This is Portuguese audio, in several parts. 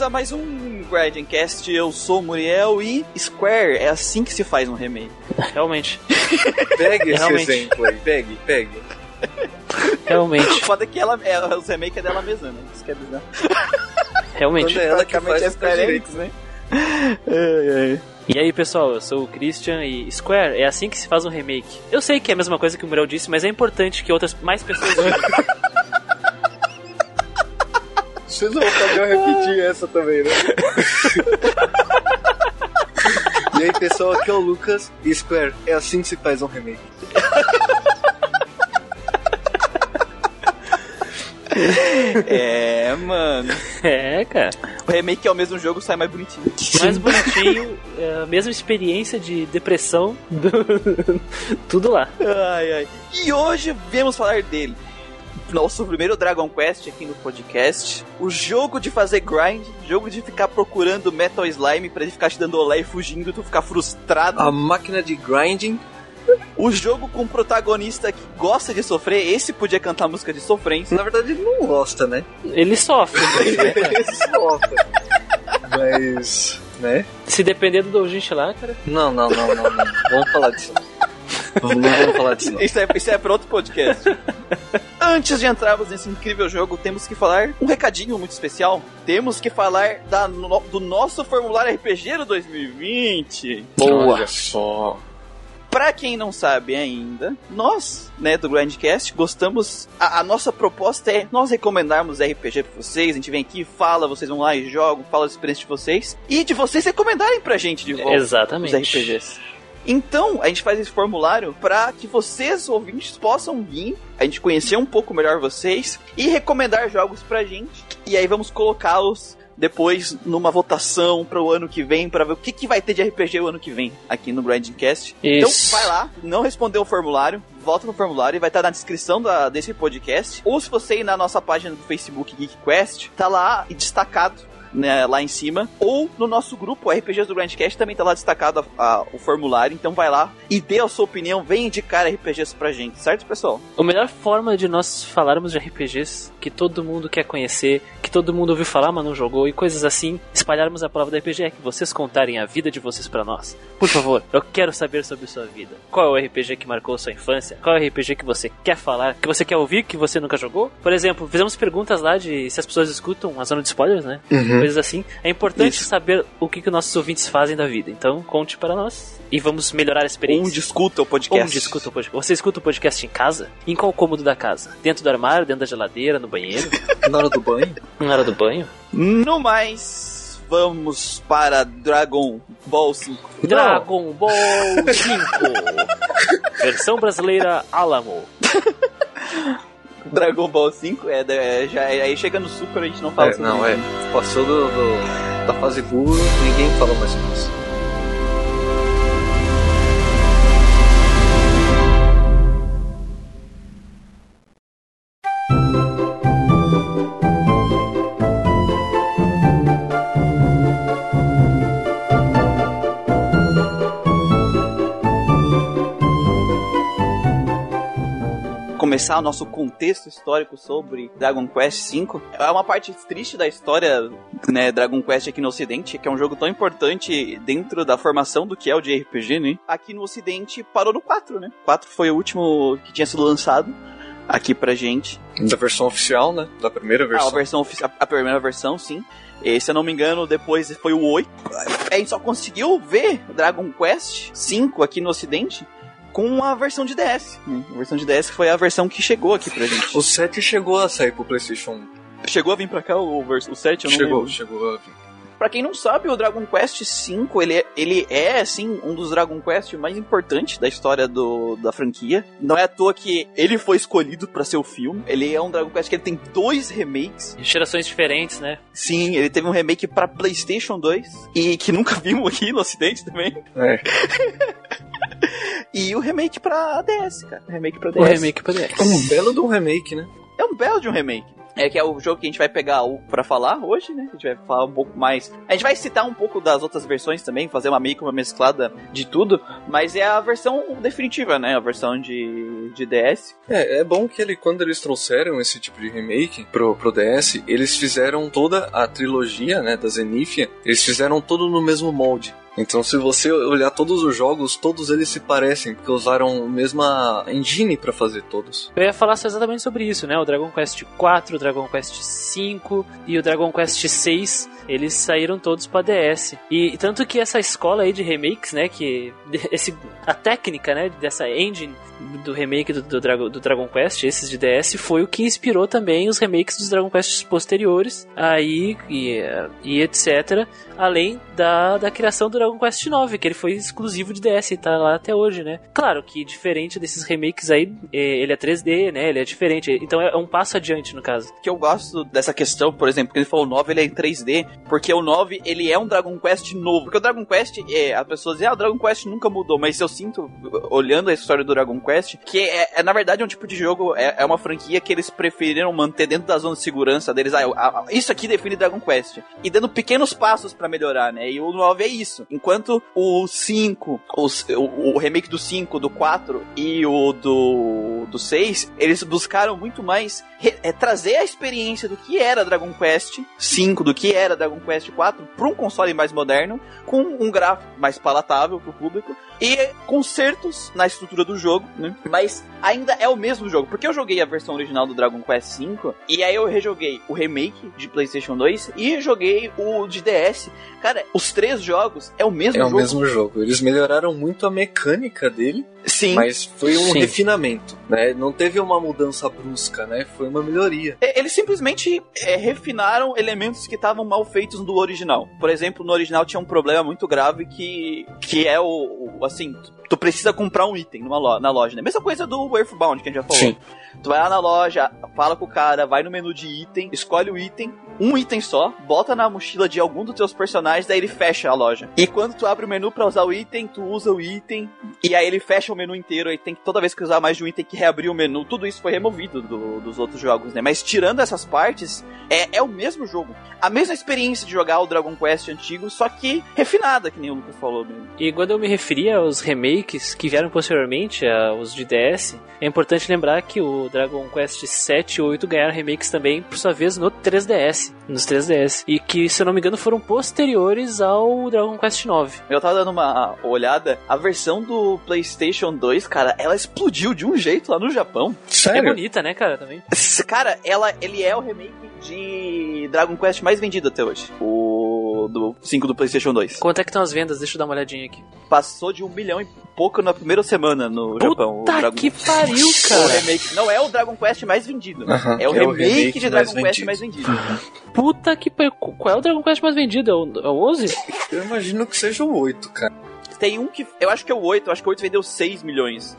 bem-vindos a mais um Grindcast. Eu sou o Muriel e Square é assim que se faz um remake. Realmente. Pegue esse Realmente. exemplo aí, pegue, pegue. Realmente. O foda é que ela, é, os remakes é dela mesma, né? Isso que é bizarro. Realmente. Quando é ela que faz é Square. Enix, né? Ai, ai. E aí, pessoal, eu sou o Christian e Square é assim que se faz um remake. Eu sei que é a mesma coisa que o Muriel disse, mas é importante que outras mais pessoas. Vocês vão fazer eu repetir essa também, né? e aí, pessoal, aqui é o Lucas e Square. É assim que se faz um remake. É, mano. É, cara. O remake é o mesmo jogo, sai mais bonitinho. Mais bonitinho, é a mesma experiência de depressão, do- tudo lá. Ai, ai. E hoje viemos falar dele. Nosso primeiro Dragon Quest aqui no podcast. O jogo de fazer grind, jogo de ficar procurando Metal Slime pra ele ficar te dando olé e fugindo, tu ficar frustrado. A máquina de grinding. O jogo com um protagonista que gosta de sofrer, esse podia cantar música de sofrência. Na verdade, ele não gosta, né? Ele sofre, né? Ele sofre. Mas, né? Se depender do Doujinshi lá, cara. Não, não, não, não, não. Vamos falar disso. Não vamos falar disso, não. Isso é, isso é pra outro podcast. Antes de entrarmos nesse incrível jogo, temos que falar um recadinho muito especial. Temos que falar da no- do nosso formulário RPG do 2020. Olha só. Pra quem não sabe ainda, nós, né, do Grandcast, gostamos. A, a nossa proposta é nós recomendarmos RPG pra vocês. A gente vem aqui, fala, vocês vão lá e jogam, fala a experiência de vocês. E de vocês recomendarem pra gente de volta Exatamente. os RPGs. Então, a gente faz esse formulário para que vocês, ouvintes, possam vir, a gente conhecer um pouco melhor vocês e recomendar jogos pra gente. E aí vamos colocá-los depois numa votação para o ano que vem, para ver o que, que vai ter de RPG o ano que vem aqui no Grindcast. Então, vai lá, não respondeu o formulário, volta no formulário e vai estar na descrição da- desse podcast. Ou se você ir na nossa página do Facebook Geek Quest, tá lá destacado né, lá em cima, ou no nosso grupo, o RPGs do Grandcast, também tá lá destacado a- a- o formulário, então vai lá e dê a sua opinião, vem indicar RPGs pra gente, certo, pessoal? A melhor forma de nós falarmos de RPGs que todo mundo quer conhecer, que todo mundo ouviu falar, mas não jogou, e coisas assim, espalharmos a palavra do RPG é que vocês contarem a vida de vocês pra nós. Por favor, eu quero saber sobre sua vida. Qual é o RPG que marcou sua infância? Qual é o RPG que você quer falar, que você quer ouvir, que você nunca jogou? Por exemplo, fizemos perguntas lá de se as pessoas escutam a zona de spoilers, né? Coisas assim. É importante Isso. saber o que, que nossos ouvintes fazem da vida. Então, conte para nós e vamos melhorar a experiência. Onde escuta o podcast. Onde escuta o podcast? Você escuta o podcast em casa? Em qual cômodo da casa? Dentro do armário, dentro da geladeira, no banheiro? Na hora do banho? Na hora do banho? No mais, vamos para Dragon Ball 5. Dragon Ball 5 Versão brasileira Alamo Dragon Ball 5, é, é, já, aí chega no Super a gente não fala É, sobre não, isso. é. Passou do, do- da fase burro, ninguém fala mais sobre isso. Começar o nosso contexto histórico sobre Dragon Quest V, é uma parte triste da história, né, Dragon Quest aqui no Ocidente, que é um jogo tão importante dentro da formação do que é o de RPG, né? Aqui no Ocidente parou no 4, né? 4 foi o último que tinha sido lançado aqui pra gente. Da versão oficial, né? Da primeira Ah, versão. a versão a primeira versão, sim. E, se eu não me engano, depois foi o 8. A gente só conseguiu ver Dragon Quest 5 aqui no Ocidente com a versão de DS. né? A versão de DS foi a versão que chegou aqui pra gente. O 7 chegou a sair pro PlayStation 1. Chegou a vir pra cá o, vers- o 7, eu não Chegou, lembro. chegou a vir. Pra quem não sabe, o Dragon Quest V, ele, é- ele é, assim, um dos Dragon Quest mais importantes da história do, da franquia. Não é à toa que ele foi escolhido pra ser o filme. Ele é um Dragon Quest que ele tem dois remakes. Gerações diferentes, né? Sim, ele teve um remake pra PlayStation 2 e que nunca vimos aqui no Ocidente também. É. E o remake pra DS, cara. O remake pra DS. O remake pra DS. Um belo de um remake, né? É um belo de um remake. é que é o jogo que a gente vai pegar o para falar hoje, né? A gente vai falar um pouco mais. A gente vai citar um pouco das outras versões também, fazer uma meio que uma mesclada de tudo, mas é a versão definitiva, né? A versão de, de DS. É, é bom que ele, quando eles trouxeram esse tipo de remake pro, pro DS, eles fizeram toda a trilogia, né, da Zenithia, eles fizeram tudo no mesmo molde. Então, se você olhar todos os jogos, todos eles se parecem, porque usaram a mesma engine para fazer todos. Eu ia falar exatamente sobre isso, né? O Dragon Quest 4, o Dragon Quest 5 e o Dragon Quest 6, eles saíram todos para DS. E tanto que essa escola aí de remakes, né, que esse a técnica, né, dessa engine do remake do, do, Dragon, do Dragon Quest, esses de DS, foi o que inspirou também os remakes dos Dragon Quests posteriores, aí e, e etc. Além da, da criação do Dragon Quest 9, que ele foi exclusivo de DS e tá lá até hoje, né? Claro que diferente desses remakes aí, é, ele é 3D, né? Ele é diferente. Então é um passo adiante no caso. Que eu gosto dessa questão, por exemplo, que ele falou o 9 ele é em 3D, porque o 9 ele é um Dragon Quest novo. Porque o Dragon Quest, é, a pessoa diz, ah, o Dragon Quest nunca mudou, mas eu sinto, olhando a história do Dragon Quest, que é, é na verdade um tipo de jogo, é, é, uma franquia que eles preferiram manter dentro da zona de segurança deles. Ah, isso aqui define Dragon Quest. E dando pequenos passos para melhorar, né? E o 9 é isso. Enquanto o 5, os, o, o, remake do 5, do 4 e o do, do 6, eles buscaram muito mais re, é, trazer a experiência do que era Dragon Quest 5, do que era Dragon Quest 4 para um console mais moderno, com um gráfico mais palatável para o público e consertos na estrutura do jogo, né? Mas ainda é o mesmo jogo, porque eu joguei a versão original do Dragon Quest V e aí eu rejoguei o remake de PlayStation 2 e joguei o de DS. Cara, os três jogos é o mesmo é jogo. É o mesmo jogo. Eles melhoraram muito a mecânica dele. Sim. Mas foi um Sim. refinamento, né? Não teve uma mudança brusca, né? Foi uma melhoria. Eles simplesmente é, refinaram elementos que estavam mal feitos do original. Por exemplo, no original tinha um problema muito grave que, que é o, o assim, tu precisa comprar um item numa loja, na loja, né? Mesma coisa do Earthbound que a gente já falou. Sim. Tu vai lá na loja, fala com o cara, vai no menu de item, escolhe o item, um item só, bota na mochila de algum dos teus personagens, daí ele fecha a loja. E quando tu abre o menu para usar o item, tu usa o item, e aí ele fecha o menu inteiro, aí tem que toda vez que usar mais de um item que reabrir o menu. Tudo isso foi removido do, dos outros jogos, né? Mas tirando essas partes, é, é o mesmo jogo. A mesma experiência de jogar o Dragon Quest antigo, só que refinada, que nem o Lucas falou mesmo. E quando eu me referia aos remakes que vieram posteriormente, aos de DS, é importante lembrar que o Dragon Quest 7 e 8 ganharam remakes também, por sua vez, no 3DS. Nos 3DS. E que, se eu não me engano, foram posteriores ao Dragon Quest 9. Eu tava dando uma olhada, a versão do PlayStation 2, cara, ela explodiu de um jeito lá no Japão. Sério? É bonita, né, cara, também. Cara, ela, ele é o remake de Dragon Quest mais vendido até hoje. O do 5 do PlayStation 2. Quanto é que estão as vendas? Deixa eu dar uma olhadinha aqui. Passou de um milhão e pouco na primeira semana no Puta Japão. Puta que pariu, O cara! remake não é o Dragon Quest mais vendido. Aham, É, o é o remake, remake de mais Dragon Quest vendido. mais vendido. Puta que pariu! Qual é o Dragon Quest mais vendido? É o, é o 11? Eu imagino que seja o 8, cara. Tem um que. Eu acho que é o 8, eu acho que o 8 vendeu 6 milhões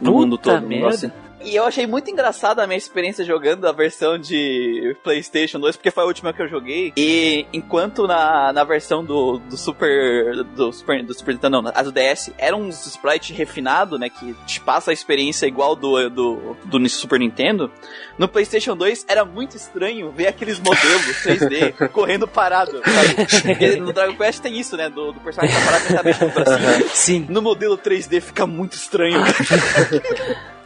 no Puta mundo todo. merda. negócio assim. E eu achei muito engraçada a minha experiência jogando a versão de PlayStation 2, porque foi a última que eu joguei. E enquanto na, na versão do, do Super. Do Super. Do Super Nintendo, não, a do DS, era um sprite refinado, né? Que te passa a experiência igual do, do, do Super Nintendo. No PlayStation 2 era muito estranho ver aqueles modelos 3D correndo parado. Sabe? Porque no Dragon Quest tem isso, né? Do, do personagem tá parado e tá mexendo pra cima. Sim. No modelo 3D fica muito estranho.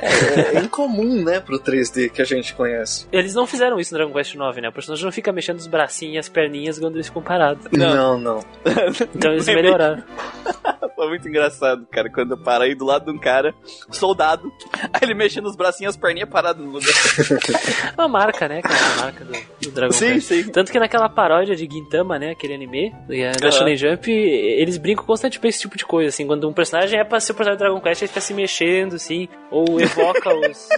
É, é incomum, né, pro 3D que a gente conhece. Eles não fizeram isso no Dragon Quest 9, né? O personagem não fica mexendo os bracinhos e as perninhas quando eles ficam parados. Não, não. Então eles melhoraram. Foi muito engraçado, cara, quando eu parei do lado de um cara, soldado, aí ele mexendo os bracinhos e as perninhas paradas no lugar. Uma marca, né, cara? Uma marca do, do Dragon Sim, Quest. sim. Tanto que naquela paródia de Gintama, né, aquele anime, e a- da. Shonen Jump, eles brincam constantemente com esse tipo de coisa, assim, quando um personagem é pra ser o personagem do Dragon Quest, ele fica se mexendo, assim, ou evoca os,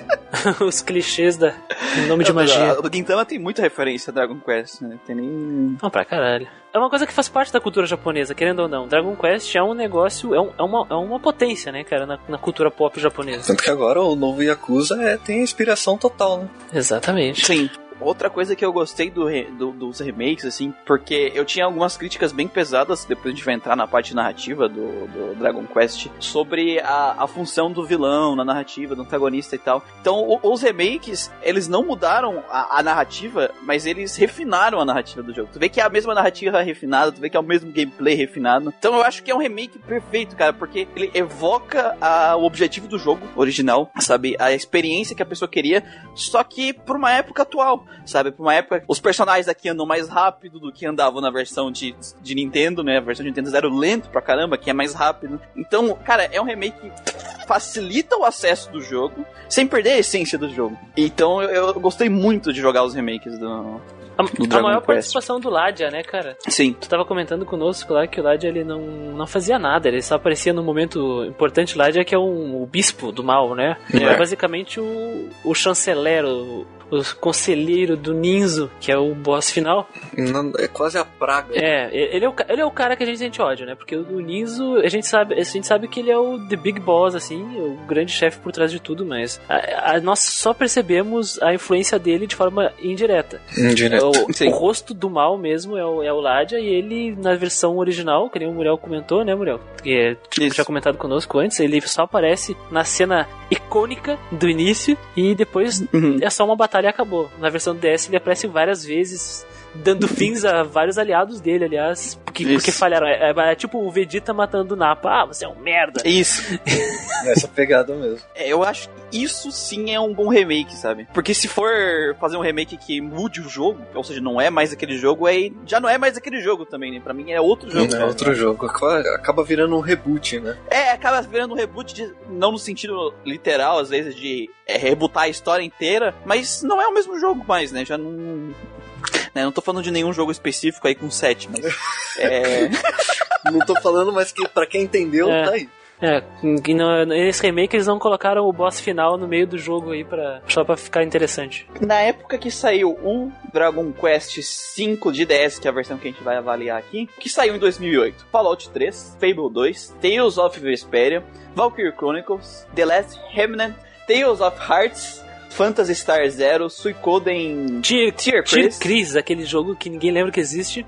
os clichês da em nome de magia. O Gintama tem muita referência a Dragon Quest, né? Tem nem. Não, pra caralho. É uma coisa que faz parte da cultura japonesa, querendo ou não. Dragon Quest é um negócio, é, um- é uma, é uma potência, né, cara, na, na cultura pop japonesa. Tanto que agora o novo Yakuza é, tem inspiração total, né? Exatamente. Sim. Outra coisa que eu gostei do, do- dos remakes, assim, porque eu tinha algumas críticas bem pesadas, depois a gente vai entrar na parte narrativa do, do Dragon Quest, sobre a, a função do vilão na narrativa, do antagonista e tal. Então, o- os remakes, eles não mudaram a, a narrativa, mas eles refinaram a narrativa do jogo. Tu vê que é a mesma narrativa refinada, tu vê que é o mesmo gameplay refinado. Então, eu acho que é um remake perfeito, cara, porque ele evoca a- o objetivo do jogo original, sabe? A experiência que a pessoa queria, só que pra uma época atual, sabe? Pra uma época. Os personagens aqui andam mais rápido do que andavam na versão de, de Nintendo, né? A versão de Nintendo era lento pra caramba, que é mais rápido. Então, cara, é um remake que facilita o acesso do jogo, sem perder a essência do jogo. Então, eu, eu gostei muito de jogar os remakes do. A, a maior participação do Ladia, né, cara? Sim. Tu tava comentando conosco lá que o Ladia ele não, não fazia nada, ele só aparecia no momento importante. Ladia que é um, o bispo do mal, né? É. É basicamente o, o chanceler, o, o conselheiro do Ninzo, que é o boss final. Não, é quase a praga. É, ele é o, ele é o cara que a gente sente ódio, né? Porque o Ninzo, a gente sabe, a gente sabe que ele é o The Big Boss, assim, o grande chefe por trás de tudo, mas a- a- nós só percebemos a influência dele de forma indireta. Indireto. O, o rosto do mal mesmo é o, é o Ladia, e ele, na versão original, que nem o Muriel comentou, né, Muriel? Que é, tipo, tinha comentado conosco antes, ele só aparece na cena icônica do início e depois Uhum. é só uma batalha e acabou. Na versão DS ele aparece várias vezes, dando fins a vários aliados dele, aliás, porque, Isso. porque falharam. É, é- é tipo o Vegeta matando o Napa. Ah, você é um merda. Isso. Nessa pegada mesmo. É, eu acho que isso sim é um bom remake, sabe? Porque se for fazer um remake que mude o jogo, ou seja, não é mais aquele jogo, aí já não é mais aquele jogo também, né? Pra mim é outro jogo. é outro jogo. Acaba- Acaba virando um reboot, né? É, acaba virando um reboot, de- não no sentido literal, às vezes, de é, rebootar a história inteira, mas não é o mesmo jogo mais, né? Já não. Né, não tô falando de nenhum jogo específico aí com 7, mas. É. Não tô falando, mas que pra quem entendeu, É. tá aí. É, no- nesse remake eles não colocaram o boss final no meio do jogo aí pra, só pra ficar interessante. Na época que saiu o Dragon Quest V de DS, que é a versão que a gente vai avaliar aqui, que saiu em 2008, Fallout 3, Fable 2, Tales of Vesperia, Valkyrie Chronicles, The Last Remnant, Tales of Hearts, Phantasy Star Zero, Suicoden Tier, Tier Tier Chris, aquele jogo que ninguém lembra que existe.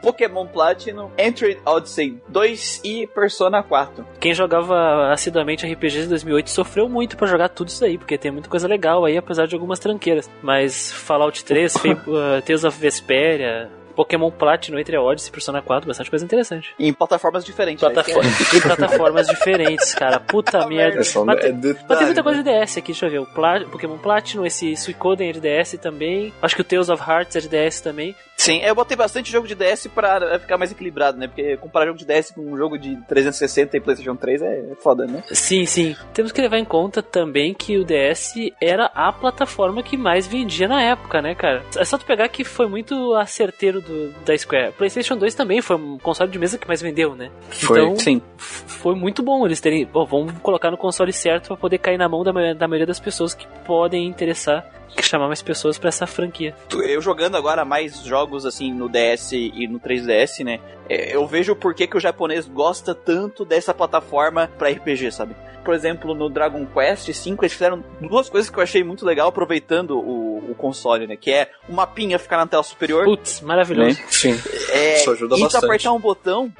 Pokémon Platinum, Entry Odyssey 2 e Persona 4. Quem jogava assiduamente RPGs em 2008 sofreu muito pra jogar tudo isso aí, porque tem muita coisa legal aí, apesar de algumas tranqueiras. Mas Fallout 3, Fable, uh, Tales of Vesperia, Pokémon Platinum, Entre Odyssey, Persona 4, bastante coisa interessante. Em plataformas diferentes. Plataforma, e plataformas diferentes, cara. Puta merda. É Mas é tem- detalhe, Mas tem muita né? coisa de DS aqui, deixa eu ver. O Pla- Pokémon Platinum, esse Suicoden é de DS também. Acho que o Tales of Hearts é de DS também. Sim, eu botei bastante jogo de DS pra ficar mais equilibrado, né? Porque comparar jogo de DS com um jogo de 360 e PlayStation 3 é foda, né? Sim, sim. Temos que levar em conta também que o DS era a plataforma que mais vendia na época, né, cara? É só tu pegar que foi muito acerteiro do, da Square. PlayStation 2 também foi um console de mesa que mais vendeu, né? Foi. Então, Sim. foi muito bom eles terem. Bom, vamos colocar no console certo pra poder cair na mão da, da maioria das pessoas que podem interessar, chamar mais pessoas pra essa franquia. Eu jogando agora mais jogos assim no DS e no 3DS, né? é, Eu vejo por que, que o japonês gosta tanto dessa plataforma pra RPG, sabe? Por exemplo, no Dragon Quest V, eles fizeram duas coisas que eu achei muito legal aproveitando o, o console, né? Que é o mapinha ficar na tela superior Putz, maravilhoso. Sim. é, Isso ajuda e bastante. apertar um botão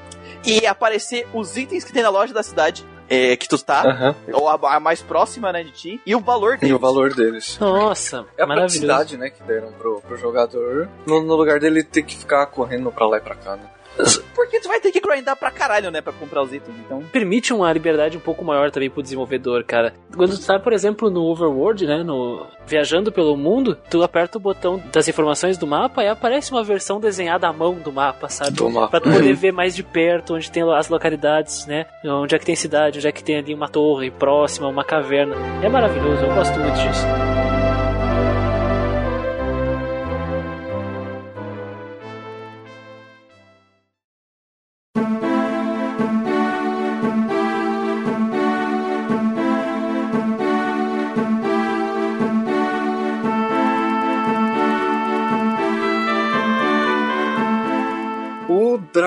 e aparecer os itens que tem na loja da cidade é, que tu tá, Aham. ou a, a mais próxima, né, de ti, e o valor E deles. o valor deles. Nossa, É a maravilhoso. praticidade, né, que deram pro, pro jogador, no, no lugar dele ter que ficar correndo pra lá e pra cá, né? Porque tu vai ter que grindar pra caralho, né, pra comprar os itens, então... permite uma liberdade um pouco maior também pro desenvolvedor, cara. Quando tu tá, por exemplo, no Overworld, né, no viajando pelo mundo, tu aperta o botão das informações do mapa e aparece uma versão desenhada à mão do mapa, sabe? Do mapa. Pra tu poder ver mais de perto onde tem as localidades, né? Onde é que tem cidade, onde é que tem ali uma torre próxima, uma caverna. É maravilhoso, eu gosto muito disso.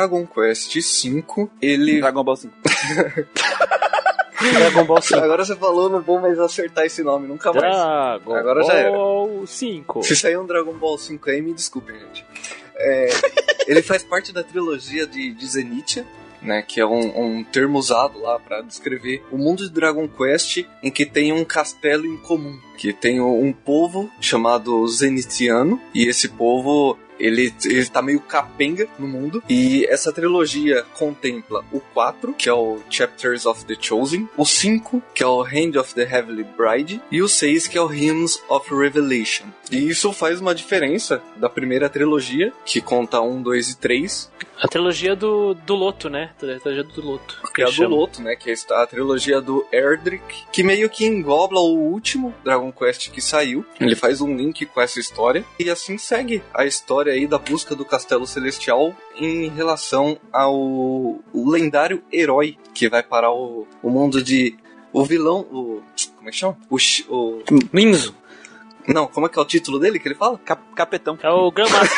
Dragon Quest V, ele Dragon Ball 5. Dragon Ball 5. Agora você falou, não vou mais acertar esse nome nunca mais. Dragon Agora já era. Ball 5. Se sair um Dragon Ball 5 aí, me desculpem, gente. É, ele faz parte da trilogia de, de Zenithia, né, que é um, um termo usado lá para descrever o mundo de Dragon Quest em que tem um castelo em comum, que tem um povo chamado Zenithiano e esse povo ele, ele tá meio capenga no mundo. E essa trilogia contempla o 4, que é o Chapters of the Chosen, o 5, que é o Hand of the Heavenly Bride, e o 6, que é o Hymns of Revelation. E isso faz uma diferença da primeira trilogia, que conta 1, 2 e 3, A trilogia do, do Loto, né? A trilogia do Loto. que é a do. Loto, né? Que é a trilogia do Erdrick, que meio que engloba o último Dragon Quest que saiu. Ele faz um link com essa história e assim segue a história aí da busca do Castelo Celestial em relação ao lendário herói que vai parar o, o mundo de o vilão, o como é que chama? O, o Ninzo. não, como é que é o título dele que ele fala? Cap- capetão. É o Grandmaster.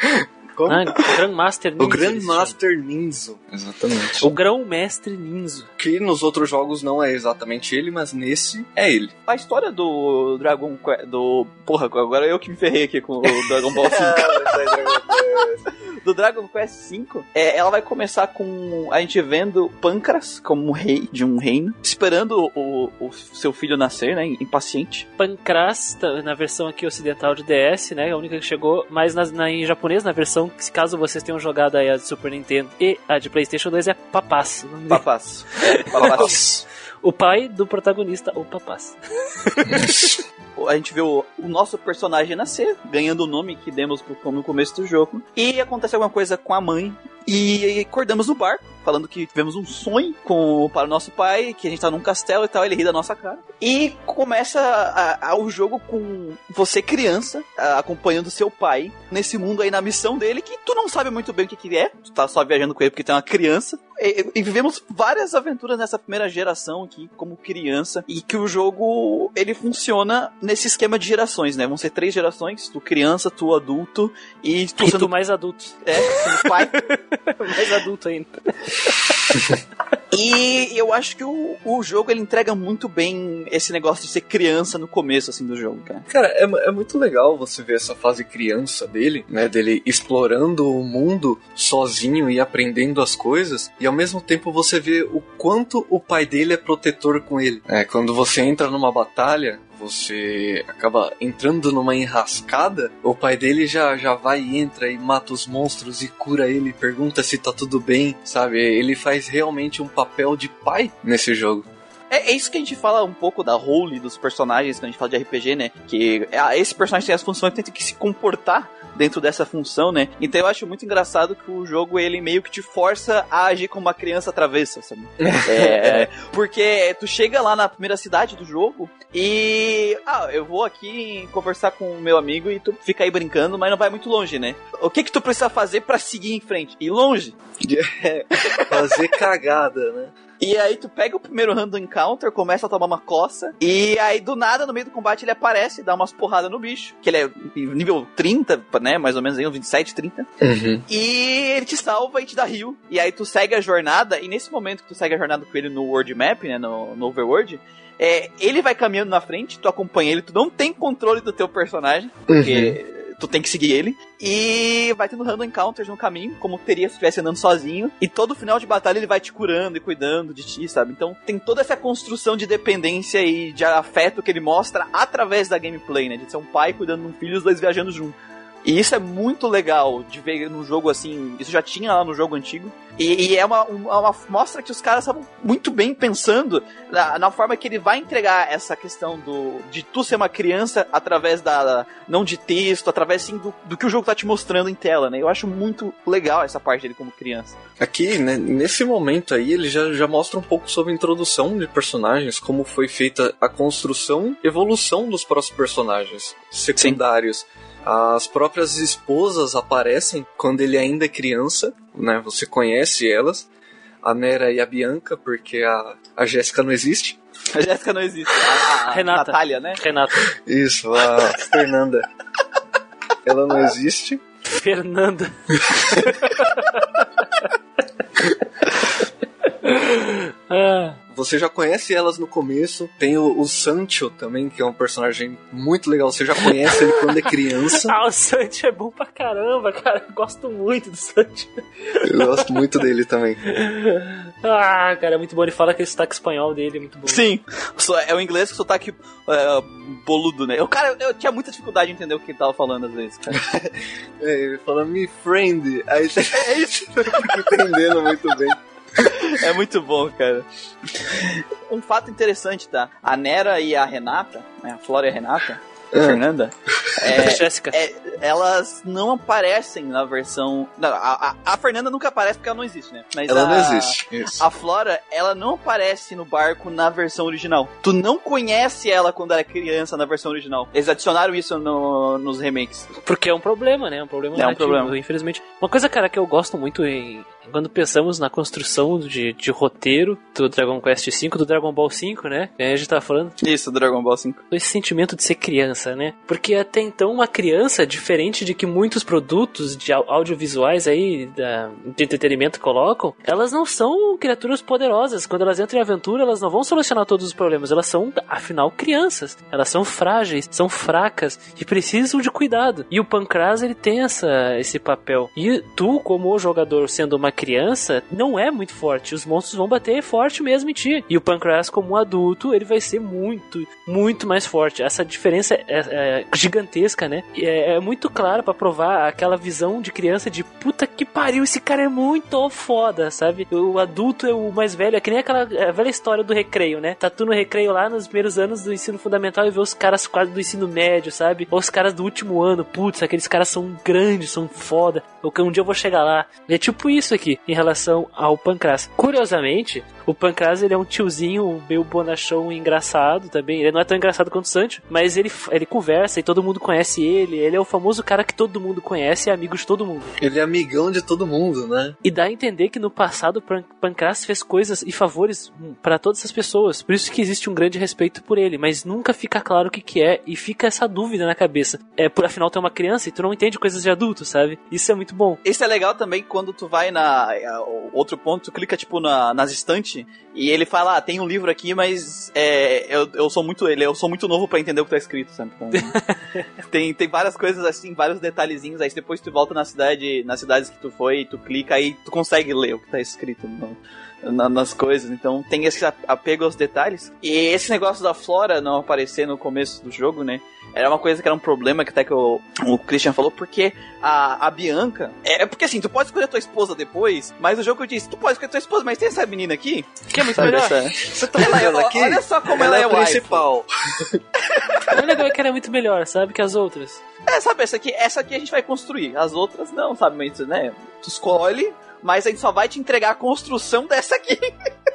Como? ah, Grandmaster Ninzo. o. Grandmaster Ninzo. Exatamente. O Grão-Mestre Ninzo. Que nos outros jogos não é exatamente ele, mas nesse é ele. A história do Dragon Quest. Do. Porra, agora eu que me ferrei aqui com o Dragon Ball 5. do Dragon Quest V, é, ela vai começar com a gente vendo Pancras como rei de um reino, esperando o, o seu filho nascer, né? Impaciente. Pancras, tá, na versão aqui ocidental de DS, né? A única que chegou, mas na, na- em japonês, na versão, caso vocês tenham jogado aí a de Super Nintendo e a de Playstation 2, é Papás. Papás. Papás. O pai do protagonista, o Papás. a gente vê o, o nosso personagem nascer, ganhando o nome que demos pro, no começo do jogo. E acontece alguma coisa com a mãe. E acordamos no barco, falando que tivemos um sonho com, para o nosso pai, que a gente tá num castelo e tal, ele ri da nossa cara. E começa a- a- o jogo com você criança, a- acompanhando seu pai, nesse mundo aí, na missão dele, que tu não sabe muito bem o que, que é, tu tá só viajando com ele porque tem uma criança. E, e vivemos várias aventuras nessa primeira geração aqui, como criança, e que o jogo, ele funciona nesse esquema de gerações, né? Vão ser três gerações, tu criança, tu adulto, e tu E sendo tu mais adulto. é, sendo pai. mais adulto ainda. E eu acho que o, o jogo ele entrega muito bem esse negócio de ser criança no começo assim do jogo, cara. Cara, é, é muito legal você ver essa fase criança dele, né? Dele explorando o mundo sozinho e aprendendo as coisas, e ao mesmo tempo você vê o quanto o pai dele é protetor com ele. É, quando você entra numa batalha, você acaba entrando numa enrascada, o pai dele já, já vai e entra e mata os monstros e cura ele, pergunta se tá tudo bem, sabe? Ele faz realmente um papel de pai nesse jogo. É, é isso que a gente fala um pouco da role dos personagens quando a gente fala de RPG, né? Que ah, esse personagem tem as funções, tem que se comportar dentro dessa função, né? Então eu acho muito engraçado que o jogo ele meio que te força a agir como uma criança travessa, sabe? É, porque tu chega lá na primeira cidade do jogo e ah, eu vou aqui conversar com o meu amigo e tu fica aí brincando, mas não vai muito longe, né? O que que tu precisa fazer pra seguir em frente? Ir longe? Fazer cagada, né? E aí tu pega o primeiro random encounter, começa a tomar uma coça, e aí do nada, no meio do combate, ele aparece, dá umas porradas no bicho, que ele é nível 30, né, mais ou menos aí, uns 27, 30, Uhum. e ele te salva e te dá rio. E aí tu segue a jornada, e nesse momento que tu segue a jornada com ele no World Map, né, no, no Overworld, é, ele vai caminhando na frente, tu acompanha ele, tu não tem controle do teu personagem, porque tu tem que seguir ele. E vai tendo random encounters no caminho, como teria se estivesse andando sozinho. E todo final de batalha ele vai te curando e cuidando de ti, sabe? Então tem toda essa construção de dependência e de afeto que ele mostra através da gameplay, né? De ser um pai cuidando de um filho e os dois viajando junto. E isso é muito legal de ver num jogo assim. Isso já tinha lá no jogo antigo. E, e é uma, uma, uma mostra que os caras estavam muito bem pensando na, na forma que ele vai entregar essa questão do de tu ser uma criança através da. não de texto, através sim do, do que o jogo tá te mostrando em tela, né? Eu acho muito legal essa parte dele como criança. Aqui, né, nesse momento aí, ele já, já mostra um pouco sobre a introdução de personagens, como foi feita a construção evolução dos próprios personagens secundários. As próprias esposas aparecem quando ele ainda é criança, né? Você conhece elas. A Nera e a Bianca, porque a, a Jéssica não existe. A Jéssica não existe. A, a Renata. Natália, né? Renato. Isso, a Fernanda. Ela não existe. Fernanda. ah, você já conhece elas no começo. Tem o, o Sancho também, que é um personagem muito legal. Você já conhece ele quando é criança. ah, o Sancho é bom pra caramba, cara. Eu gosto muito do Sancho. Eu gosto muito dele também. ah, cara, é muito bom. Ele fala que o sotaque espanhol dele é muito bom. Sim, é o inglês com sotaque é, boludo, né? O cara, eu tinha muita dificuldade de entender o que ele tava falando às vezes, cara. é, ele fala me friend. Aí você é isso, entendendo muito bem. É muito bom, cara. Um fato interessante, tá? A Nera e a Renata, né? A Flora e a Renata, a é. Fernanda, é, Jéssica. É, elas não aparecem na versão. Não, a, a, a, Fernanda nunca aparece porque ela não existe, né? Mas ela a, não existe. Isso. A Flora, ela não aparece no barco na versão original. Tu não conhece ela quando era criança na versão original. Eles adicionaram isso no, nos remakes. Porque é um problema, né? É um problema é um problema. infelizmente. Uma coisa, cara, que eu gosto muito em, quando pensamos na construção de, de roteiro do Dragon Quest V, do Dragon Ball V, né? A gente tá falando. Isso, Dragon Ball V. Esse sentimento de ser criança, né? Porque até então uma criança, diferente de que muitos produtos de audiovisuais aí da, de entretenimento colocam, elas não são criaturas poderosas. Quando elas entram em aventura, elas não vão solucionar todos os problemas. Elas são, afinal, crianças. Elas são frágeis, são fracas e precisam de cuidado. E o Pancras, ele tem essa, esse papel. E tu, como jogador, sendo uma criança, não é muito forte. Os monstros vão bater forte mesmo em ti. E o Pancras, como um adulto, ele vai ser muito, muito mais forte. Essa diferença é, é gigantesca, né? É, é muito claro para provar aquela visão de criança de puta que pariu, esse cara é muito foda, sabe? O adulto é o mais velho, é que nem aquela é velha história do recreio, né? Tá tu no recreio lá nos primeiros anos do ensino fundamental e vê os caras quase do ensino médio, sabe? Ou os caras do último ano, putz, aqueles caras são grandes, são foda. Um dia eu vou chegar lá. É tipo isso aqui em relação ao Pancras. Curiosamente, o Pancras ele é um tiozinho meio bonachão engraçado também. Ele não é tão engraçado quanto o Sancho, mas ele, ele conversa e todo mundo conhece ele. Ele é o famoso cara que todo mundo conhece e é amigo de todo mundo. Ele é amigão de todo mundo, né? E dá a entender que no passado o Pancras fez coisas e favores para todas as pessoas. Por isso que existe um grande respeito por ele, mas nunca fica claro o que, que é e fica essa dúvida na cabeça. É, por afinal tu é uma criança e tu não entende coisas de adulto, sabe? Isso é muito bom. Isso é legal também quando tu vai na outro ponto, tu clica tipo na, nas estantes e ele fala, ah, tem um livro aqui, mas é, eu, eu sou muito ele, eu sou muito novo para entender o que tá escrito, sabe? Então, tem, tem várias coisas assim, vários detalhezinhos, aí depois tu volta na cidade, nas cidades que tu foi, tu clica aí tu consegue ler o que tá escrito no, na, nas coisas, então tem esse apego aos detalhes. E esse negócio da Flora não aparecer no começo do jogo, né? Era uma coisa que era um problema que até que o, o Christian falou, porque a, a Bianca. É, é porque assim, tu pode escolher tua esposa depois, mas o jogo eu disse, tu pode escolher tua esposa, mas tem essa menina aqui, que é muito melhor. Você tá ela, ela aqui, olha só como ela, ela é, é principal. o legal é que ela é muito melhor, sabe, que as outras. É, sabe, essa aqui, essa aqui a gente vai construir. As outras não, sabe, mas, né? Tu escolhe, mas a gente só vai te entregar a construção dessa aqui.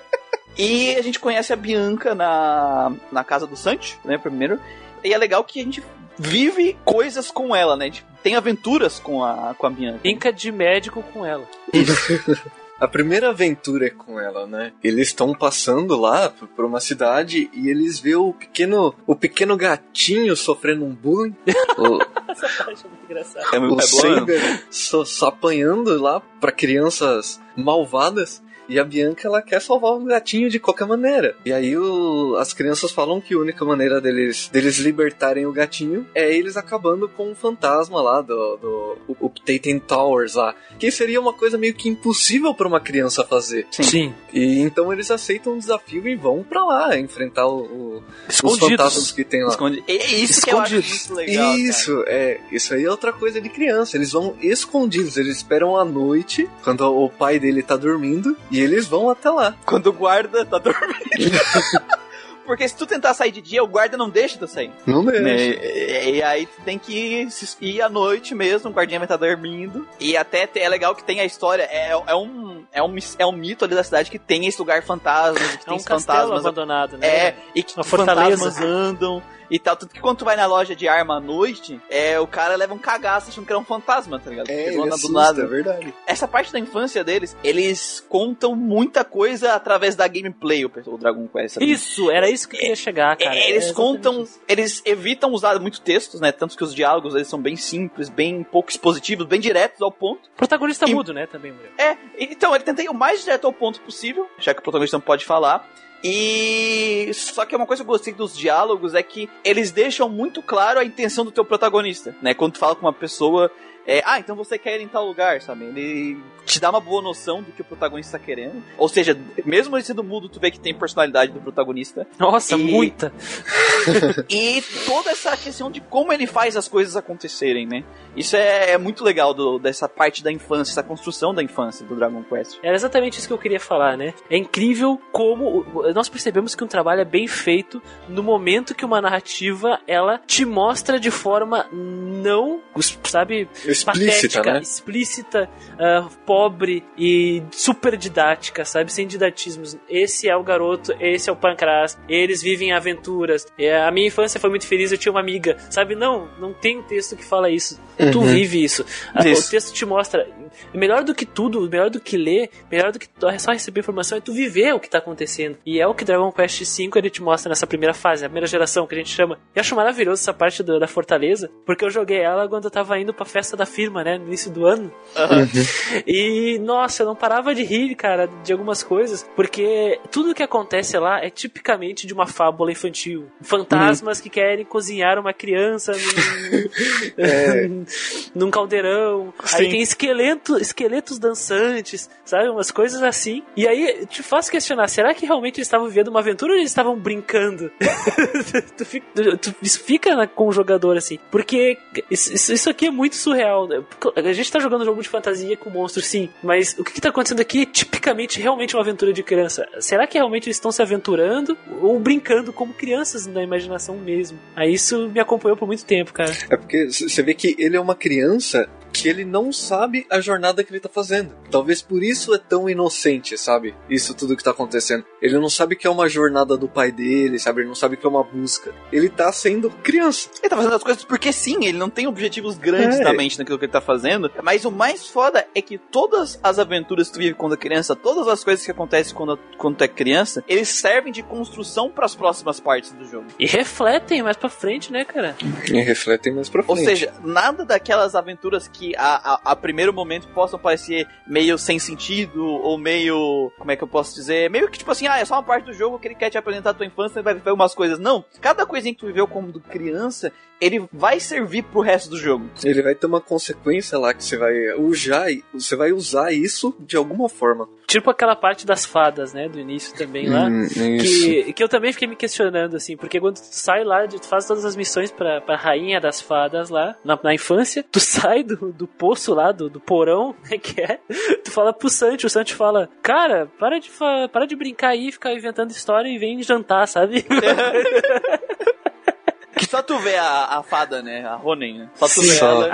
e a gente conhece a Bianca na, na casa do Sancho, né, primeiro. E é legal que a gente vive coisas com ela, né? A gente tem aventuras com a, com a Bianca. Brinca de médico com ela. A primeira aventura é com ela, né? Eles estão passando lá por uma cidade e eles vê o pequeno, o pequeno gatinho sofrendo um bullying. o, Essa parte é muito engraçada. É, o é Saber só, só apanhando lá para crianças malvadas. E a Bianca, ela quer salvar o gatinho de qualquer maneira. E aí o, as crianças falam que a única maneira deles, deles libertarem o gatinho é eles acabando com o fantasma lá do, do o, o Taten Towers lá. Que seria uma coisa meio que impossível para uma criança fazer. Sim. Sim. E então eles aceitam o desafio e vão para lá enfrentar o, o os fantasmas que tem lá. Escondi... É isso que eu acho muito legal. Isso, cara. é. Isso aí é outra coisa de criança. Eles vão escondidos. Eles esperam a noite, quando o pai dele tá dormindo, e eles vão até lá. Quando o guarda tá dormindo. Porque se tu tentar sair de dia, o guarda não deixa tu sair. Não deixa. Né? E, e, aí tu tem que ir à noite mesmo, o guardinha vai estar tá dormindo. E até é legal que tem a história, é, é, um, é, um, é um mito ali da cidade que tem esse lugar fantasma, que é tem um fantasmas. abandonado, né? É, e que Uma fortaleza. fantasmas andam e tal. Tanto que quando tu vai na loja de arma à noite, é, o cara leva um cagaço achando que era um fantasma, tá ligado? É, ele assusta, do nada. é verdade. Essa parte da infância deles, eles contam muita coisa através da gameplay, o, Dragon Quest. Sabe? Isso, era isso que eu queria chegar, cara. É, eles é contam, isso. eles evitam usar muito textos, né? Tanto que os diálogos eles são bem simples, bem pouco expositivos, bem diretos ao ponto. O protagonista e, mudo, né, também, Muriel. É, então ele tenta ir o mais direto ao ponto possível, já que o protagonista não pode falar. E só que uma coisa que eu gostei dos diálogos é que eles deixam muito claro a intenção do teu protagonista, né? Quando tu fala com uma pessoa, é, ah, então você quer ir em tal lugar, sabe? Ele te dá uma boa noção do que o protagonista está querendo. Ou seja, mesmo ele sendo mudo, tu vê que tem personalidade do protagonista. Nossa, E- muita. e toda essa questão de como ele faz as coisas acontecerem, né? Isso é, é muito legal do- dessa parte da infância, essa construção da infância do Dragon Quest. Era exatamente isso que eu queria falar, né? É incrível como nós percebemos que um trabalho é bem feito no momento que uma narrativa ela te mostra de forma não, sabe, Explícita, patética, né? explícita, ah, pobre e super didática, sabe? Sem didatismos. Esse é o garoto, esse é o Pancras, eles vivem aventuras. É, a minha infância foi muito feliz, eu tinha uma amiga, sabe? Não, não tem texto que fala isso. Tu Uhum. vive isso. Ah, Isso. O texto te mostra. Melhor do que tudo, melhor do que ler, melhor do que só receber informação é tu viver o que tá acontecendo. E é o que Dragon Quest V ele te mostra nessa primeira fase, a primeira geração, que a gente chama. Eu acho maravilhoso essa parte do- da Fortaleza, porque eu joguei ela quando eu tava indo pra festa da firma, né? No início do ano. E, nossa, eu não parava de rir, cara, de algumas coisas, porque tudo que acontece lá é tipicamente de uma fábula infantil. Fantasmas que querem cozinhar uma criança num, num caldeirão. Aí Sim. tem esqueleto, esqueletos dançantes, sabe? Umas coisas assim. E aí te faz questionar, será que realmente eles estavam vivendo uma aventura ou eles estavam brincando? tu fica, tu- isso fica na- com o jogador assim. Porque isso, isso- isso aqui é muito surreal. Né? A gente tá jogando um jogo de fantasia com monstros, sim. Mas o que, que tá acontecendo aqui é tipicamente realmente uma aventura de criança. Será que realmente eles estão se aventurando ou brincando como crianças na imaginação mesmo? Aí isso me acompanhou por muito tempo, cara. É porque você vê que ele é uma criança que ele não sabe a jornada que ele tá fazendo. Talvez por isso é tão inocente, sabe? Isso tudo que tá acontecendo. Ele não sabe que é uma jornada do pai dele, sabe? Ele não sabe que é uma busca. Ele tá sendo criança. Ele tá fazendo as coisas porque sim, ele não tem objetivos grandes É. na mente naquilo que ele tá fazendo. Mas o mais foda é que todas as aventuras que tu vive quando é criança, todas as coisas que acontecem quando, quando tu é criança, eles servem de construção para as próximas partes do jogo. E refletem mais pra frente, né, cara? E refletem mais pra Ou frente. seja, nada daquelas aventuras que a, a, a primeiro momento possam parecer meio sem sentido, ou meio. Como é que eu posso dizer? Meio que tipo assim, ah, é só uma parte do jogo que ele quer te apresentar a tua infância e vai ver umas coisas. Não, cada coisinha que tu viveu como criança, ele vai servir pro resto do jogo. Ele vai ter uma consequência lá que você vai usar, você vai usar isso de alguma forma. Tipo aquela parte das fadas, né, do início também lá. Hum. Que, que eu também fiquei me questionando, assim, porque quando tu sai lá, tu faz todas as missões pra, pra rainha das fadas lá, na, na infância, tu sai do, do poço lá, do, do porão, né, que é, tu fala pro Santi, o Santi fala, cara, para de, para de brincar aí, ficar inventando história e vem jantar, sabe? Só tu vê a, a fada, né? A Ronen, né? Só tu Sim, vê só. ela.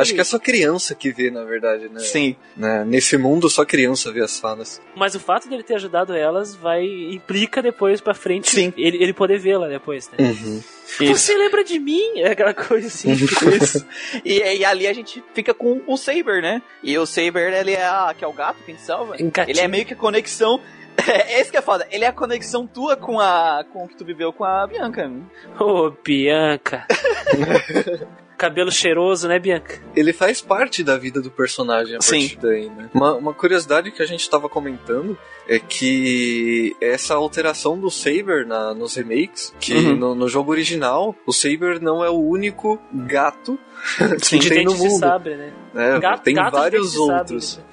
Acho que é só criança que vê, na verdade, né? Sim. Né? Nesse mundo, só criança vê as fadas. Mas o fato dele ter ajudado elas vai implica depois pra frente Sim. Ele, ele poder vê-la depois, né? Uhum. Você lembra de mim? É aquela coisa assim. Isso. E, e ali a gente fica com o Saber, né? E o Saber, ele é, a, que é o gato que a gente salva. Ele é meio que a conexão. É esse que é foda. Ele é a conexão tua com a. com o que tu viveu com a Bianca. né? Ô, Bianca. Cabelo cheiroso, né, Bianca? Ele faz parte da vida do personagem a Sim. partir daí, né? Uma, uma curiosidade que a gente tava comentando é que essa alteração do Saber na, nos remakes, que Uhum. no, no jogo original, o Saber não é o único gato que de tem no de mundo. sabre, né? né? Gato- tem gato vários de sabre, outros. né?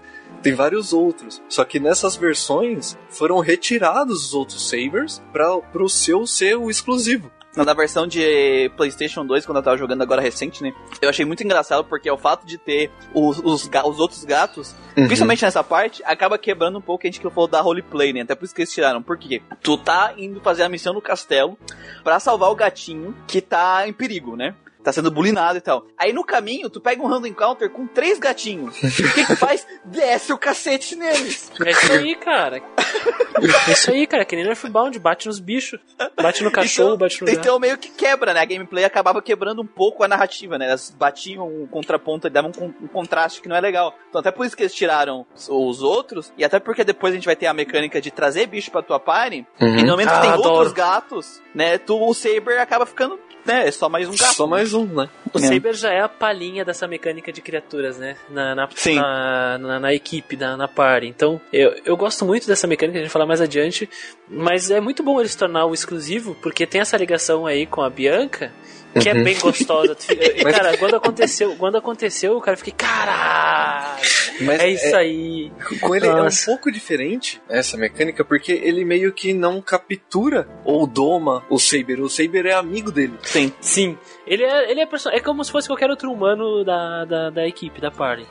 Tem vários outros. Só que nessas versões foram retirados os outros Sabers para o seu ser o exclusivo. Na versão de PlayStation 2, quando eu tava jogando agora recente, né? Eu achei muito engraçado porque o fato de ter os, os, os outros gatos, Uhum. principalmente nessa parte, acaba quebrando um pouco a gente que falou da roleplay, né? Até por isso que eles tiraram. Por quê? Tu tá indo fazer a missão no castelo pra salvar o gatinho que tá em perigo, né? Tá sendo bulinado e tal. Aí no caminho, tu pega um random encounter com três gatinhos. O que que faz? Desce o cacete neles. É isso aí, cara. É isso aí, cara. Que nem Earthbound, bate nos bichos. Bate no cachorro, Então- bate no gato. Então meio que quebra, né? A gameplay acabava quebrando um pouco a narrativa, né? Elas batiam um contraponto e davam um, um contraste que não é legal. Então até por isso que eles tiraram os- os outros, e até porque depois a gente vai ter a mecânica de trazer bicho pra tua party, e no momento que Ah, tem adoro. outros gatos, né? Tu, o Saber acaba ficando, né? É só mais um gato. Só mais mais um, né? O É. Saber já é a palhinha dessa mecânica de criaturas, né? Na, na, Sim. na, na- na equipe, na, na party. Então, eu, eu gosto muito dessa mecânica, a gente vai falar mais adiante. Mas é muito bom ele se tornar o exclusivo, porque tem essa ligação aí com a Bianca. Que é Uhum. bem gostosa. E, Mas- Cara, quando aconteceu, quando aconteceu, o cara fica, caralho, Mas é isso aí. Com ele Nossa. é um pouco diferente essa mecânica, porque ele meio que não captura ou doma o Saber. O Saber é amigo dele. Sim. Sim, ele é, ele é, perso- é como se fosse qualquer outro humano da, da, da equipe, da party.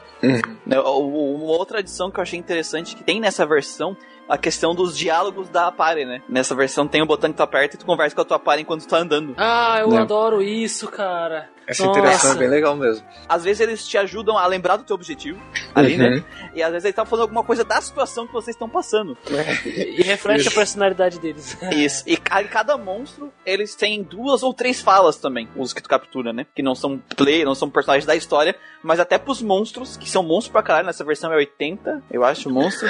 O- Uma outra adição que eu achei interessante que tem nessa versão a questão dos diálogos da party, né? Nessa versão tem um botão que tu aperta e tu conversa com a tua party enquanto tu tá andando. Ah, eu Não. adoro isso, cara. Essa Nossa. interação é bem legal mesmo. Às vezes eles te ajudam a lembrar do teu objetivo ali, Uhum. né? E às vezes ele tá falando alguma coisa da situação que vocês estão passando. E reflete Isso. a personalidade deles. Isso. E ca- cada monstro, eles têm duas ou três falas também, os que tu captura, né? Que não são play, não são personagens da história, mas até pros monstros, que são monstros pra caralho, nessa versão é 80, eu acho, monstro.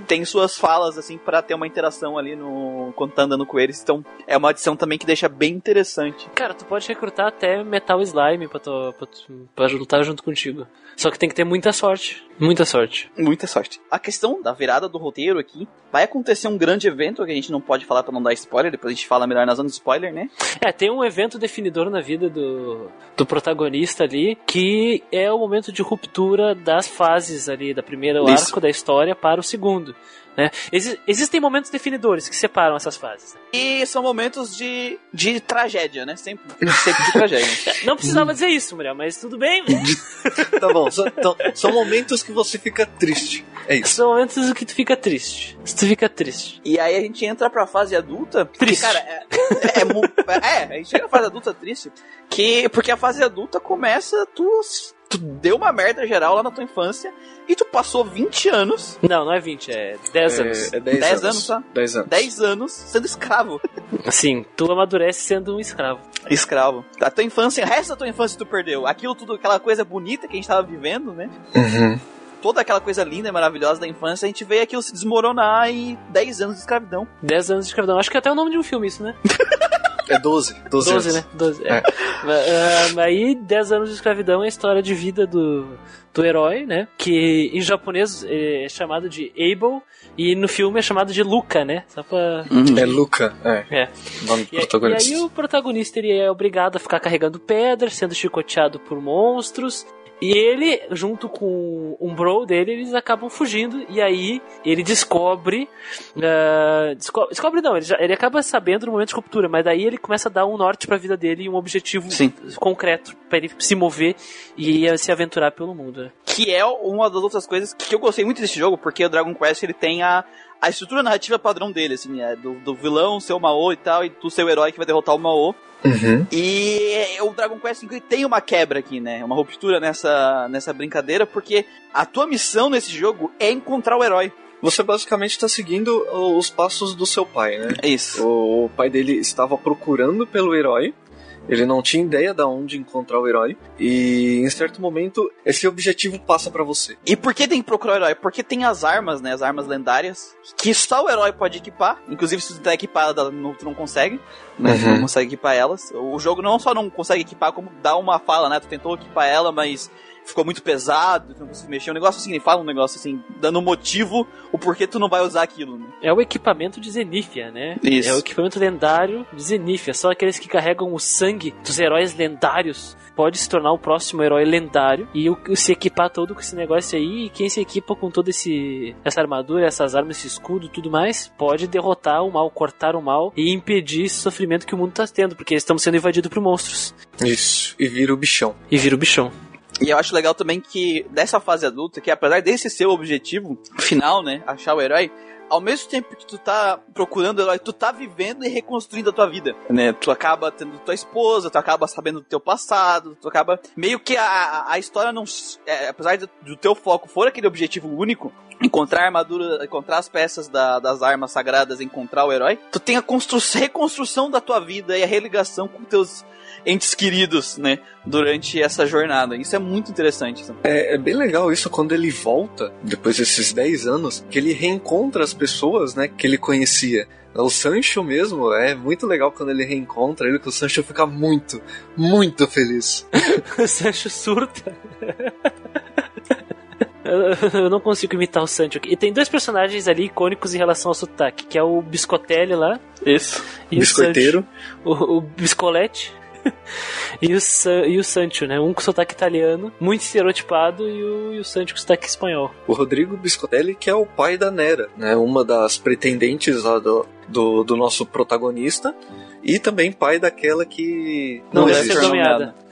Tem suas falas, assim, pra ter uma interação ali no. quando tá andando com eles. Então, é uma adição também que deixa bem interessante. Cara, tu pode recrutar até Metal Slime pra, tu, pra, tu- pra lutar junto contigo. Só que tem que ter muita sorte. Muita sorte. Muita sorte. A questão da virada do roteiro aqui, vai acontecer um grande evento que a gente não pode falar pra não dar spoiler, depois a gente fala melhor na zona de spoiler, né? É, tem um evento definidor na vida do, do protagonista ali, que é o momento de ruptura das fases ali, da primeira Isso. arco da história para o segundo. Né? Exi- existem momentos definidores que separam essas fases. E são momentos de, de tragédia, né? Sempre, sempre de tragédia. Não precisava dizer isso, Muriel, mas tudo bem. Tá bom, são, então, são momentos que você fica triste. É isso. São momentos que tu fica triste. Tu fica triste. E aí a gente entra pra fase adulta. Triste. cara, é, é, é é, a gente chega na fase adulta triste. Que, porque a fase adulta começa, tu, tu deu uma merda geral lá na tua infância e tu passou 20 anos, Não, não é 20, é 10 anos. É, é 10 10 anos. anos, tá? 10 anos. 10 anos sendo escravo. Assim, tu amadurece sendo um escravo. Escravo. A tua infância, o resto da tua infância tu perdeu. Aquilo tudo, aquela coisa bonita que a gente tava vivendo, né? Uhum. Toda aquela coisa linda e maravilhosa da infância, a gente vê aquilo se desmoronar em 10 anos de escravidão. 10 anos de escravidão. Acho que é até o nome de um filme isso, né? É 12. 12, 12, anos. né? 12. É. Mas, ah, aí, 10 anos de escravidão é a história de vida do, do herói, né? Que em japonês é chamado de Abel e no filme é chamado de Luca, né? Só pra. É Luca, é. É. Nome do E, e protagonista. aí o protagonista ele é obrigado a ficar carregando pedras, sendo chicoteado por monstros. E ele, junto com um bro dele, eles acabam fugindo. E aí ele descobre. ah, desco- descobre não, ele, já- ele acaba sabendo no momento de ruptura, mas daí ele começa a dar um norte pra vida dele e um objetivo Sim. concreto pra ele se mover e se aventurar pelo mundo. que é uma das outras coisas que eu gostei muito desse jogo, porque o Dragon Quest ele tem a, a estrutura narrativa padrão dele, assim, é do, do vilão ser o Mao e tal, e tu ser o herói que vai derrotar o Mao. Uhum. E o Dragon Quest V tem uma quebra aqui, né? Uma ruptura nessa, nessa brincadeira, porque a tua missão nesse jogo é encontrar o herói. Você basicamente está seguindo os passos do seu pai, né? É isso. O pai dele estava procurando pelo herói. Ele não tinha ideia de onde encontrar o herói. E em certo momento, esse objetivo passa pra você. E por que tem que procurar o herói? Porque tem as armas, né? As armas lendárias, que só o herói pode equipar. Inclusive, se tu tá equipada, não- tu não consegue. Né? Tu Uhum. não consegue equipar elas. O jogo não só não consegue equipar, como dá uma fala, né? Tu tentou equipar ela, mas ficou muito pesado, tu não conseguiu mexer. Um negócio assim, ele fala um negócio assim, dando motivo o porquê tu não vai usar aquilo, né? É o equipamento de Zenithia, né? Isso. É o equipamento lendário de Zenithia. Só aqueles que carregam o sangue dos heróis lendários pode se tornar o próximo herói lendário e o, se equipar todo com esse negócio aí. E quem se equipa com toda esse essa armadura, essas armas, esse escudo, tudo mais, pode derrotar o mal, cortar o mal e impedir esse sofrimento que o mundo tá tendo, porque estamos sendo invadidos por monstros. Isso. E vira o bichão. E vira o bichão. E eu acho legal também que dessa fase adulta, que apesar desse ser o objetivo final, né? Achar o herói, ao mesmo tempo que tu tá procurando o herói, tu tá vivendo e reconstruindo a tua vida, né? Tu acaba tendo tua esposa, tu acaba sabendo do teu passado, tu acaba... Meio que a, a história não... é, apesar do, do teu foco for aquele objetivo único, encontrar a armadura, encontrar as peças da- das armas sagradas, encontrar o herói, tu tem a constru- reconstrução da tua vida e a religação com teus entes queridos, né? Durante essa jornada. Isso é muito interessante. É, é bem legal isso quando ele volta, depois desses 10 anos, que ele reencontra as pessoas, né, que ele conhecia. O Sancho mesmo, é muito legal quando ele reencontra ele, que o Sancho fica muito, muito feliz. o Sancho surta. Eu não consigo imitar o Sancho aqui. E tem dois personagens ali icônicos em relação ao sotaque, que é o Biscotelli lá. Isso. E Biscoiteiro. O, o, o Biscolete. e, o e o Sancho, né? Um com sotaque italiano, muito estereotipado, e o, e o Sancho com sotaque espanhol. O Rodrigo Biscotelli, que é o pai da Nera, né? Uma das pretendentes lá do, do, do nosso protagonista. E também pai daquela que não, não deve ser nomeada.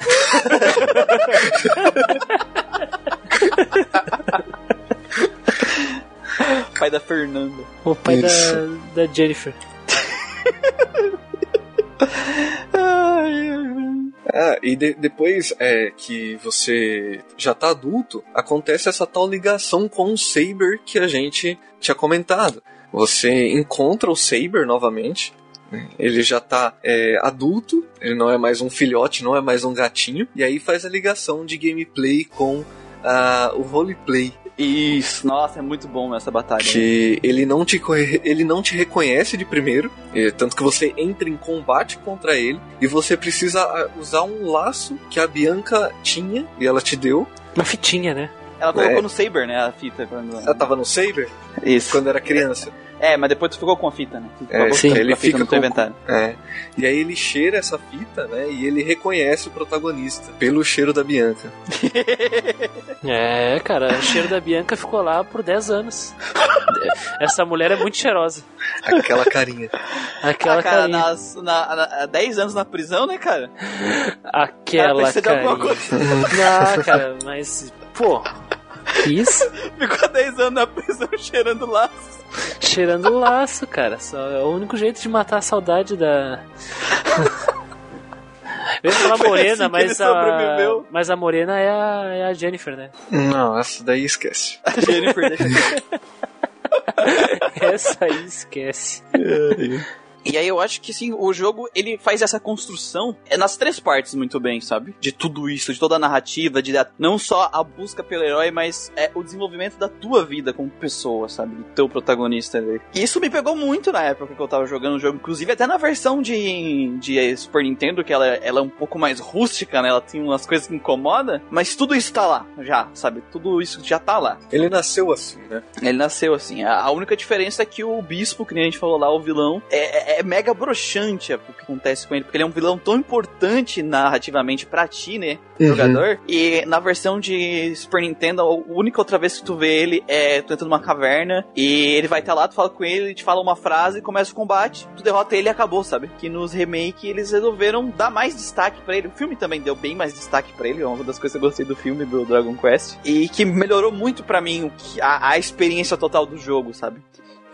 pai da Fernanda. O pai da, da Jennifer. Ah, e de, depois é, que você já tá adulto, acontece essa tal ligação com o Saber que a gente tinha comentado. Você encontra o Saber novamente. Né? Ele já tá é, adulto, ele não é mais um filhote, não é mais um gatinho, e aí faz a ligação de gameplay com uh, o roleplay. Isso, nossa, é muito bom essa batalha. Que ele não te, ele não te reconhece de primeiro, é, tanto que você entra em combate contra ele e você precisa ah, usar um laço que a Bianca tinha e ela te deu. Uma fitinha, né? Ela colocou é. no Saber, né? A fita. Quando... Ela tava no Saber? Isso. Quando era criança. É, mas depois tu ficou com a fita, né? É, sim, ele fica no teu inventário. É. E aí ele cheira essa fita, né? E ele reconhece o protagonista pelo cheiro da Bianca. é, cara, o cheiro da Bianca ficou lá por 10 anos. Essa mulher é muito cheirosa. Aquela carinha. Aquela ah, cara, carinha. Nas, na, na, 10 anos na prisão, né, cara? Aquela cara, carinha. Não, cara, mas, pô, isso? Ficou 10 anos na prisão cheirando laços. Cheirando laço, cara. Só é o único jeito de matar a saudade da. Eu ia falar Morena, assim mas, a, mas a Morena é a, é a Jennifer, né? Não, essa daí esquece. A Jennifer deixa Essa aí esquece. E aí eu acho que sim, o jogo ele faz essa construção é nas três partes muito bem, sabe? De tudo isso, de toda a narrativa, de não só a busca pelo herói, mas é o desenvolvimento da tua vida como pessoa, sabe? Do teu protagonista ali. E isso me pegou muito na época que eu tava jogando o jogo, inclusive até na versão de, de Super Nintendo, que ela, ela é um pouco mais rústica, né? Ela tem umas coisas que incomodam, mas tudo isso tá lá, já, sabe? Tudo isso já tá lá. Ele nasceu assim, né? Ele nasceu assim. A, a única diferença é que o bispo, que nem a gente falou lá, o vilão, é, é é mega broxante o que acontece com ele, porque ele é um vilão tão importante narrativamente pra ti, né, uhum. jogador. E na versão de Super Nintendo, a única outra vez que tu vê ele é tu entra numa caverna e ele vai estar lá, tu fala com ele, ele te fala uma frase, começa o combate, tu derrota ele e acabou, sabe? Que nos remake eles resolveram dar mais destaque para ele. O filme também deu bem mais destaque para ele, é uma das coisas que eu gostei do filme do Dragon Quest. E que melhorou muito para mim a, a experiência total do jogo, sabe?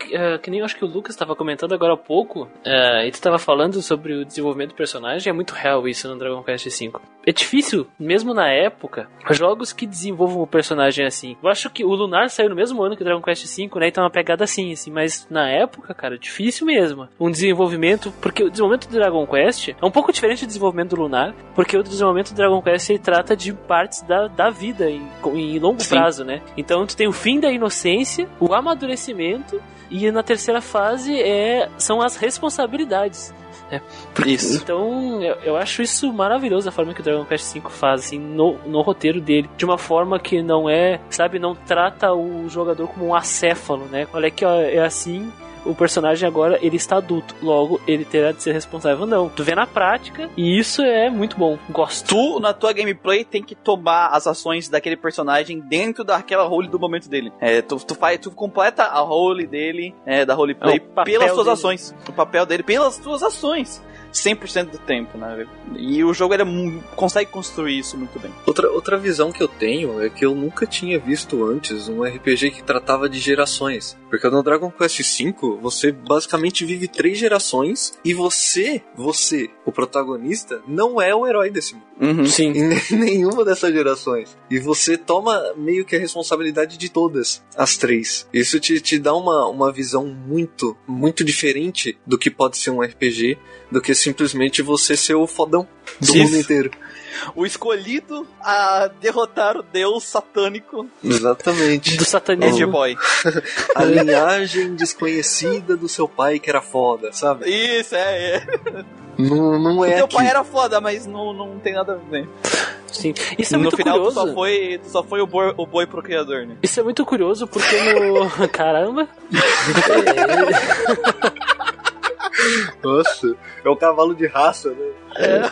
Uh, que nem eu acho que o Lucas estava comentando agora há pouco, uh, e tu estava falando sobre o desenvolvimento do personagem, é muito real isso no Dragon Quest V. É difícil, mesmo na época, jogos que desenvolvam o personagem assim. Eu acho que o Lunar saiu no mesmo ano que o Dragon Quest V, né? Então é uma pegada assim, assim, mas na época, cara, difícil mesmo. Um desenvolvimento, porque o desenvolvimento do Dragon Quest é um pouco diferente do desenvolvimento do Lunar, porque o desenvolvimento do Dragon Quest ele trata de partes da, da vida em, em longo Sim. prazo, né? Então tu tem o fim da inocência, o amadurecimento e na terceira fase é, são as responsabilidades. É, isso. Então, eu, eu, acho isso maravilhoso a forma que o Dragon Quest V faz, assim, no, no roteiro dele. De uma forma que não é, sabe, não trata o jogador como um acéfalo, né? Olha ó, é assim, o personagem agora ele está adulto, logo ele terá de ser responsável. Não, tu vê na prática e isso é muito bom. Gosto. Tu, na tua gameplay, tem que tomar as ações daquele personagem dentro daquela role do momento dele. É, tu, tu, faz, tu completa a role dele, é, da roleplay, é, pelas suas dele. ações. O papel dele pelas suas ações. 100% do tempo, né? E o jogo ele consegue construir isso muito bem. Outra, outra visão que eu tenho é que eu nunca tinha visto antes um RPG que tratava de gerações. Porque no Dragon Quest V, você basicamente vive três gerações e você, você, o protagonista, não é o herói desse mundo. Uhum, sim. Em nenhuma dessas gerações. E você toma meio que a responsabilidade de todas as três. Isso te, te dá uma, uma visão muito, muito diferente do que pode ser um RPG do que simplesmente você ser o fodão. do Isso. mundo inteiro. O escolhido a derrotar o deus satânico Exatamente. Do satanismo. Boy. A linhagem desconhecida do seu pai que era foda, sabe? Isso, é, é. Não, não O é teu aqui. pai era foda, mas não, não tem nada a ver. Sim. Isso é no muito final curioso. tu só foi, tu só foi o, boi, o boi pro criador, né? Isso é muito curioso porque no. Caramba! Nossa, é o cavalo de raça, né?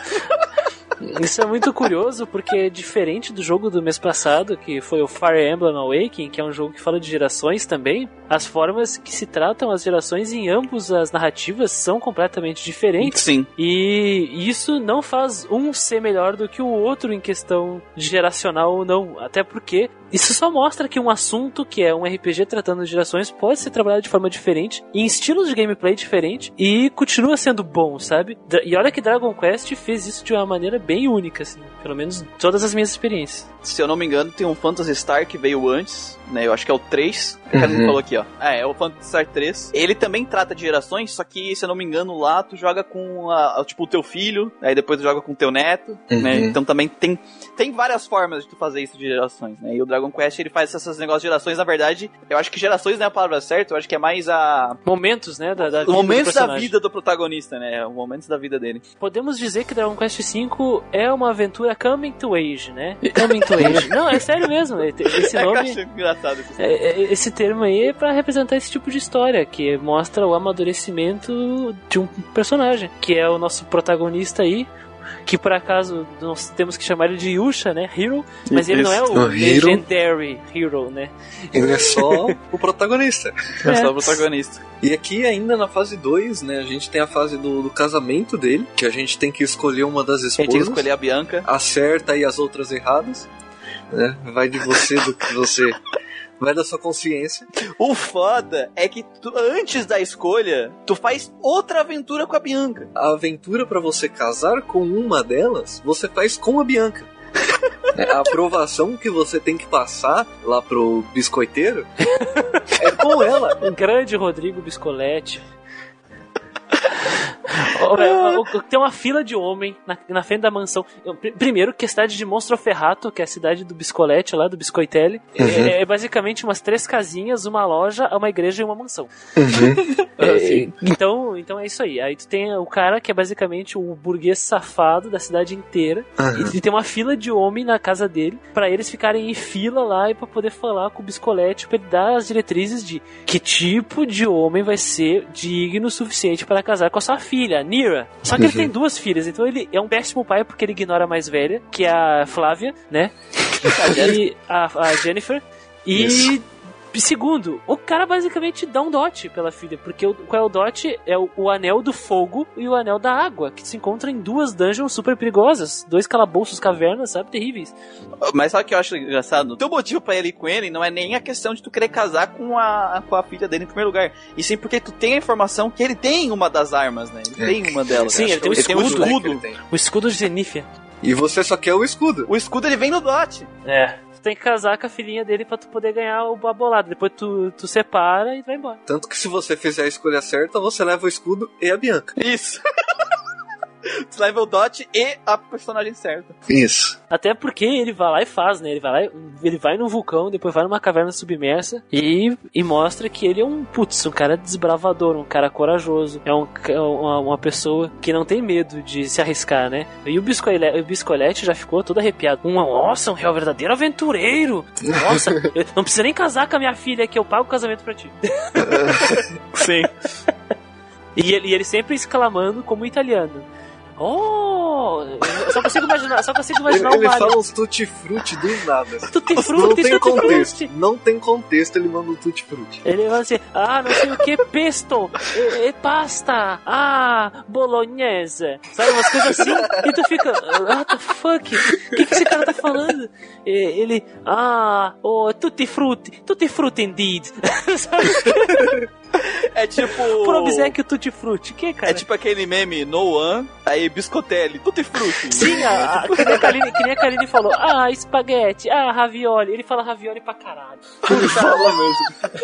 Isso é muito curioso porque é diferente do jogo do mês passado, que foi o Fire Emblem Awakening, que é um jogo que fala de gerações também. As formas que se tratam as gerações em ambos as narrativas são completamente diferentes. Sim. E isso não faz um ser melhor do que o outro em questão geracional ou não. Até porque isso só mostra que um assunto que é um RPG tratando de gerações pode ser trabalhado de forma diferente, em estilos de gameplay diferente e continua sendo bom, sabe? E olha que Dragon Quest fez isso de uma maneira bem única, assim. Pelo menos todas as minhas experiências. Se eu não me engano, tem um Phantasy Star que veio antes, né? Eu acho que é o 3. O cara me Uhum. falou aqui, ó. É, é o Phantasy Star 3. Ele também trata de gerações, só que, se eu não me engano, lá tu joga com, a, a- tipo, o teu filho, aí depois tu joga com o teu neto, né? Uhum. Então também tem, tem várias formas de tu fazer isso de gerações, né? E o Dragon Quest, ele faz esses negócios de gerações, na verdade, eu acho que gerações não é a palavra certa, eu acho que é mais a... Momentos, né? Da, da Momentos da vida do protagonista, né? Os momentos da vida dele. Podemos dizer que Dragon Quest V é uma aventura coming to age, né? Coming to age. Não, é sério mesmo. Esse É nome. acho engraçado. É, é, Esse termo aí é pra representar esse tipo de história, que mostra o amadurecimento de um personagem, que é o nosso protagonista aí, que por acaso nós temos que chamar ele de Yusha, né? Hero, mas ele não é o O Hero. Legendary Hero, né? Ele é só o protagonista. É só É. o protagonista. E aqui, ainda na fase 2, né, a gente tem a fase do, do casamento dele, que a gente tem que escolher uma das A gente esposas. tem que escolher a Bianca. Acerta e as outras erradas. Né? Vai de você, do que você. Vai da sua consciência. O foda é que tu- antes da escolha, tu faz outra aventura com a Bianca. A aventura pra você casar com uma delas, você faz com a Bianca. É, A aprovação que você tem que passar lá pro biscoiteiro é com ela. O grande Rodrigo Biscoletti. Ó, Tem uma fila de homem na, na frente da mansão. Eu, pr- Primeiro, que a cidade de Monstroferrato, que é a cidade do Biscolete lá, do Biscoitelli, é, é basicamente umas três casinhas, uma loja, uma igreja e uma mansão. É, então, então é isso aí. Aí tu tem o cara que é basicamente o burguês safado da cidade inteira. E tem uma fila de homem na casa dele pra eles ficarem em fila lá e pra poder falar com o Biscolete pra ele dar as diretrizes de que tipo de homem vai ser digno o suficiente para casar com a sua filha, a Nira. Só que ele tem duas filhas, então ele é um péssimo pai porque ele ignora a mais velha, que é a Flávia, né? e a, a Jennifer. E Isso. Segundo, o cara basicamente dá um dote pela filha, porque o, qual é o dote? É o, o anel do fogo e o anel da água, que se encontram em duas dungeons super perigosas, dois calabouços cavernas, sabe, terríveis. Mas sabe o que eu acho engraçado? O teu motivo pra ele ir com ele não é nem a questão de tu querer casar com a, com a filha dele em primeiro lugar. E sim porque tu tem a informação que ele tem uma das armas, né? Ele É. tem uma delas. Sim, ele tem um um escudo, né, escudo. ele tem. O escudo de Zenithia. E você só quer o escudo. O escudo ele vem no dote. É. Tu tem que casar com a filhinha dele pra tu poder ganhar o babolado. Depois tu, tu separa e tu vai embora. Tanto que se você fizer a escolha certa, você leva o escudo e a Bianca. Isso. o dote e a personagem certa. Isso. Até porque ele vai lá e faz, né? Ele vai lá, ele vai num vulcão, depois vai numa caverna submersa e, e mostra que ele é um putz, um cara desbravador, um cara corajoso, é um, ca- uma, uma pessoa que não tem medo de se arriscar, né? E o Biscolete, o já ficou todo arrepiado. Um, nossa, um real verdadeiro aventureiro! Nossa, eu não precisa nem casar com a minha filha que eu pago o casamento pra ti. Sim. E ele, e ele sempre exclamando como italiano. Oh! Só consigo imaginar, só consigo Ele, imaginar o ele Mario. fala uns tutti-frutti do nada. Tutti Não frutti, tem contexto. frutti. Não tem contexto, ele manda um tutti-frutti. Ele vai assim, ah, não sei o que, pesto, e, e pasta, ah, bolognese, sabe, umas coisas assim, e tu fica, what the fuck, o que, que esse cara tá falando? E ele, ah, oh, tutti frutti, tutti frutti indeed, sabe? É tipo. Por obsequio tutti frutti. Que, cara? É tipo aquele meme No One, aí biscotelli, tutti frutti. Sim, a, a, que, nem a Kaline, que nem a Kaline falou, ah, espaguete, ah, ravioli. Ele fala ravioli pra caralho. Ele fala mesmo.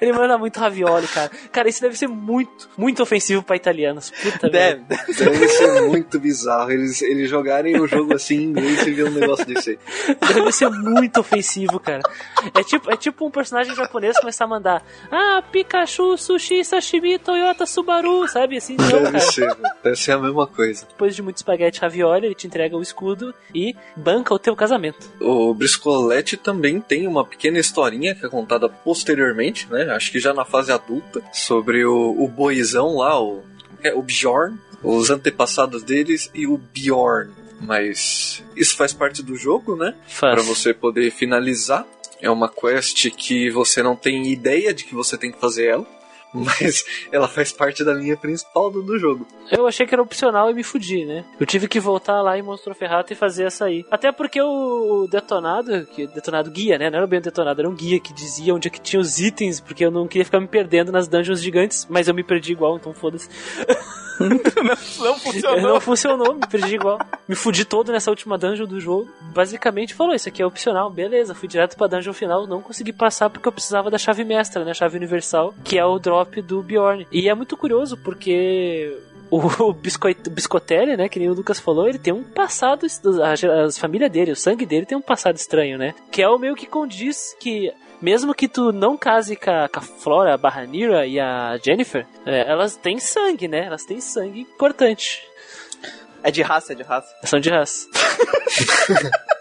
Ele manda muito ravioli, cara. Cara, isso deve ser muito, muito ofensivo pra italianos. Puta Deve. merda. Deve ser muito bizarro eles, eles jogarem o jogo assim em inglês e ver um negócio desse aí. Deve ser muito ofensivo, cara. É tipo, é tipo um personagem japonês começar a mandar, ah, Pikachu, Sushi, Sashimi, Toyota, Subaru, sabe? Assim, não, Deve cara. ser, velho. deve ser a mesma coisa. Depois de muito espaguete e ravioli, ele te entrega o escudo e banca o teu casamento. O Briscolete também tem uma pequena historinha que é contada posteriormente, né? Acho que já na fase adulta, sobre o, o boizão lá, o, é, o Bjorn, os antepassados deles e o Bjorn. Mas isso faz parte do jogo, né? Faz. Pra você poder finalizar. É uma quest que você não tem ideia de que você tem que fazer ela. Mas ela faz parte da linha principal do, do jogo. Eu achei que era opcional e me fudi, né? Eu tive que voltar lá em Monstro Ferrata e fazer essa aí. Até porque o detonado, que detonado guia, né? Não era bem um detonado, era um guia que dizia onde é que tinha os itens, porque eu não queria ficar me perdendo nas dungeons gigantes, mas eu me perdi igual, então foda-se. Não funcionou. Não funcionou, me perdi igual. Me fudi todo nessa última dungeon do jogo. Basicamente falou, isso aqui é opcional, beleza. Fui direto pra dungeon final, não consegui passar porque eu precisava da chave mestra, né? Chave universal, que é o drop do Bjorn. E é muito curioso porque o Biscotelli, né, que nem o Lucas falou, ele tem um passado, a, a família dele, o sangue dele tem um passado estranho, né? Que é o meio que condiz que mesmo que tu não case com a, com a Flora, a Barranira e a Jennifer, é, elas têm sangue, né? Elas têm sangue importante. É de raça, é de raça. São de raça.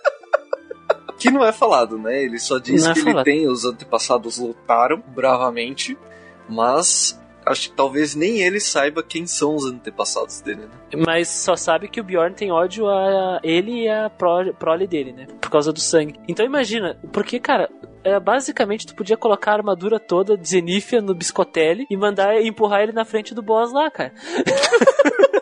Que não é falado, né? Ele só diz Não é que falado. ele tem, os antepassados lutaram bravamente, mas acho que talvez nem ele saiba quem são os antepassados dele, né? Mas só sabe que o Bjorn tem ódio a ele e a pro- prole dele, né? Por causa do sangue. Então imagina, porque, cara, é, basicamente tu podia colocar a armadura toda de Zenithia no Biscotelli e mandar empurrar ele na frente do boss lá, cara.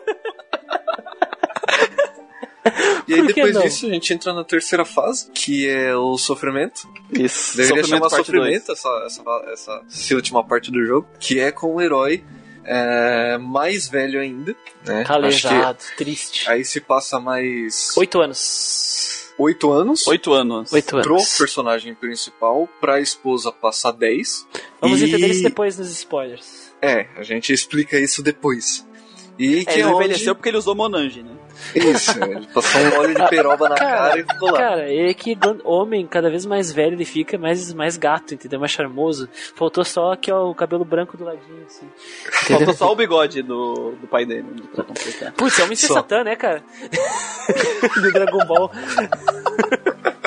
E aí depois não? disso a gente entra na terceira fase, que é o sofrimento. Isso. Deveria chamar parte sofrimento essa, essa, essa, essa última parte do jogo, que é com o herói é, mais velho ainda, né? Calejado, triste. aí se passa mais Oito anos. oito anos. 2. Oito anos. Oito Pro anos. personagem principal, pra esposa passar 10. Vamos e... entender isso depois nos spoilers. É, a gente explica isso depois. E É, que ele é onde... envelheceu porque ele usou Monange, né? Isso, ele passou um óleo de peroba na cara, e ficou lá. Cara, é que homem, cada vez mais velho ele fica, mais, mais gato, entendeu? Mais charmoso. Faltou só aqui, ó, o cabelo branco do ladinho, assim. Faltou só o bigode do, do pai dele. né, pra completar. Putz, é o Mr. Satan, né, cara? do Dragon Ball.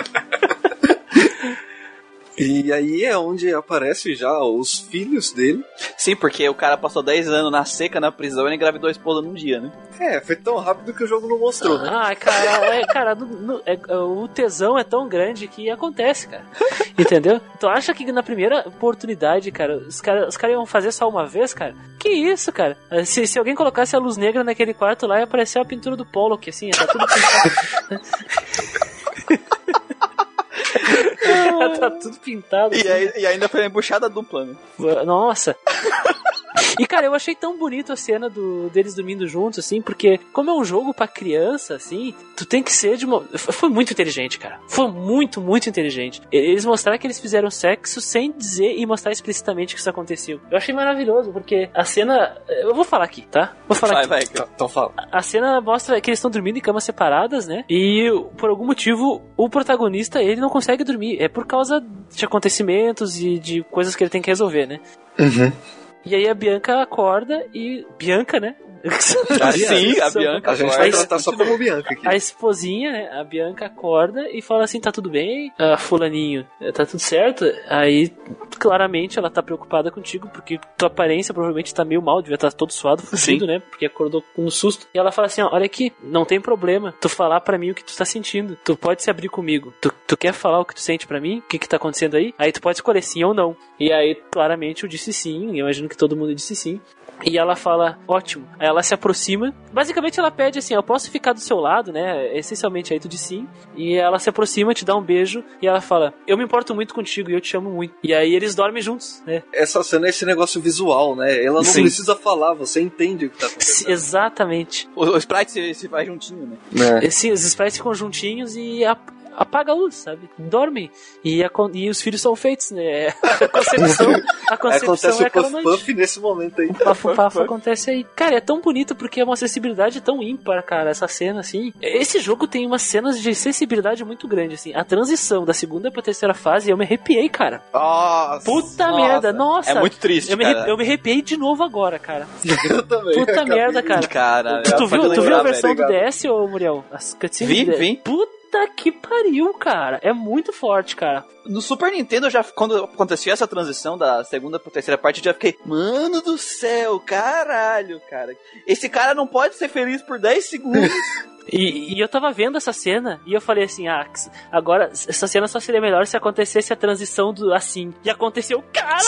E aí é onde aparecem já os filhos dele. Sim, porque o cara passou 10 anos na seca na prisão e engravidou a esposa num dia, né? É, foi tão rápido que o jogo não mostrou, né? Ai, cara, é, cara no- no- é- é, o tesão é tão grande que acontece, cara. Entendeu? Tu acha que na primeira oportunidade, cara, os caras os cara iam fazer só uma vez, cara? Que isso, cara? Se, se alguém colocasse a luz negra naquele quarto lá, ia aparecer a pintura do Polo, que assim, ia tá tudo pintado. tá tudo pintado. E, aí- e ainda foi uma embuchada dupla, né? Nossa. E cara, eu achei tão bonito a cena do, deles dormindo juntos, assim, porque como é um jogo pra criança, assim, tu tem que ser de uma. Foi muito inteligente, cara. Foi muito, muito inteligente. Eles mostraram que eles fizeram sexo sem dizer e mostrar explicitamente que isso aconteceu. Eu achei maravilhoso, porque a cena. Eu vou falar aqui, tá? Vou falar Vai, aqui. vai. Então fala. A cena mostra que eles estão dormindo em camas separadas, né? E por algum motivo o protagonista ele não consegue dormir. É por causa de acontecimentos e de coisas que ele tem que resolver, né? E aí a Bianca acorda e. Bianca, né? Ah, sim, a Bianca A gente vai tratar só como Bianca aqui. A esposinha, né, a Bianca acorda e fala assim: tá tudo bem? Ah, fulaninho, tá tudo certo? Aí, claramente, ela tá preocupada contigo, porque tua aparência provavelmente tá meio mal, devia estar todo suado, fugido, né? Porque acordou com um susto. E ela fala assim: ó, olha aqui, não tem problema tu falar pra mim o que tu tá sentindo. Tu pode se abrir comigo. Tu, tu quer falar o que tu sente pra mim? O que que tá acontecendo aí? Aí tu pode escolher sim ou não. E aí, claramente, eu disse sim, eu imagino que todo mundo disse sim. E ela fala, ótimo. Aí ela se aproxima. Basicamente ela pede assim, eu posso ficar do seu lado, né? Essencialmente aí tu diz sim. E ela se aproxima, te dá um beijo. E ela fala, eu me importo muito contigo e eu te amo muito. E aí eles dormem juntos, né? Essa cena é esse negócio visual, né? Ela não Sim. precisa falar, você entende o que tá acontecendo. Exatamente. O, o Sprite se, se vai juntinho, né? E, Sim, os sprites ficam juntinhos e a- apaga a luz, sabe? Dormem. E, a e os filhos são feitos, né? A concepção, a concepção Acontece é aquela Puff noite. Puff nesse momento aí. O Pafo Pafo acontece aí. Cara, é tão bonito porque é uma sensibilidade tão ímpar, cara, essa cena, assim. Esse jogo tem umas cenas de sensibilidade muito grande, assim. A transição da segunda pra terceira fase, eu me arrepiei, cara. Nossa! Puta nossa. merda, nossa. É muito triste, Eu me, cara. eu me arrepiei de novo agora, cara. Eu também. Puta merda, cara. Cara, Tu, tu viu, tu viu lembrar, a versão velho. do DS, ô Muriel? As cutscenes Vi, vi. Puta que pariu, cara. É muito forte, cara. No Super Nintendo, já, quando aconteceu essa transição da segunda pra terceira parte, eu já fiquei, mano do céu, caralho, cara. Esse cara não pode ser feliz por 10 segundos. E, e eu tava vendo essa cena e eu falei assim: ah, agora essa cena só seria melhor se acontecesse a transição do assim. E aconteceu, caralho!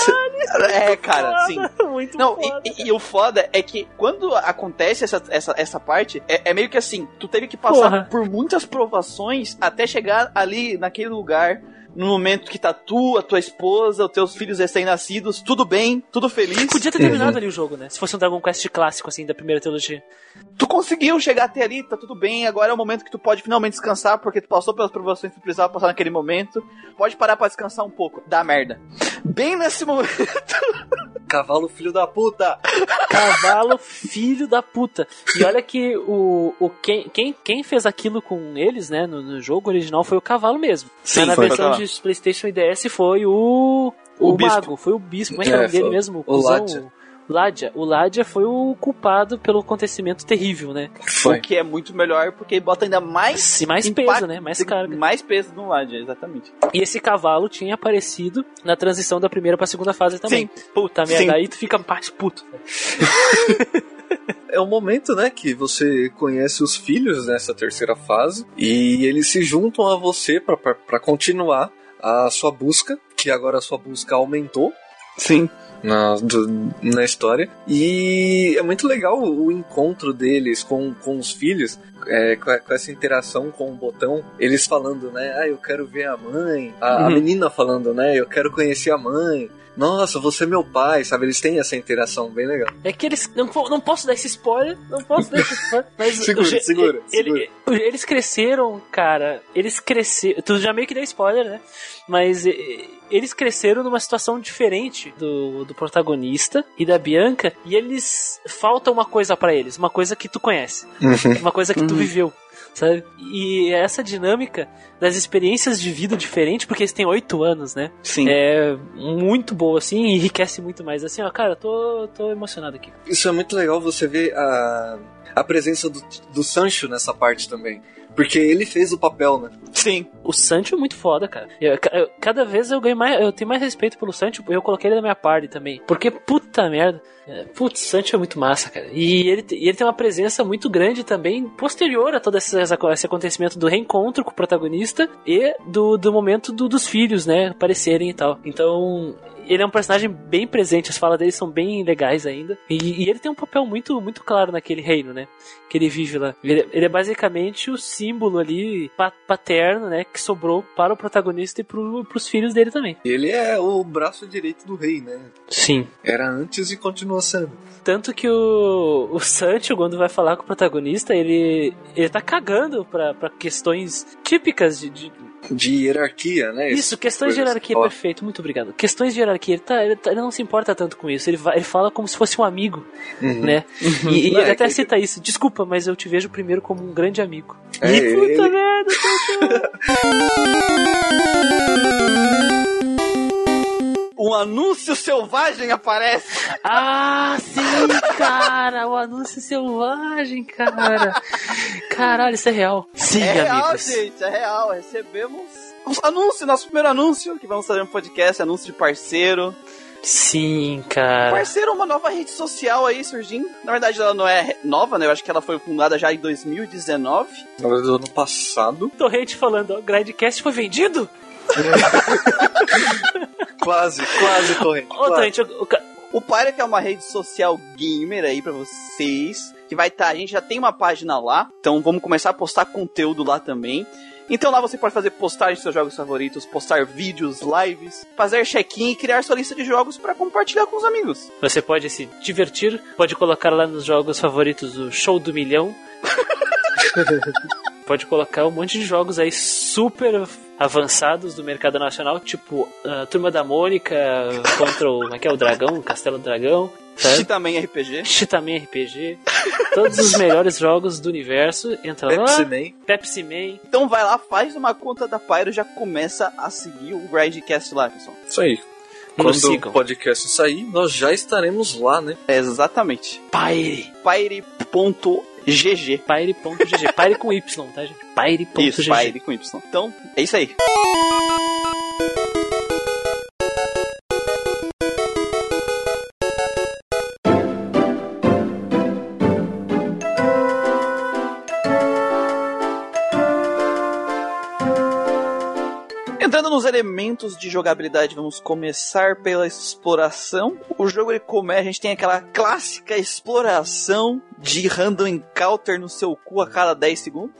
é, cara, sim. Muito Não, foda. e, e- e o foda é que quando acontece essa, essa, essa parte, é, é meio que assim, tu teve que passar Porra. por muitas provações até chegar ali naquele lugar. No momento que tá tu, a tua esposa, os teus filhos recém-nascidos, tudo bem, tudo feliz. Podia ter terminado ali o jogo, né? Se fosse um Dragon Quest clássico, assim, da primeira trilogia. Tu conseguiu chegar até ali, tá tudo bem. Agora é o momento que tu pode finalmente descansar, porque tu passou pelas provações que tu precisava passar naquele momento. Pode parar pra descansar um pouco. Dá merda. Bem nesse momento. Cavalo filho da puta! Cavalo filho da puta. E olha que o, o quem, quem, quem fez aquilo com eles, né, no, no jogo original foi o cavalo mesmo. Sim, Mas na foi o versão de PlayStation e DS foi o. O, O mago, foi o bispo. Como é que é o É, nome dele mesmo? o? Ládia. Ládia. O Ládia foi o culpado pelo acontecimento terrível, né? Foi. O que é muito melhor, porque bota ainda mais. Se mais impacto- peso, né? Mais carga. Mais peso no lado, exatamente. E esse cavalo tinha aparecido na transição da primeira pra segunda fase também. Puta merda, Sim. aí tu fica mais puto. É o momento, né, que você conhece os filhos nessa terceira fase e eles se juntam a você pra continuar a sua busca, que agora a sua busca aumentou Sim. na, do- na história. E é muito legal o encontro deles com, com os filhos, é, com, a- com essa interação com o botão. Eles falando, né? Ah, eu quero ver a mãe. A, a Uhum. menina falando, né? Eu quero conhecer a mãe. Nossa, você é meu pai, sabe? Eles têm essa interação bem legal. É que eles. Não, não posso dar esse spoiler, não posso dar esse spoiler. Mas Segura, o segura, ele- Eles cresceram, cara. Eles cresceram. Tu já meio que deu spoiler, né? Mas eles cresceram numa situação diferente do, do protagonista e da Bianca. E eles. Falta uma coisa pra eles, uma coisa que tu conhece, uma coisa que tu Uhum. viveu. Sabe? E essa dinâmica das experiências de vida diferentes, porque eles têm oito anos, né? Sim. É muito boa, assim, e enriquece muito mais. Assim, ó, cara, eu tô, tô emocionado aqui. Isso é muito legal você ver a, a presença do, do Sancho nessa parte também. Porque ele fez o papel, né? Sim. O Sancho é muito foda, cara. Eu- eu- cada vez eu ganho mais. Eu tenho mais respeito pelo Sancho. Eu coloquei ele na minha party também. Porque, puta merda. É, Putz, Sancho é muito massa, cara. E ele, e ele tem uma presença muito grande também, posterior a todo esse, esse acontecimento do reencontro com o protagonista e do, do momento do- dos filhos, né, aparecerem e tal. Então, ele é um personagem bem presente, as falas dele são bem legais ainda. E, e ele tem um papel muito, muito claro naquele reino, né? Que ele vive lá. Ele, ele é basicamente o símbolo ali pa- paterno, né? Que sobrou para o protagonista e pro, pros filhos dele também. Ele é o braço direito do rei, né? Sim. Era antes e continua sendo. Tanto que o, o Sancho, quando vai falar com o protagonista, ele, ele tá cagando pra, pra questões típicas de, de- De hierarquia, né? Isso, questões de hierarquia, Ó. perfeito, muito obrigado. Questões de hierarquia, ele, tá, ele, tá- ele não se importa tanto com isso, ele, ele fala como se fosse um amigo, Uhum. né? E, e Não, ele é até que- cita isso, desculpa, mas eu te vejo primeiro como um grande amigo. É, e puta merda, Um anúncio selvagem aparece. Ah, sim, cara, o anúncio selvagem, cara. Caralho, isso é real. Sim, é real, amigos. gente, é real. Recebemos um anúncio, nosso primeiro anúncio, que vamos fazer um podcast, anúncio de parceiro. Sim, cara. Parceiro é uma nova rede social aí surgindo. Na verdade, ela não é nova, né? Eu acho que ela foi fundada já em 2019. Na verdade, do ano passado. Torrente falando, ó, o Grindcast foi vendido? Quase, quase, Torrente. Ô, quase. Torrente, o, o é uma rede social gamer aí pra vocês. Que vai estar, a gente já tem uma página lá, então vamos começar a postar conteúdo lá também. Então lá você pode fazer postagem de seus jogos favoritos, postar vídeos, lives, fazer check-in e criar sua lista de jogos para compartilhar com os amigos. Você pode se divertir, pode colocar lá nos jogos favoritos o Show do Milhão. pode colocar um monte de jogos aí super avançados do mercado nacional, tipo a Turma da Mônica contra o, como é que é, o Dragão, o Castelo do Dragão. Sabe? RPG. Chitaman RPG. Todos os melhores jogos do universo. Entra Pepsi lá. Man. Pepsi Man. Então vai lá, faz uma conta da Pyro e já começa a seguir o Grindcast lá, pessoal. Isso aí. Quando sigam. o podcast sair, nós já estaremos lá, né? Exatamente. Pyre. Pyre.gg. Pyre.gg. Pyre com Y, tá, gente? Pyre.gg. Isso, Pyre com Y. Então, é isso aí. Entrando nos elementos de jogabilidade, vamos começar pela exploração. O jogo ele começa, a gente tem aquela clássica exploração de random encounter no seu cu a cada 10 segundos.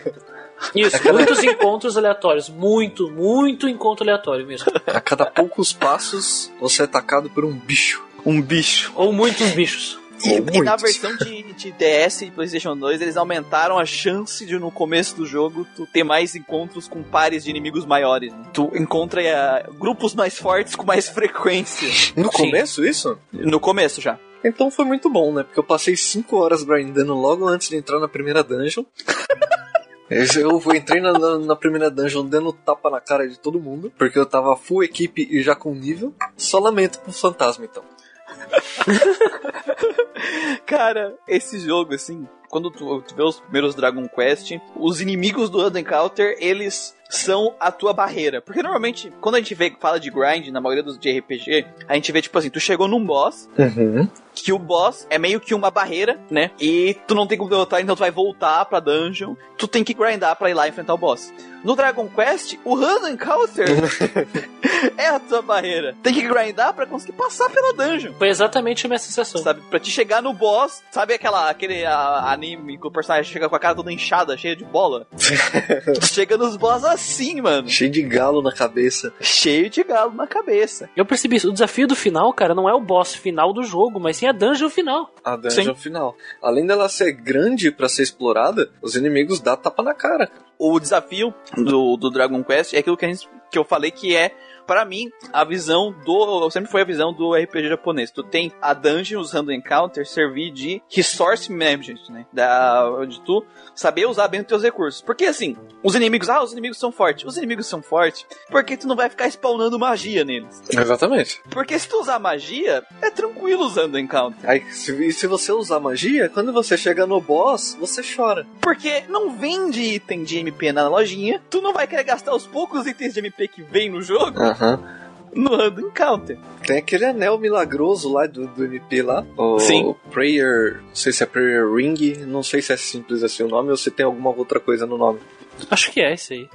Isso, muitos encontros aleatórios. Muito, muito encontro aleatório mesmo. A cada poucos passos, você é atacado por um bicho. Um bicho. Ou muitos bichos. E, e na versão de, de DS e PlayStation 2, eles aumentaram a chance de no começo do jogo tu ter mais encontros com pares de inimigos maiores. né? Tu encontra eh, grupos mais fortes com mais frequência. No Sim. começo, isso? No começo já. Então foi muito bom, né? Porque eu passei 5 horas grindando logo antes de entrar na primeira dungeon. Eu entrei na, na, na primeira dungeon dando tapa na cara de todo mundo, porque eu tava full equipe e já com nível. Só lamento pro fantasma, então. Cara, esse jogo, assim, quando tu, tu vê os primeiros Dragon Quest, os inimigos do Random Encounter, eles são a tua barreira. Porque normalmente, quando a gente vê, fala de grind, na maioria dos de RPG, a gente vê, tipo assim, tu chegou num boss, Uhum. que o boss é meio que uma barreira, né? E tu não tem como derrotar, então tu vai voltar pra dungeon. Tu tem que grindar pra ir lá enfrentar o boss. No Dragon Quest, o Random Encounter é a tua barreira. Tem que grindar pra conseguir passar pela dungeon. Foi exatamente a minha sensação. Sabe, pra te chegar no boss, sabe aquela, aquele a- anime que o personagem chega com a cara toda inchada, cheia de bola? tu chega nos boss assim, mano. Cheio de galo na cabeça. Cheio de galo na cabeça. Eu percebi isso. O desafio do final, cara, não é o boss final do jogo, mas sim a dungeon final. A dungeon final. Além dela ser grande pra ser explorada, os inimigos dão tapa na cara. o desafio do, do Dragon Quest é aquilo que, a gente, que eu falei que é, pra mim, a visão do. Sempre foi a visão do RPG japonês. Tu tem a dungeon, os random encounters, servir de resource management, né? Da, de tu saber usar bem os teus recursos. Porque assim, os inimigos, ah, os inimigos são fortes. Os inimigos são fortes porque tu não vai ficar spawnando magia neles. Exatamente. Porque se tu usar magia, é tranquilo usando encounter. Aí, se, e se você usar magia, quando você chega no boss, você chora. Porque não vende item de MP na lojinha, tu não vai querer gastar os poucos itens de MP que vem no jogo Aham. no random encounter. Tem aquele anel milagroso lá do, do MP lá. O Sim. Prayer. Não sei se é Prayer Ring. Não sei se é simples assim o nome ou se tem alguma outra coisa no nome. Acho que é isso aí.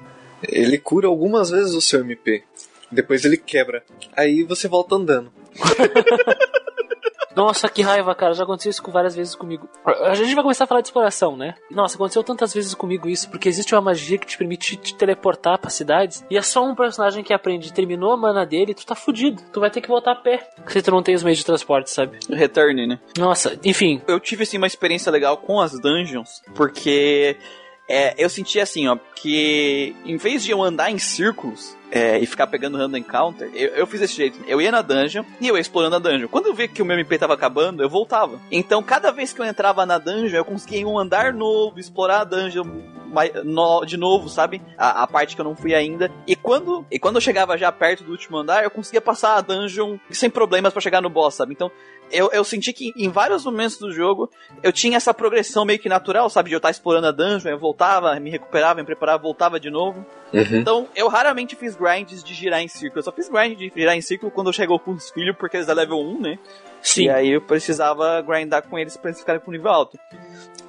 Ele cura algumas vezes o seu MP. Depois ele quebra. Aí você volta andando. Nossa, que raiva, cara. Já aconteceu isso várias vezes comigo. A gente vai começar a falar de exploração, né? Nossa, aconteceu tantas vezes comigo isso, porque existe uma magia que te permite te teleportar pra cidades. E é só um personagem que aprende. Terminou a mana dele, tu tá fudido. Tu vai ter que voltar a pé. Se tu não tem os meios de transporte, sabe? Return, né? Nossa, enfim. Eu tive assim uma experiência legal com as dungeons, porque é, eu senti assim, ó, que em vez de eu andar em círculos é, e ficar pegando random encounter, eu, eu fiz desse jeito. Eu ia na dungeon e eu ia explorando a dungeon. Quando eu vi que o meu MP tava acabando, eu voltava. Então, cada vez que eu entrava na dungeon, eu conseguia um andar novo, explorar a dungeon de novo, sabe? A, a parte que eu não fui ainda. E quando, e quando eu chegava já perto do último andar, eu conseguia passar a dungeon sem problemas pra chegar no boss, sabe? Então, eu, eu senti que em vários momentos do jogo eu tinha essa progressão meio que natural, sabe? De eu estar explorando a dungeon, eu voltava, me recuperava, me preparava, voltava de novo. Então, eu raramente fiz grinds de girar em círculo. Eu só fiz grind de girar em círculo quando eu chegou com os filhos, porque eles é level 1, né? Sim. E aí eu precisava grindar com eles pra eles ficarem com nível alto.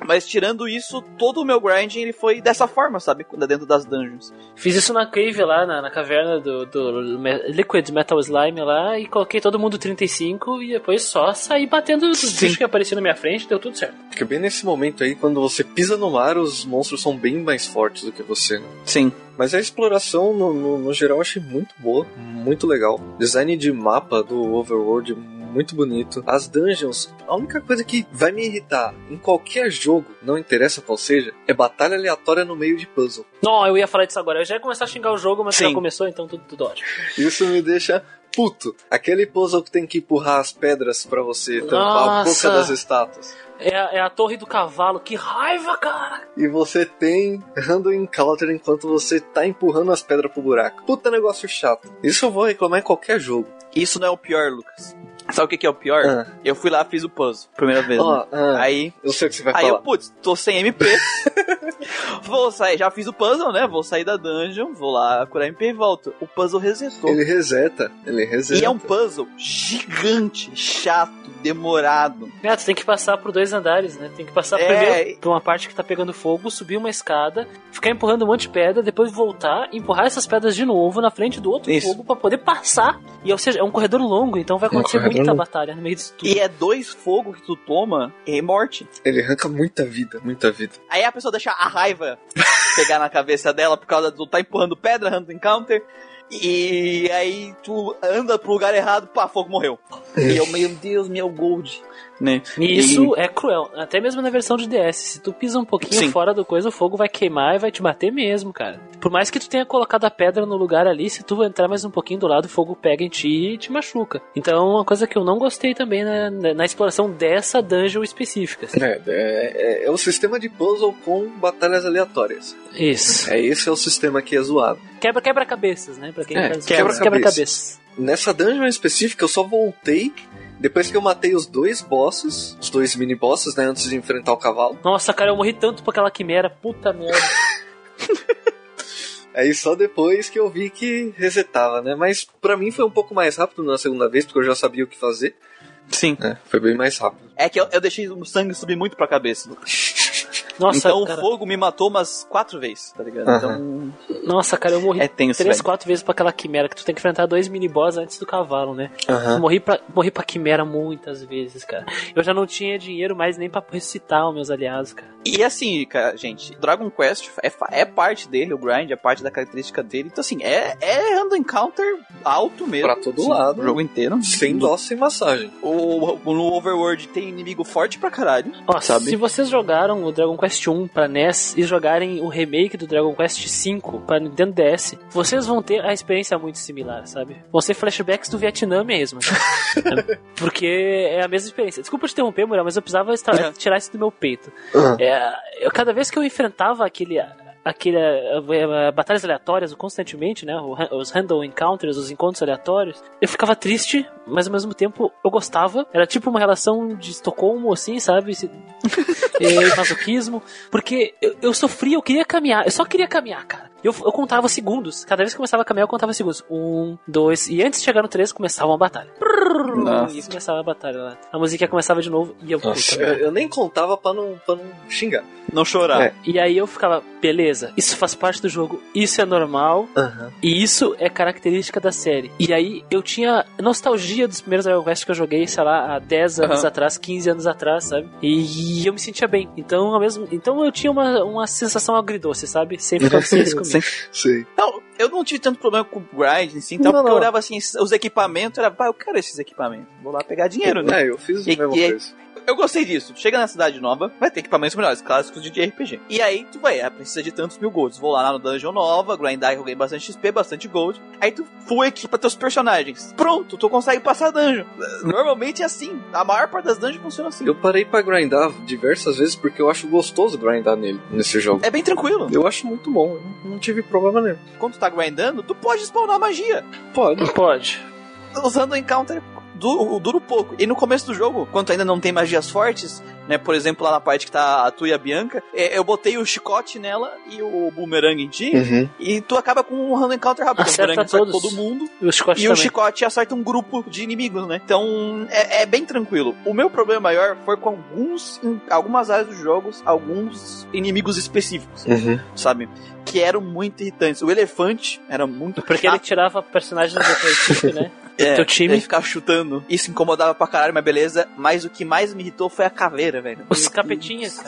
Mas tirando isso, todo o meu grinding ele foi dessa forma, sabe? Dentro das dungeons. Fiz isso na cave lá, na, na caverna do, do Liquid Metal Slime lá, e coloquei todo mundo 35 e depois só saí batendo os bichos que apareciam na minha frente, deu tudo certo. Porque bem nesse momento aí, quando você pisa no mar, os monstros são bem mais fortes do que você, né? Sim. Mas a exploração, no, no, no geral, eu achei muito boa, muito legal. Design de mapa do Overworld, muito bonito. As dungeons, a única coisa que vai me irritar em qualquer jogo, não interessa qual seja, é batalha aleatória no meio de puzzle. Não, eu ia falar disso agora. Eu já ia começar a xingar o jogo, mas Sim. já começou, então tudo, tudo ótimo. Isso me deixa puto. Aquele puzzle que tem que empurrar as pedras pra você tampar a Nossa. boca das estátuas. É, a- é a torre do cavalo, que raiva, cara! E você tem random encounter enquanto você tá empurrando as pedras pro buraco. Puta negócio chato. Isso eu vou reclamar em qualquer jogo. Isso não é o pior, Lucas. Sabe o que, que é o pior? Ah. Eu fui lá, fiz o puzzle, primeira vez. Ó, né? ah, Aí eu sei o que você vai Aí falar. eu, putz, tô sem MP. vou sair, já fiz o puzzle, né? Vou sair da dungeon, vou lá curar MP e volto. O puzzle resetou. Ele reseta, ele reseta. E é um puzzle gigante, chato, demorado. É, tu tem que passar por dois andares, né? Tem que passar É. primeiro por uma parte que tá pegando fogo, subir uma escada, ficar empurrando um monte de pedra, depois voltar, empurrar essas pedras de novo na frente do outro Isso. fogo pra poder passar. E ou seja, é um corredor longo, então vai acontecer corredor muita longo. batalha no meio disso tudo. E é dois fogos que tu toma e morte. Ele arranca muita vida, muita vida. Aí a pessoa deixa a raiva pegar na cabeça dela por causa do tá empurrando pedra, random encounter. E aí tu anda pro lugar errado, pá, fogo morreu. E eu, meu Deus, meu gold. Né? E isso é cruel, até mesmo na versão de DS. Se tu pisa um pouquinho Sim. fora do coisa, o fogo vai queimar e vai te bater mesmo, cara. Por mais que tu tenha colocado a pedra no lugar ali, se tu entrar mais um pouquinho do lado, o fogo pega em ti e te machuca. Então, uma coisa que eu não gostei também na, na- na exploração dessa dungeon específica. assim. É, é, é o sistema de puzzle com batalhas aleatórias. Isso. É esse é o sistema que é zoado. Quebra, quebra-cabeças, né? Pra quem É, quebra-cabeças. quebra-cabeças. Nessa dungeon específica eu só voltei depois que eu matei os dois bosses, os dois mini bosses, né, antes de enfrentar o cavalo. Nossa, cara, eu morri tanto por aquela quimera, puta merda. Aí só depois que eu vi que resetava, né? Mas pra mim foi um pouco mais rápido na segunda vez, porque eu já sabia o que fazer. Sim. É, foi bem mais rápido. É que eu, eu deixei o sangue subir muito pra cabeça. Nossa, então cara, o fogo me matou umas quatro vezes, tá ligado? Aham. Então nossa, cara, eu morri é tenso, três, velho. quatro vezes pra aquela quimera, que tu tem que enfrentar dois mini-boss antes do cavalo, né? Aham. Morri pra, morri pra quimera muitas vezes, cara. Eu já não tinha dinheiro mais nem pra ressuscitar os meus aliados, cara. E assim, cara, gente, Dragon Quest é, é parte dele, o grind é parte da característica dele. Então, assim, é, é random encounter alto mesmo. Pra todo assim, lado. O jogo inteiro. Sem dó, sem massagem. O, o- no Overworld tem inimigo forte pra caralho. Ó, Sabe? se vocês jogaram o Dragon Quest 1 pra NES e jogarem o remake do Dragon Quest 5 pra Nintendo DS, vocês vão ter a experiência muito similar, sabe? Vão ser flashbacks do Vietnã mesmo. Porque é a mesma experiência. Desculpa te interromper, Muriel, mas eu precisava Uhum. tirar isso do meu peito. Uhum. É, eu, cada vez que eu enfrentava aquele. Aquele, eh, batalhas aleatórias constantemente, né? Os random encounters, os encontros aleatórios. Eu ficava triste, mas ao mesmo tempo eu gostava. Era tipo uma relação de Estocolmo, assim, sabe? Eh, masoquismo. Porque eu, eu sofria, eu queria caminhar. Eu só queria caminhar, cara. Eu, eu contava segundos. Cada vez que eu começava a caminhar, eu contava segundos. Um, dois. E antes de chegar no três, começava uma batalha. Nossa. E começava a batalha lá. A musiquinha começava de novo e eu. Nossa, puta eu, eu nem contava pra não, pra não xingar. Não chorar. É. E aí eu ficava, beleza, isso faz parte do jogo, isso é normal, e isso é característica da série. E aí eu tinha nostalgia dos primeiros Dragon Quest que eu joguei, sei lá, há 10 anos Aham. atrás, 15 anos atrás, sabe? E eu me sentia bem. Então, ao mesmo, então eu tinha uma, uma sensação agridoce, sabe? Sempre acontecia isso comigo. Sei. Não, eu não tive tanto problema com o grind, assim, então, Não, porque não. eu olhava assim, os equipamentos, era, pá, eu quero esses equipamentos. Vou lá pegar dinheiro, né? É, eu fiz a E- mesma e- coisa. Eu gostei disso. Chega na cidade nova, vai ter equipamentos melhores, clássicos de RPG. E aí tu vai, ah, precisa de tantos mil golds. Vou lá na dungeon nova, grindar que eu ganhei bastante XP, bastante gold. Aí tu full equipa teus personagens. Pronto, tu consegue passar dungeon. Normalmente é assim. A maior parte das dungeons funciona assim. Eu parei pra grindar diversas vezes porque eu acho gostoso grindar nele, nesse jogo. É bem tranquilo. Eu acho muito bom, eu não- não tive problema nenhum. Quando tu tá grindando, tu pode spawnar magia. Pode. Pode. Usando o encounter dura, dura pouco. E no começo do jogo, quando ainda não tem magias fortes, né? Por exemplo, lá na parte que tá a tu e a Bianca, é, eu botei o chicote nela e o boomerang em ti, Uhum. e tu acaba com um random encounter rápido. Acerta o boomerang acerta todos. todo mundo. E o chicote E o chicote acerta um grupo de inimigos, né? Então é, é bem tranquilo. O meu problema maior foi com alguns, em algumas áreas dos jogos, alguns inimigos específicos, Uhum. sabe? Que eram muito irritantes. O elefante era muito Porque ele chato. tirava personagens da tua equipe, né? É, teu time. Ele ficava chutando. Isso incomodava pra caralho, mas beleza. Mas o que mais me irritou foi a caveira, velho. Os capetinhas.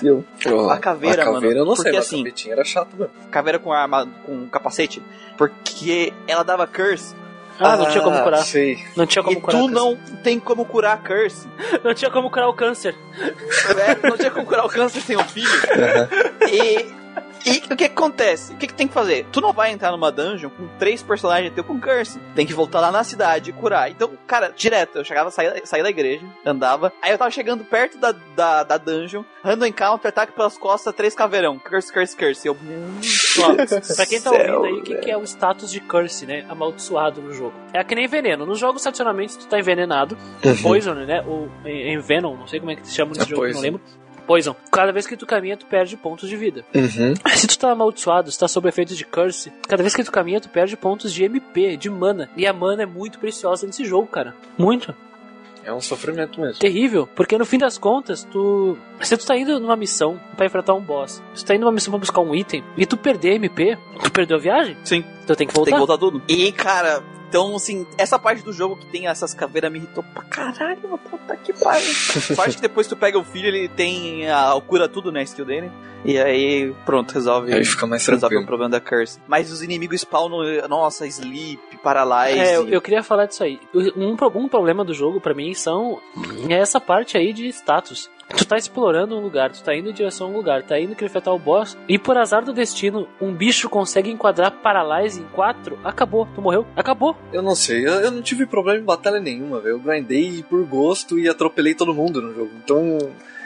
Ó, A caveira, a caveira mano, eu não sei, porque mas assim- a capetinha era chato mesmo. Caveira com arma, com capacete. Porque ela dava curse. Ah, não tinha como Ah, curar. Sei. Não tinha como e curar. tu não tem como curar a curse. Não tinha como curar o câncer. É, não tinha como curar o câncer sem o filho. E, e o que, acontece? O que, que tem que fazer? Tu não vai entrar numa dungeon com três personagens teu com curse. Tem que voltar lá na cidade e curar. Então, cara, direto, eu chegava, saía, saía da igreja, andava. Aí eu tava chegando perto da, da, da dungeon, random encounter, ataque pelas costas, três caveirão. Curse, curse, curse. Eu. Pra quem tá ouvindo aí, o que, que é o status de curse, né? Amaldiçoado no jogo. É que nem veneno. Nos jogos, tradicionalmente, tu tá envenenado, poison, né? Ou em venom, não sei como é que se chama nesse É jogo, não poison. lembro. Poison. Cada vez que tu caminha, tu perde pontos de vida. Uhum. Se tu tá amaldiçoado, se tá sob efeitos de curse, cada vez que tu caminha, tu perde pontos de MP, de mana. E a mana é muito preciosa nesse jogo, cara. Muito. É um sofrimento mesmo. Terrível. Porque no fim das contas, tu. Se tu tá indo numa missão pra enfrentar um boss, se tu tá indo numa missão pra buscar um item e tu perder MP, tu perdeu a viagem. Sim. Tu tem que voltar. Tem que voltar tudo. E, cara, então, assim, essa parte do jogo que tem essas caveiras me irritou pra caralho. Puta que pariu. Sorte que depois tu pega o filho, ele tem a cura tudo, né? A skill dele. E aí, pronto, resolve. Aí fica mais resolve o problema da curse. Mas os inimigos spawnam, nossa, sleep, paralyze. É, eu, eu queria falar disso aí. Um, um problema do jogo pra mim são é essa parte aí de status. Tu tá explorando um lugar, tu tá indo em direção a um lugar, tá indo enfrentar o boss, e por azar do destino, um bicho consegue enquadrar Paralyze em 4, acabou, tu morreu, acabou. Eu não sei, eu, eu não tive problema em batalha nenhuma, velho. Eu grindei por gosto e atropelei todo mundo no jogo. Então,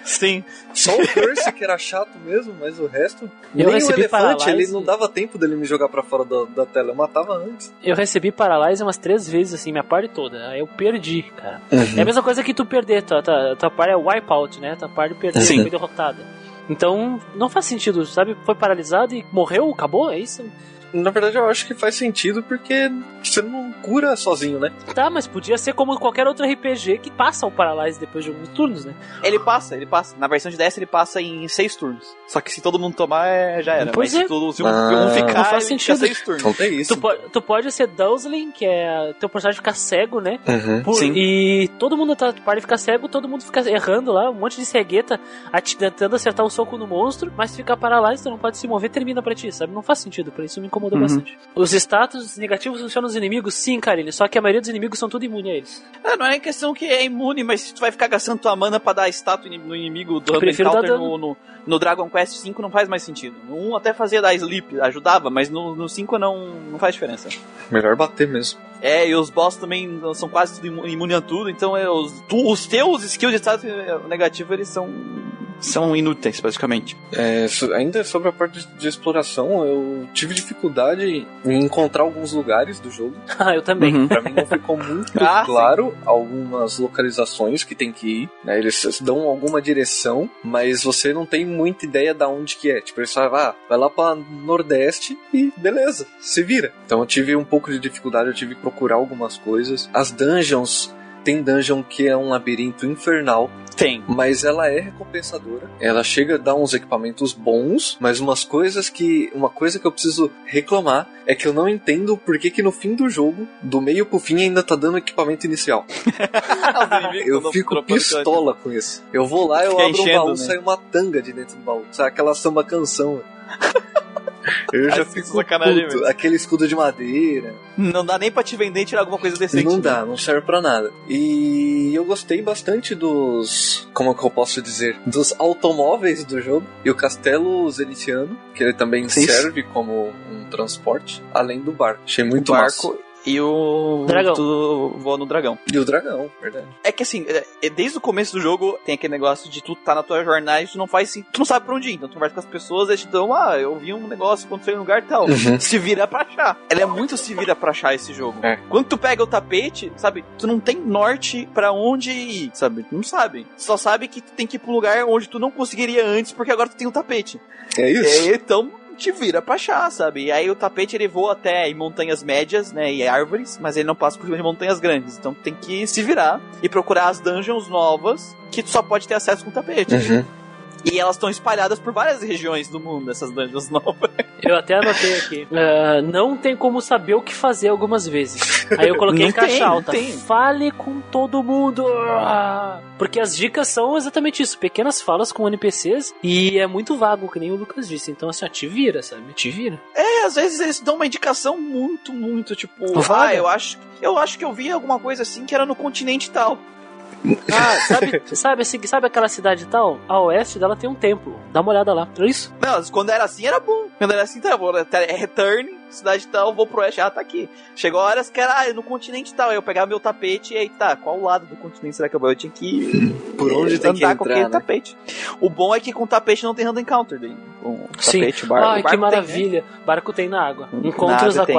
Sim. só o Curse que era chato mesmo, mas o resto. Eu nem o elefante, Paralyze- ele não dava tempo dele me jogar pra fora da, da tela. Eu matava antes. Eu recebi Paralyze umas três vezes, assim, minha parte toda. Aí eu perdi, cara. É a mesma coisa que tu perder, tua, tua, tua parte é wipeout, né? Tua parte perder, Sim. foi derrotada. Então, não faz sentido, sabe? Foi paralisado e morreu, acabou, é isso? Na verdade, eu acho que faz sentido porque você não cura sozinho, né? Tá, mas podia ser como qualquer outro RPG que passa o Paralyze depois de alguns turnos, né? Ele passa, ele passa. Na versão de 10 ele passa em 6 turnos. Só que se todo mundo tomar, é- já era. Pois Mas é. se, todo, se um, Ah, um ficar, não faz ele fica sentido. 6 turnos. Então tem isso. Tu, po- tu pode ser Dusling, que é teu personagem ficar cego, né? Uhum. Por- Sim. E todo mundo tá, pode ficar cego, todo mundo fica errando lá, um monte de cegueta tentando acertar o soco no monstro, mas se ficar paralisado, tu não pode se mover, termina pra ti, sabe? Não faz sentido, por isso me incomodou Uhum. bastante. Os status negativos funcionam nos inimigos? Sim, Karine, só que a maioria dos inimigos são tudo imune a eles. É, não é questão que é imune, mas se tu vai ficar gastando tua mana pra dar ini- no inimigo do Eu Random prefiro dar Encounter dano. no, no, no Dragon Quest V não faz mais sentido. No 1 até fazia dar sleep, ajudava, mas no, no 5 não, não faz diferença. Melhor bater mesmo. É, e os boss também são quase tudo imu- imune a tudo, então é, os, tu- os teus skills de status negativo eles são, são inúteis, basicamente. É, so- ainda sobre a parte de, de exploração, eu tive dificuldade em encontrar alguns lugares do jogo. Ah, eu também. Uhum. Pra mim não ficou muito Ah, claro algumas localizações que tem que ir. né? Eles dão alguma direção, mas você não tem muita ideia da onde que é. Tipo, eles falam, ah, vai lá pra Nordeste e beleza, se vira. Então eu tive um pouco de dificuldade, eu tive que procurar algumas coisas. As dungeons. Tem dungeon que é um labirinto infernal, Tem. mas ela é recompensadora. Ela chega a dar uns equipamentos bons, mas umas coisas que. Uma coisa que eu preciso reclamar é que eu não entendo por que, que no fim do jogo, do meio pro fim, ainda tá dando equipamento inicial. Eu fico pistola com isso. Eu vou lá, eu Fica abro o enchendo, baú, né? sai uma tanga de dentro do baú. Sai aquela samba canção. Eu já Assim, fico sacanagem puto. mesmo. Aquele escudo de madeira. Não dá nem pra te vender e tirar alguma coisa decente. Não né? dá, não serve pra nada. E eu gostei bastante dos. Como que eu posso dizer? Dos automóveis do jogo. E o castelo zenitiano, que ele também Sim. serve como um transporte, além do barco. Achei muito o massa. E o. Dragão. Tu voa no dragão. E o dragão, verdade. É que assim, é- é desde o começo do jogo tem aquele negócio de tu tá na tua jornada e tu não faz assim, tu não sabe pra onde ir. Então tu conversa com as pessoas e te dão, ah, eu vi um negócio acontecendo em um lugar tal. Uhum. Se vira pra achar. Ela é muito se vira pra achar esse jogo. É. Quando tu pega o tapete, sabe, tu não tem norte pra onde ir, sabe? Tu não sabe. Tu só sabe que tu tem que ir pro lugar onde tu não conseguiria antes, porque agora tu tem o tapete. É isso? É, então te vira pra achar, sabe? E aí o tapete ele voa até em montanhas médias, né? E árvores, mas ele não passa por cima de montanhas grandes. Então tem que se virar e procurar as dungeons novas que tu só pode ter acesso com o tapete. Uhum. E elas estão espalhadas por várias regiões do mundo, essas dungeons novas. Eu até anotei aqui. Ah, não tem como saber o que fazer algumas vezes. Aí eu coloquei Não em caixa tem, alta. Fale com todo mundo. Porque as dicas são exatamente isso. Pequenas falas com NPCs. E é muito vago, que nem o Lucas disse. Então assim, ó, te vira, sabe? Te vira. É, às vezes eles dão uma indicação muito, muito, tipo, Vaga. ah, eu acho, eu acho que eu vi alguma coisa assim que era no continente tal. Ah, sabe, sabe, assim, sabe aquela cidade tal? A oeste dela tem um templo. Dá uma olhada lá. É isso? Não, quando era assim era bom. Quando era assim, tá bom. É return, cidade tal, vou pro oeste, ah, tá aqui. Chegou horas que era ah, no continente tal. Aí eu pegava meu tapete e aí tá, qual lado do continente será que eu vou? Eu tinha que ir Por onde tem que andar com aquele entrar, né? tapete. O bom é que com tapete não tem random encounter daí. Com Sim. tapete, o bar, Ai, barco que tem, né? maravilha. Barco tem na água. Encontros água tem.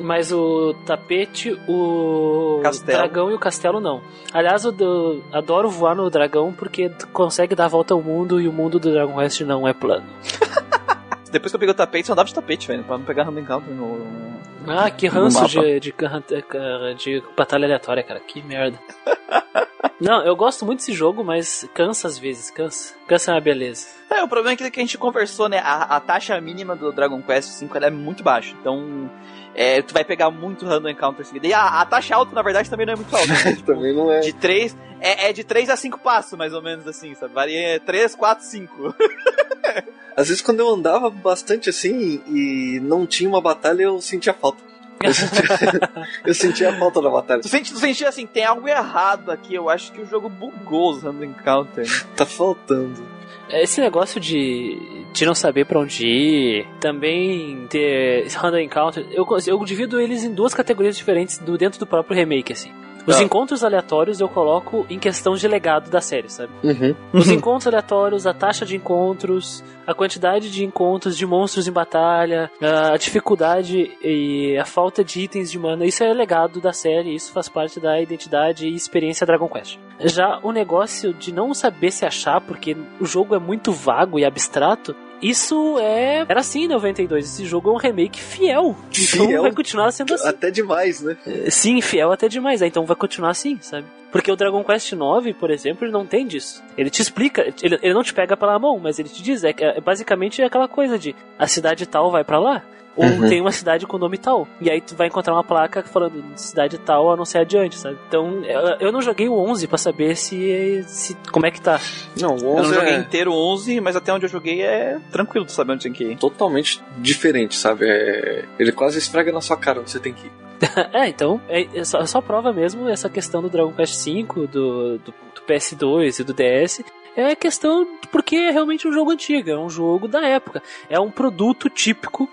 Mas o tapete, o Castelo. dragão e o castelo não. Aliás, eu do- adoro voar no dragão porque tu consegue dar a volta ao mundo e o mundo do Dragon Quest não é plano. Depois que eu peguei o tapete, só andava de tapete, velho, pra não pegar random encounter no... Ah, que ranço de, de, de, de batalha aleatória, cara. Que merda. Não, eu gosto muito desse jogo, mas cansa às vezes, cansa. Cansa é uma beleza. É, o problema é que, a gente conversou, né? A, a taxa mínima do Dragon Quest V é muito baixa. Então, é, tu vai pegar muito random encounter seguido. E a, a taxa alta, na verdade, também não é muito alta. né? Tipo, Também não é. de 3, é, é de 3 a 5 passos, mais ou menos assim, sabe? Varia 3, 4, 5. Às vezes quando eu andava bastante assim e não tinha uma batalha, eu sentia falta. Eu sentia, eu sentia a falta da batalha. Tu, sentia assim, tem algo errado aqui. Eu acho que o jogo bugou os random encounter. Tá faltando. Esse negócio de, de não saber pra onde ir, também ter random encounter, eu, eu divido eles em duas categorias diferentes do, dentro do próprio remake, assim. Os Ah. encontros aleatórios eu coloco em questão de legado da série, sabe? Uhum. Os encontros aleatórios, a taxa de encontros, a quantidade de encontros de monstros em batalha, a dificuldade e a falta de itens de mana, isso é legado da série, isso faz parte da identidade e experiência Dragon Quest. Já o negócio de não saber se achar, porque o jogo é muito vago e abstrato, isso é. Era assim em 92. Esse jogo é um remake fiel. Então Fiel? vai continuar sendo assim. Até demais, né? Sim, fiel até demais, né? então vai continuar assim, sabe? Porque o Dragon Quest IX, por exemplo, ele não tem disso. Ele te explica, ele, ele não te pega pela mão, mas ele te diz, é, que é basicamente aquela coisa de a cidade tal vai pra lá. Ou Uhum. tem uma cidade com nome tal. E aí tu vai encontrar uma placa falando cidade tal a não ser adiante, sabe? Então, eu, eu não joguei o 11 pra saber se, se como é que tá. Não, o Eu 11 não joguei é inteiro 11, mas até onde eu joguei é tranquilo de saber onde tem que ir. totalmente diferente, sabe? É... Ele quase esfrega na sua cara onde você tem que ir. é, então, é, é só, é só prova mesmo essa questão do Dragon Quest V, do, do, do PS2 e do DS. É questão porque é realmente um jogo antigo, é um jogo da época. É um produto típico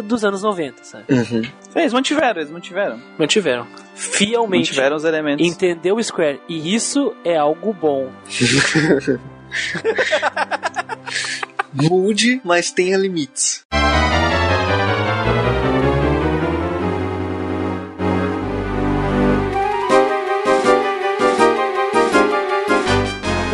dos anos 90, sabe? Uhum. Eles mantiveram, eles mantiveram. Mantiveram. Fielmente. Mantiveram os elementos. Entendeu o Square? E isso é algo bom. Mude, mas tenha limites.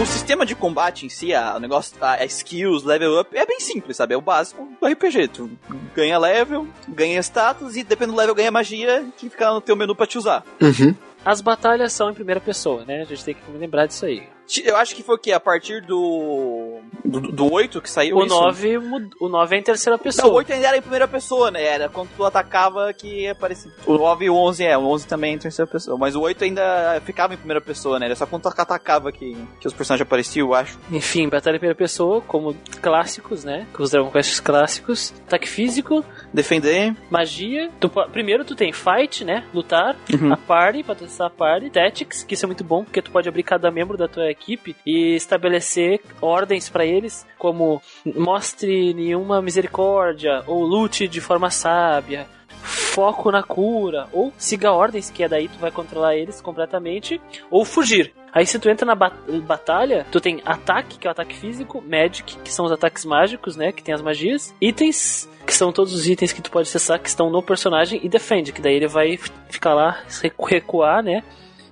Sistema de combate em si, a, o negócio, a, a skills, level up, é bem simples, sabe? É o básico do RPG. Tu ganha level, ganha status e dependendo do level ganha magia que fica no teu menu pra te usar. Uhum. As batalhas são em primeira pessoa, né? A gente tem que lembrar disso aí. Eu acho que foi o quê? A partir do. do, do 8 que saiu O isso? 9, mud- o 9 é em terceira Não, pessoa. o 8 ainda era em primeira pessoa, né? Era quando tu atacava que aparecia. O 9 e o 11 é, o 11 também é em terceira pessoa. Mas o 8 ainda ficava em primeira pessoa, né? Era só quando tu atacava que, que os personagens apareciam, eu acho. Enfim, batalha em primeira pessoa, como clássicos, né? Com os Dragon Quest clássicos. Ataque físico, Defender. magia. Tu primeiro tu tem fight, né? Lutar. Uhum. A party, pra testar a party. Tactics, que isso é muito bom, porque tu pode abrir cada membro da tua equipe e estabelecer ordens pra eles, como mostre nenhuma misericórdia, ou lute de forma sábia. Foco na cura, ou siga ordens, que é daí tu vai controlar eles completamente, ou fugir. Aí se tu entra na ba batalha, tu tem ataque, que é o ataque físico, magic, que são os ataques mágicos, né, que tem as magias, itens, que são todos os itens que tu pode acessar que estão no personagem, e defende, que daí ele vai ficar lá, recuar, né,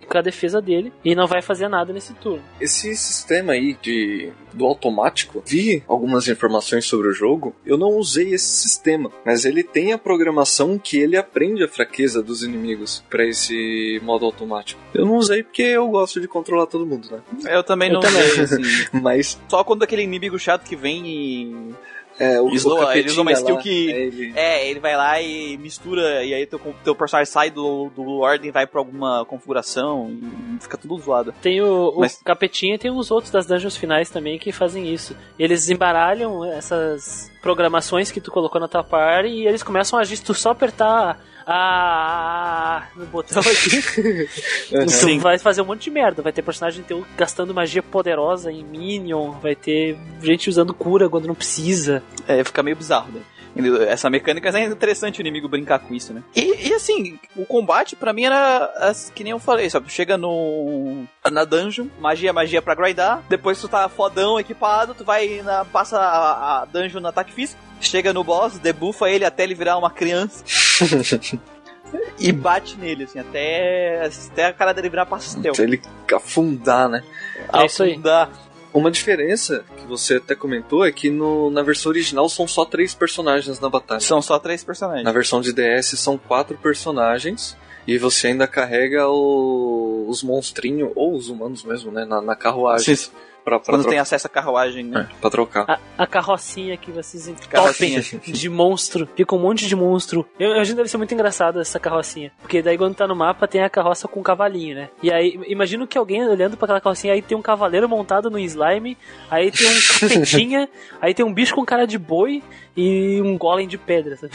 com a defesa dele e não vai fazer nada nesse turno. Esse sistema aí de do automático, vi algumas informações sobre o jogo. Eu não usei esse sistema, mas ele tem a programação que ele aprende a fraqueza dos inimigos para esse modo automático. Eu não usei porque eu gosto de controlar todo mundo, né? Eu também não Eu também. usei, assim. Mas Só quando aquele inimigo chato que vem e. é, o, Eles o eles usam uma skill lá, que- é, ele- É, ele vai lá e mistura, e aí teu, teu personagem sai do, do ordem, vai pra alguma configuração e fica tudo zoado. Tem o, o Mas- capetinha e tem os outros das dungeons finais também que fazem isso. Eles embaralham essas programações que tu colocou na tua party e eles começam a agir. Se tu só apertar a no botão aqui, tu vai fazer um monte de merda. Vai ter personagem teu gastando magia poderosa em Minion, vai ter gente usando cura quando não precisa. É, fica meio bizarro, né? Essa mecânica é interessante o inimigo brincar com isso, né? E, e, assim, o combate pra mim era as- que nem eu falei, sabe? Tu chega no na dungeon, magia, magia pra grindar, depois tu tá fodão, equipado, tu vai na, passa a, a dungeon no ataque físico, chega no boss, debufa ele até ele virar uma criança. e bate nele, assim, até, até a cara dele virar pastel. Pra ele afundar, né? É isso aí. Afundar. Uma diferença que você até comentou é que no- na versão original são só três personagens na batalha. São só três personagens. Na versão de DS são quatro personagens e você ainda carrega o- os monstrinhos, ou os humanos mesmo, né? Na, na carruagem. Sim, Pra, pra, Quando tro- tem acesso à carruagem, né? é, pra trocar. A, a carrocinha que vocês Carrocinha. de monstro. Fica um monte de monstro. Eu, eu imagino que deve ser muito engraçado essa carrocinha. Porque daí quando tá no mapa tem a carroça com um cavalinho, né? E aí, imagino que alguém olhando pra aquela carrocinha, aí tem um cavaleiro montado no slime, aí tem um capetinha, aí tem um bicho com cara de boi e um golem de pedra, sabe?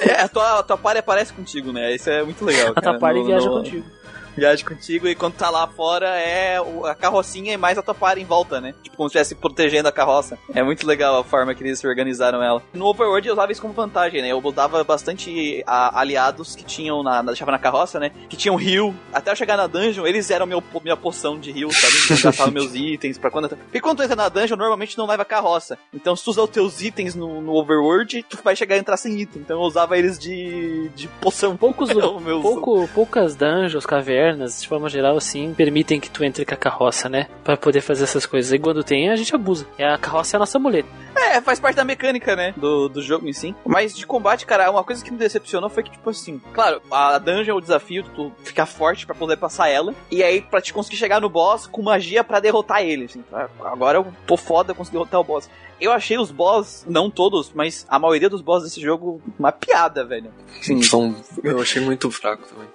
É, a tua, a tua party aparece contigo, né? Isso é muito legal. A cara. tua party No- viaja no- contigo. Viaja contigo e quando tá lá fora é a carrocinha e mais a tua em volta, né? Tipo, como se estivesse protegendo a carroça. É muito legal a forma que eles organizaram ela. No Overworld eu usava isso como vantagem, né? Eu botava bastante a- aliados que tinham na, na, deixava na carroça, né? Que tinham heal. Até eu chegar na dungeon, eles eram meu, minha poção de heal, sabe? Eu gastava meus itens pra quando... Porque quando tu entra na dungeon, normalmente não leva carroça. Então se tu usar os teus itens no, no Overworld, tu vai chegar a entrar sem item. Então eu usava eles de, de poção. Poucos, É o meu- pouco, poucas dungeons, cavernas, de forma geral, assim, permitem que tu entre com a carroça, né? Pra poder fazer essas coisas. E quando tem, a gente abusa. E a carroça é a nossa muleta. É, faz parte da mecânica, né? Do, do jogo em si. Mas de combate, cara, uma coisa que me decepcionou foi que, tipo assim, claro, a dungeon é o desafio, tu ficar forte pra poder passar ela. E aí, pra te conseguir chegar no boss com magia pra derrotar ele, assim. tá? Agora eu tô foda, eu consegui derrotar o boss. Eu achei os boss, não todos, mas a maioria dos boss desse jogo uma piada, velho. Sim. São, eu achei muito fraco também.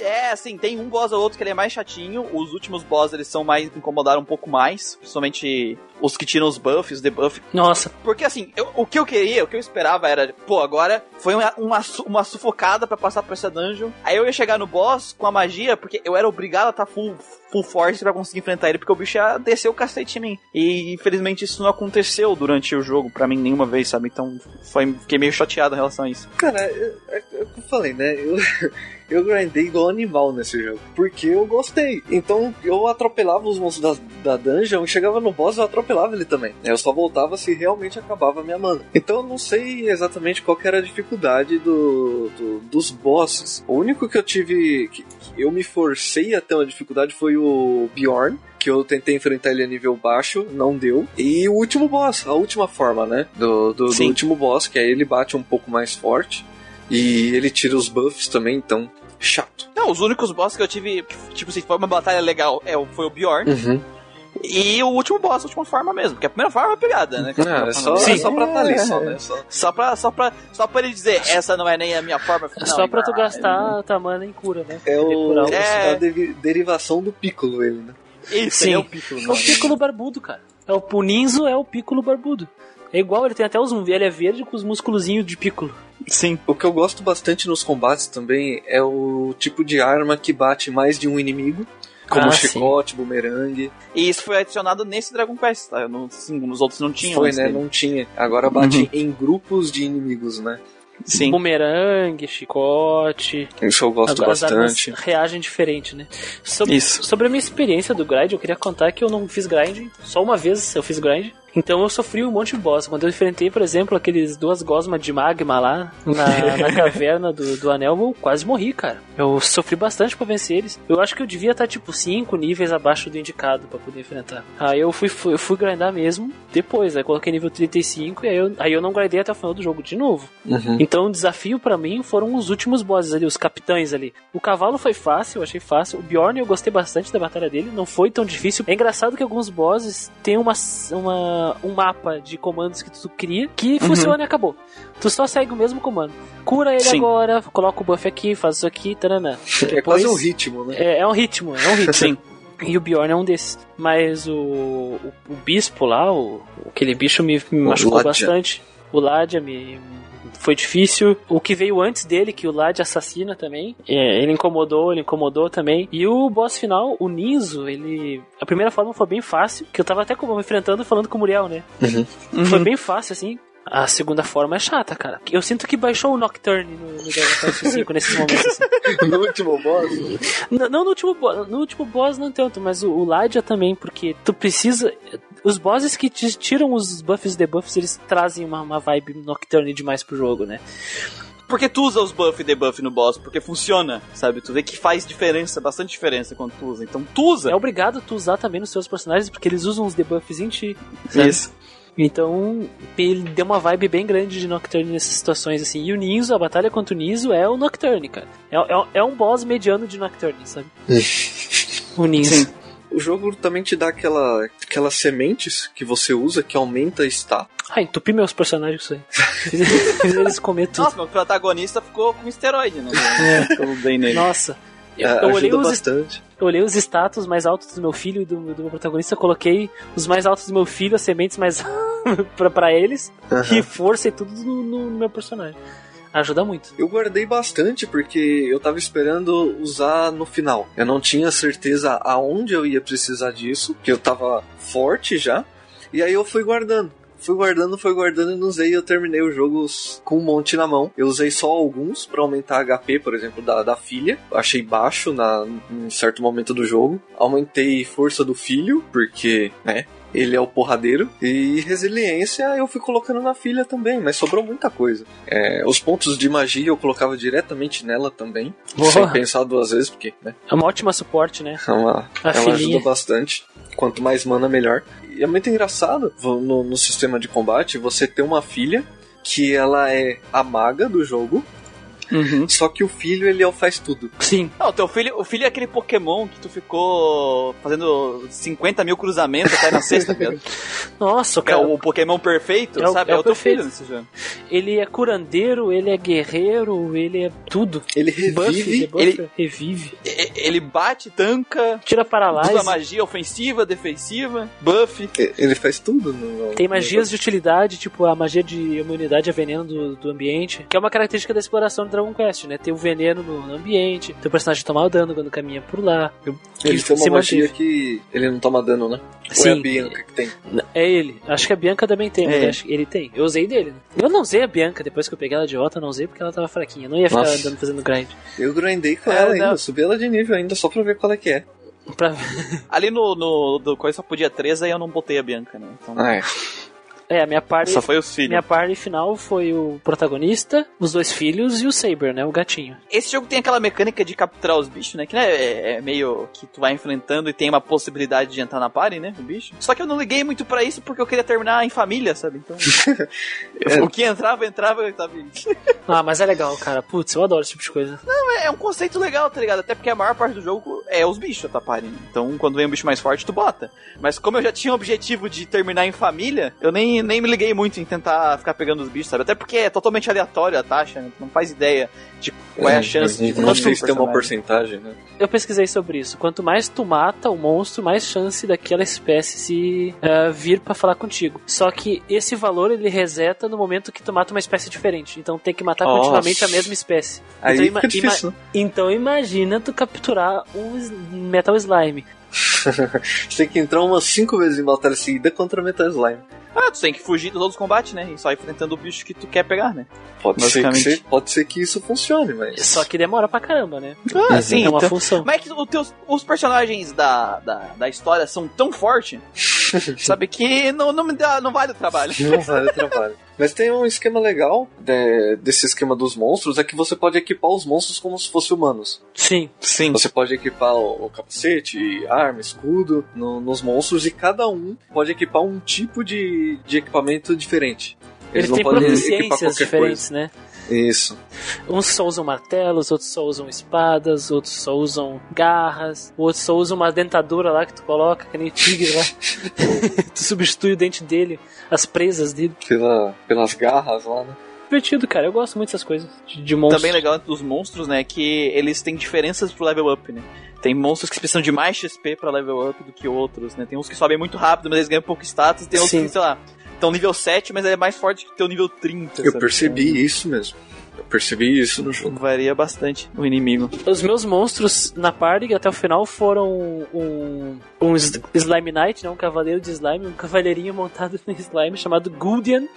É, assim, tem um boss ou outro que ele é mais chatinho. Os últimos boss, eles são mais. incomodaram um pouco mais. Principalmente os que tiram os buffs, os debuffs. Nossa, Porque assim, eu- o que eu queria, o que eu esperava era, pô, agora foi uma, uma, uma sufocada pra passar por essa dungeon. Aí eu ia chegar no boss com a magia, porque eu era obrigado a estar full, full force pra conseguir enfrentar ele, porque o bicho ia descer o cacete em mim. E infelizmente isso não aconteceu durante o jogo, pra mim, nenhuma vez, sabe? Então foi, fiquei meio chateado em relação a isso. Cara, é, é, é o que eu falei, né? Eu, eu grindei igual animal nesse jogo. Porque eu gostei. Então eu atropelava os monstros da, da dungeon, chegava no boss eu atropelava ele também. Eu só voltava se realmente acabava a minha mana. Então eu não sei exatamente qual era a dificuldade do, do- dos bosses. O único que eu tive. que, que eu me forcei a ter uma dificuldade foi o Bjorn. Que eu tentei enfrentar ele a nível baixo, não deu. E o último boss, a última forma, né? Do, do, do último boss, que aí ele bate um pouco mais forte. E ele tira os buffs também, então. Chato. Não, os únicos boss que eu tive, tipo assim, foi uma batalha legal, é, foi o Bjorn. Uhum. E o último boss, a última forma mesmo, porque a primeira forma é pegada, né? Ah, é só, Sim. é só pra tá ali, só, né? Só. Só pra, só, pra, só pra ele dizer, essa não é nem a minha forma final. só pra tu Ah, gastar a tua mana em cura, né? É o, É. a derivação do Piccolo, ele, né? Isso, Sim. é o Piccolo. É o Piccolo barbudo, cara. É o Puninzo, é o Piccolo barbudo. É igual, ele tem até os ele é verde com os musculozinhos de Piccolo. Sim. O que eu gosto bastante nos combates também é o tipo de arma que bate mais de um inimigo. Como Ah, chicote, bumerangue. E isso foi adicionado nesse Dragon Quest, tá? No, sim, nos outros não tinha. Foi, né? dele. Não tinha. Agora bate Uhum. em grupos de inimigos, né? Sim. Bumerangue, chicote. Isso eu gosto Agora, as bastante. armas reagem diferente, né? Sobre, Isso. sobre a minha experiência do grind, eu queria contar que eu não fiz grind, só uma vez eu fiz grind. Então eu sofri um monte de boss. Quando eu enfrentei, por exemplo, aqueles duas gosmas de magma lá na, na caverna do, do anel, eu quase morri, cara. Eu sofri bastante pra vencer eles. Eu acho que eu devia estar tipo 5 níveis abaixo do indicado pra poder enfrentar. Aí eu fui, fui, eu fui grindar mesmo depois. Aí coloquei nível 35 e aí eu, aí eu não grindei até o final do jogo de novo. Uhum. Então o desafio pra mim foram os últimos bosses ali, os capitães ali. O cavalo foi fácil, eu achei fácil. O Bjorn eu gostei bastante da batalha dele, não foi tão difícil. É engraçado que alguns bosses têm uma, uma, um mapa de comandos que tu cria que funciona e acabou. Tu só segue o mesmo comando. Cura ele Sim. agora, coloca o buff aqui, faz isso aqui, taranã. É quase um ritmo, né? É, é um ritmo, é um ritmo. Sim. E o Bjorn é um desses. Mas o, o, o bispo lá, o, aquele bicho me, me machucou bastante. O Ladia me. Foi difícil. O que veio antes dele, que o Lad assassina também. é, ele incomodou, ele incomodou também. E o boss final, o Ninzo, ele. A primeira forma foi bem fácil. Que eu tava até como enfrentando falando com o Muriel, né? Foi bem fácil, assim. A segunda forma é chata, cara. Eu sinto que baixou o Nocturne no, no Dragon Quest V nesses momentos. Assim. no último boss. N- Não no último, bo- no último boss não tanto, mas o, o Ladia também, porque tu precisa. Os bosses que te tiram os buffs e debuffs, eles trazem uma, uma vibe nocturne demais pro jogo, né? Porque tu usa os buff e debuff no boss, porque funciona, sabe? Tu vê que faz diferença, bastante diferença quando tu usa. Então tu usa. É obrigado tu usar também nos seus personagens, porque eles usam os debuffs em ti. sabe? Isso. Então, ele deu uma vibe bem grande de Nocturne nessas situações, assim. E o Ninzo, a batalha contra o Ninzo é o Nocturne, cara. É, é, é um boss mediano de Nocturne, sabe? o Ninzo. Sim. O jogo também te dá aquela, aquelas sementes que você usa que aumenta status. Ah, entupi meus personagens com isso aí. Fiz, eles comer tudo. Nossa, meu protagonista ficou com esteroide, né? Ficou bem nele. Nossa. Eu, É, eu olhei os, bastante. eu olhei os status mais altos do meu filho e do, do meu protagonista, coloquei os mais altos do meu filho, as sementes mais pra, pra eles, e força e tudo no- no meu personagem. Ajuda muito. Eu guardei bastante porque eu tava esperando usar no final. Eu não tinha certeza aonde eu ia precisar disso, que eu tava forte já. E aí eu fui guardando. Fui guardando, fui guardando e não usei. Eu terminei o jogo s- com um monte na mão. Eu usei só alguns pra aumentar HP, por exemplo, da, da filha. Achei baixo na, em certo momento do jogo. Aumentei força do filho, porque, né? Ele é o porradeiro. E resiliência eu fui colocando na filha também, mas sobrou muita coisa. É, os pontos de magia eu colocava diretamente nela também. Boa. Sem pensar duas vezes, porque, né? É uma ótima suporte, né? É uma, A ela ajuda filhinha. bastante. Quanto mais mana, melhor. E é muito engraçado no, no sistema de combate você ter uma filha que ela é a maga do jogo, Uhum. só que o filho ele é o faz tudo. Sim. Não, teu filho, o filho é aquele Pokémon que tu ficou fazendo 50 mil cruzamentos até na sexta, cara. Nossa, É cara. o Pokémon perfeito, É o- sabe? é É o o teu perfeito. filho nesse jogo. Ele é curandeiro, ele é guerreiro, ele é tudo. Ele Buff, revive. debuff, ele- revive. Ele bate, tanca, Tira paralise. usa magia ofensiva, defensiva, buff. Ele faz tudo. No, Tem no- magias de utilidade, tipo a magia de imunidade a veneno do, do ambiente, que é uma característica da exploração do Dragon Quest, né? Ter o veneno no, ambiente, teu personagem tomar o dano quando caminha por lá. Ele tem uma magia manteve. que ele não toma dano, né? Ou é a Sim. Bianca que tem? É ele. Acho que a Bianca também tem, mas É. acho que ele tem. Eu usei dele. Né? Eu não usei a Bianca depois que eu peguei ela de volta, eu não usei porque ela tava fraquinha. Eu não ia ficar Nossa. andando fazendo grind. Eu grindei com É, ela não. ainda, eu subi ela de nível ainda só pra ver qual é que é. Pra... Ali no, no do coisa só podia 3, aí eu não botei a Bianca, né? Então, Ah, é. É, a minha parte. só foi os filhos. Minha parte final foi o protagonista, os dois filhos e o Saber, né? O gatinho. Esse jogo tem aquela mecânica de capturar os bichos, né? Que né, é, é meio que tu vai enfrentando e tem uma possibilidade de entrar na party, né? O bicho. Só que eu não liguei muito pra isso porque eu queria terminar em família, sabe? Então. O que entrava, entrava, sabe? Ah, mas é legal, cara. Putz, eu adoro esse tipo de coisa. É um conceito legal, tá ligado? Até porque a maior parte do jogo é os bichos da party. né? Então, quando vem um bicho mais forte, tu bota. Mas como eu já tinha o objetivo de terminar em família, eu nem, nem me liguei muito em tentar ficar pegando os bichos, sabe? Até porque é totalmente aleatório a taxa, né? Não faz ideia de qual é a chance de Não sei se tem uma porcentagem, né? Eu pesquisei sobre isso. Quanto mais tu mata o monstro, mais chance daquela espécie se eh, vir pra falar contigo. Só que esse valor ele reseta no momento que tu mata uma espécie diferente. Então tem que matar Nossa. continuamente a mesma espécie. Aí então, ima- difícil, né? Então imagina tu capturar um Metal Slime. Você tem que entrar umas 5 vezes em batalha seguida contra Metal Slime. Ah, tu tem que fugir de todos os combates, né? E só enfrentando o bicho que tu quer pegar, né? Pode ser, que, pode ser que isso funcione, mas. Só que demora pra caramba, né? Ah, sim. é uma então- função. Mas é que os, teus, os personagens da, da, da história são tão fortes, sabe, que não, não, me dá, não vale o trabalho. Não vale o trabalho. Mas tem um esquema legal de- desse esquema dos monstros, é que você pode equipar os monstros como se fossem humanos. Sim. Sim. Você pode equipar o, o capacete, arma, escudo no- nos monstros e cada um pode equipar um tipo de, de equipamento diferente. Ele não tem podem proficiências diferentes, né? Isso. Uns só usam martelos, outros só usam espadas, outros só usam garras, outros só usam uma dentadura lá que tu coloca, que nem o tigre lá. tu substitui o dente dele, as presas dele. Pela, pelas garras lá, né? Divertido, cara. Eu gosto muito dessas coisas de, de monstros. Também legal dos monstros, né, que eles têm diferenças pro level up, né? Tem monstros que precisam de mais XP pra level up do que outros, né? Tem uns que sobem muito rápido, mas eles ganham pouco status, e tem outros Sim. que, sei lá, estão nível 7, mas é mais forte que teu nível 30. Eu sabe? percebi isso mesmo. Eu percebi isso no jogo. Então, varia bastante o inimigo. Os meus monstros na party até o final foram um, um Slime Knight, né? um cavaleiro de slime, um cavaleirinho montado no slime chamado Guldian,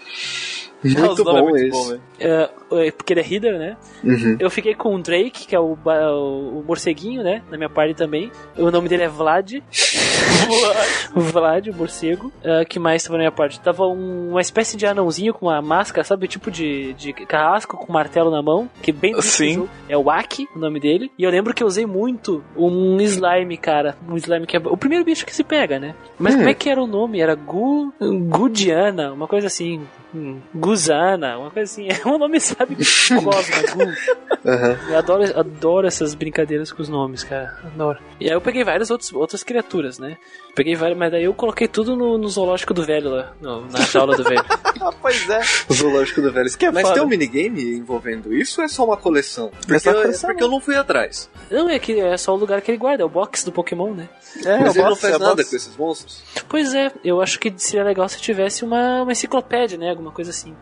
Muito O nome é bom muito esse. bom, velho. é, é, porque ele é healer, né? Uhum. Eu fiquei com o Drake, que é o, o, o morceguinho, né? Na minha party também. O nome dele é Vlad. Vlad, o morcego. Ah, que mais tava na minha parte? Tava um- uma espécie de anãozinho com uma máscara, sabe? Tipo de, de carrasco com martelo na mão. Que bem do Sim. É o Aki, o nome dele. E eu lembro que eu usei muito um slime, cara. Um slime que é o primeiro bicho que se pega, né? Mas Hum. como é que era o nome? Era Gu... Gudiana, uma coisa assim. Hum, Guzana, uma coisa assim. É um nome, sabe? Cosma, Gu. Aham. Eu adoro, adoro essas brincadeiras com os nomes, cara. Adoro. E aí eu peguei várias outros, outras criaturas, né? Peguei várias, mas daí eu coloquei tudo no, no zoológico do velho lá, no- na jaula do velho. Ah, pois é. O zoológico do velho. que é Mas foda. tem um minigame envolvendo isso ou é só uma coleção? É Porque, só eu- coleção, porque eu não fui atrás. Não, é que é só o lugar que ele guarda, é o box do Pokémon, né? É, Mas eu ele não gosto, faz eu nada gosto. com esses monstros. Pois é, eu acho que seria legal se tivesse uma, uma enciclopédia, né? Alguma coisa assim.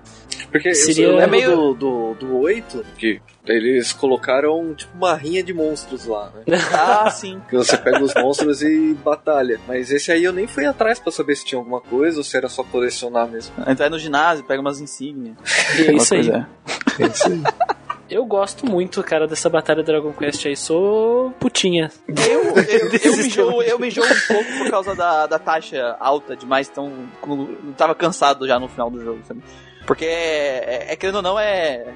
Porque eu- Seria- eu, É lembro meio- do, do, do 8, que eles colocaram tipo uma rinha de monstros lá, né? Ah, sim. Que você pega os monstros e batalha. Mas esse aí eu nem fui atrás pra saber se tinha alguma coisa ou se era só colecionar mesmo. Entrar no ginásio, pega umas insígnias. E é isso aí. Uma coisa. Eu gosto muito, cara, dessa batalha Dragon Quest aí. Sou putinha. Eu, eu, eu, me enjoo, eu me enjoo um pouco por causa da, da taxa alta demais, então tava cansado já no final do jogo, sabe? Porque, é, é, querendo ou não, é, é,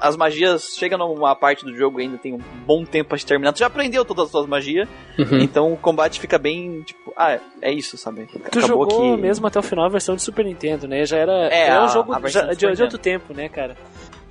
As magias chegam numa parte do jogo ainda tem um bom tempo pra te terminar. Tu já aprendeu todas as suas magias, então o combate fica bem, tipo, ah, é isso, sabe? Tu jogou mesmo até o final a versão de Super Nintendo, né? Já era, É, era um jogo já- de de outro tempo, né, cara?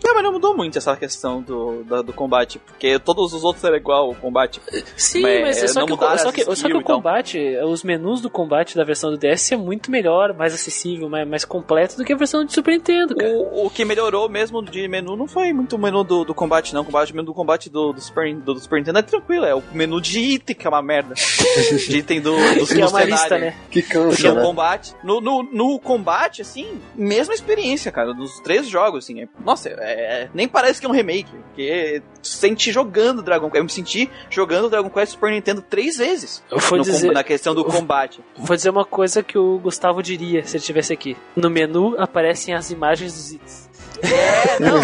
É, mas não mudou muito essa questão do, da- do combate, porque todos os outros eram igual o combate. Sim, Mas, mas, é, só, não que, o- só, que, só que o e tal. combate, os menus do combate da versão do DS é muito melhor, mais acessível, mais, mais completo do que a versão de Super Nintendo, cara. O, o que melhorou mesmo de menu não foi muito o menu do, do combate, não. O combate, o menu do combate do, do, Super, do, do Super Nintendo é tranquilo, é o menu de item que é uma merda. de item do, do, Que é do uma lista, né? Que Porque cansa, o né? combate. No, no, no combate, assim, mesma experiência, cara, dos três jogos, assim. é- nossa, é- nem parece que é um remake. Porque tu sente jogando Dragon Quest. Eu me senti jogando Dragon Quest Super Nintendo três vezes. Eu vou dizer, na questão do combate. vou dizer uma coisa que o Gustavo diria se ele estivesse aqui. No menu aparecem as imagens dos itens. É, não.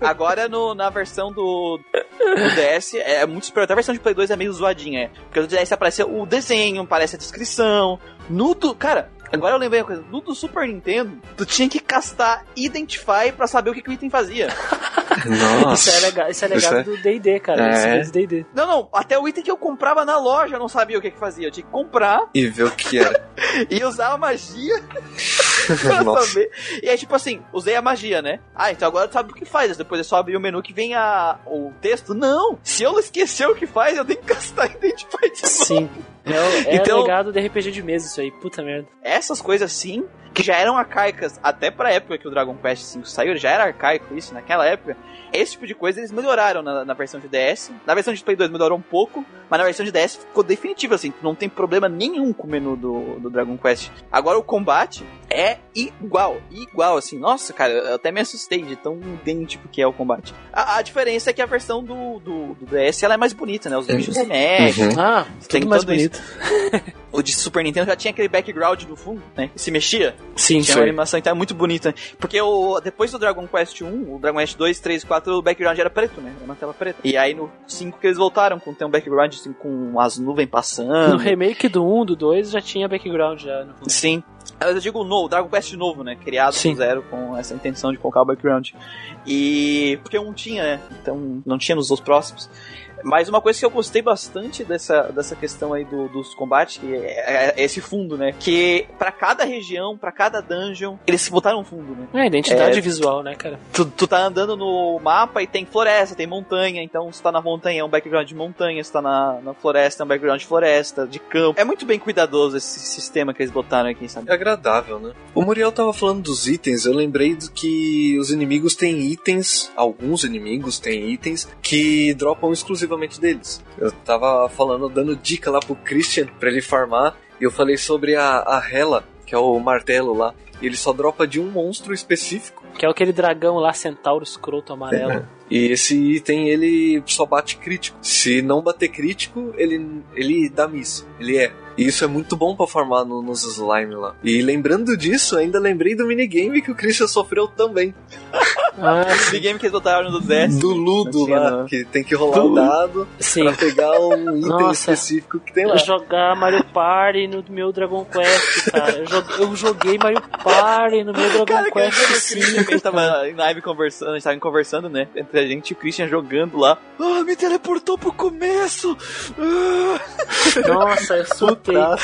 Agora no, na versão do, do DS é muito superior. Até a versão de Play 2 é meio zoadinha. É. Porque no DS aparece o desenho, aparece a descrição. No do. Cara, agora eu lembrei uma coisa. No do Super Nintendo, tu tinha que castar Identify pra saber o que, que o item fazia. Nossa. Isso é legal, isso é Isso legado é- do D&D, cara. É. Isso é do D&D. Não, não. Até o item que eu comprava na loja eu não sabia o que, que fazia. Eu tinha que comprar E ver o que era. e usar a magia. E aí, tipo assim, usei a magia, né? Ah, então agora tu sabe o que faz. Depois é só abrir o menu que vem a, o texto. Não! Se eu esquecer o que faz, eu tenho que castar Identify de novo. Sim. É, é Então- legado de RPG de mesa isso aí. Puta merda. Essas coisas assim, que já eram arcaicas até pra época que o Dragon Quest V saiu, já era arcaico isso naquela época. Esse tipo de coisa eles melhoraram na, na versão de DS. Na versão de Play 2 melhorou um pouco, mas na versão de DS ficou definitivo assim. Não tem problema nenhum com o menu do, do Dragon Quest. Agora o combate é igual, igual assim. Nossa, cara, eu até me assustei de tão idêntico que é o combate. A, a diferença é que a versão do, do, do DS ela é mais bonita, né? Os bichos se mexem. Uhum. Ah, Tem mais divertido. O de Super Nintendo já tinha aquele background no fundo, né? Que se mexia. Sim, Tinha uma animação então é muito bonita. Porque o, depois do Dragon Quest 1, o Dragon Quest 2, 3, 4, o background era preto, né? Era uma tela preta. E aí no 5 que eles voltaram com ter um background assim, com as nuvens passando. No remake do 1, do 2, já tinha background já no fundo. Sim. Eu digo novo, Dragon Quest novo, né? Criado Sim. do zero com essa intenção de colocar o background. E. Porque um tinha, né? Então não tinha nos outros próximos. Mas uma coisa que eu gostei bastante dessa, dessa questão aí do- dos combates que é, é esse fundo, né? Que pra cada região, pra cada dungeon, eles botaram um fundo, né? É, identidade É. visual, né, cara? Tu, tu tá andando no mapa e tem floresta, tem montanha, então se tá na montanha é um background de montanha, se tá na, na floresta é um background de floresta, de campo. É muito bem cuidadoso esse sistema que eles botaram aqui, sabe? É agradável, né? O Muriel tava falando dos itens, eu lembrei do que os inimigos têm itens, alguns inimigos têm itens que dropam exclusivamente deles. Eu tava falando, dando dica lá pro Christian pra ele farmar, e eu falei sobre a, a Hela, que é o martelo lá, e ele só dropa de um monstro específico. Que é aquele dragão lá, centauro escroto amarelo. E esse item ele só bate crítico. Se não bater crítico, ele, ele dá miss. Ele é. E isso é muito bom pra farmar no- nos slime lá. E lembrando disso, ainda lembrei do minigame que o Christian sofreu também. Ah, Esse game que eles botaram no DS. Do Ludo lá, não. que tem que rolar um dado sim. pra pegar um item Nossa. específico que tem lá. Jogar Mario Party no meu Dragon Quest, cara. Eu joguei, eu joguei Mario Party no meu Dragon Cara, que Quest do Christian, que a 5. gente tava em live conversando, a gente tava conversando, né? Entre a gente e o Christian jogando lá. Ah, me teleportou pro começo! Ah. Nossa, eu surtei. O.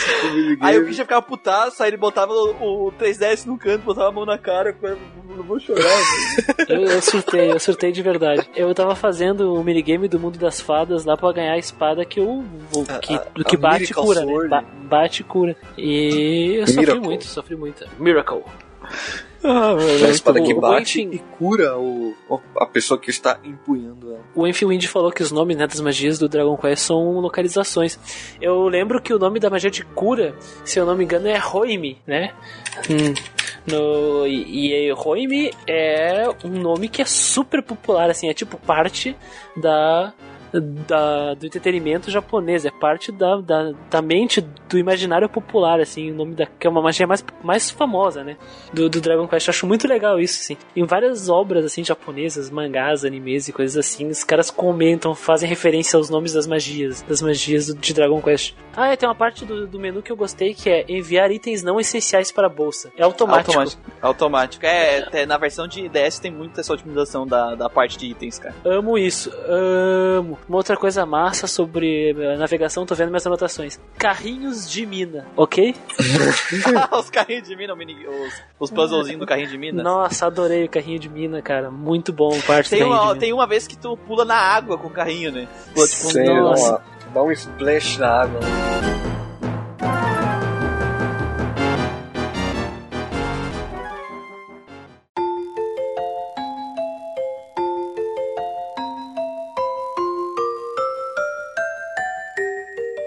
Aí o Christian ficava putaço, aí ele botava o, o 3DS no canto, botava a mão na cara, eu não vou chorar, velho. Eu, eu surtei, eu surtei de verdade. Eu tava fazendo o minigame do mundo das fadas lá pra ganhar a espada que eu vou. Que, A- a- que a bate e cura, né? Ba- bate e cura. E eu sofri Miracle. muito, sofri muito. Miracle. Ah, a espada que bate Enfim. e cura o, a pessoa que está empunhando ela. O Enfield falou que os nomes né, das magias do Dragon Quest são localizações. Eu lembro que o nome da magia de cura, se eu não me engano, é Roime, né? Hum. No, e, e Roime é um nome que é super popular, assim, é tipo parte da, da, do entretenimento japonês, é parte da, da, da mente do imaginário popular, assim, o nome da, que é uma magia mais, mais famosa, né? Do, do Dragon Quest. Eu acho muito legal isso, assim. Em várias obras, assim, japonesas, mangás, animes e coisas assim, os caras comentam, fazem referência aos nomes das magias, das magias do- de Dragon Quest. Ah, é, tem uma parte do, do menu que eu gostei que é enviar itens não essenciais para a bolsa. É automático. Automático. Automático. É, é, na versão de DS tem muito essa otimização da, da parte de itens, cara. Amo isso, amo. Uma outra coisa massa sobre a navegação, tô vendo minhas anotações. Carrinhos de mina, ok? os carrinhos de mina, os, os puzzlezinhos do carrinho de mina. Nossa, adorei o carrinho de mina, cara. Muito bom parte Tem uma, tem uma vez que tu pula na água com o carrinho, né? Pula, tipo, Sério, nossa. dá uma- dá um splash na água.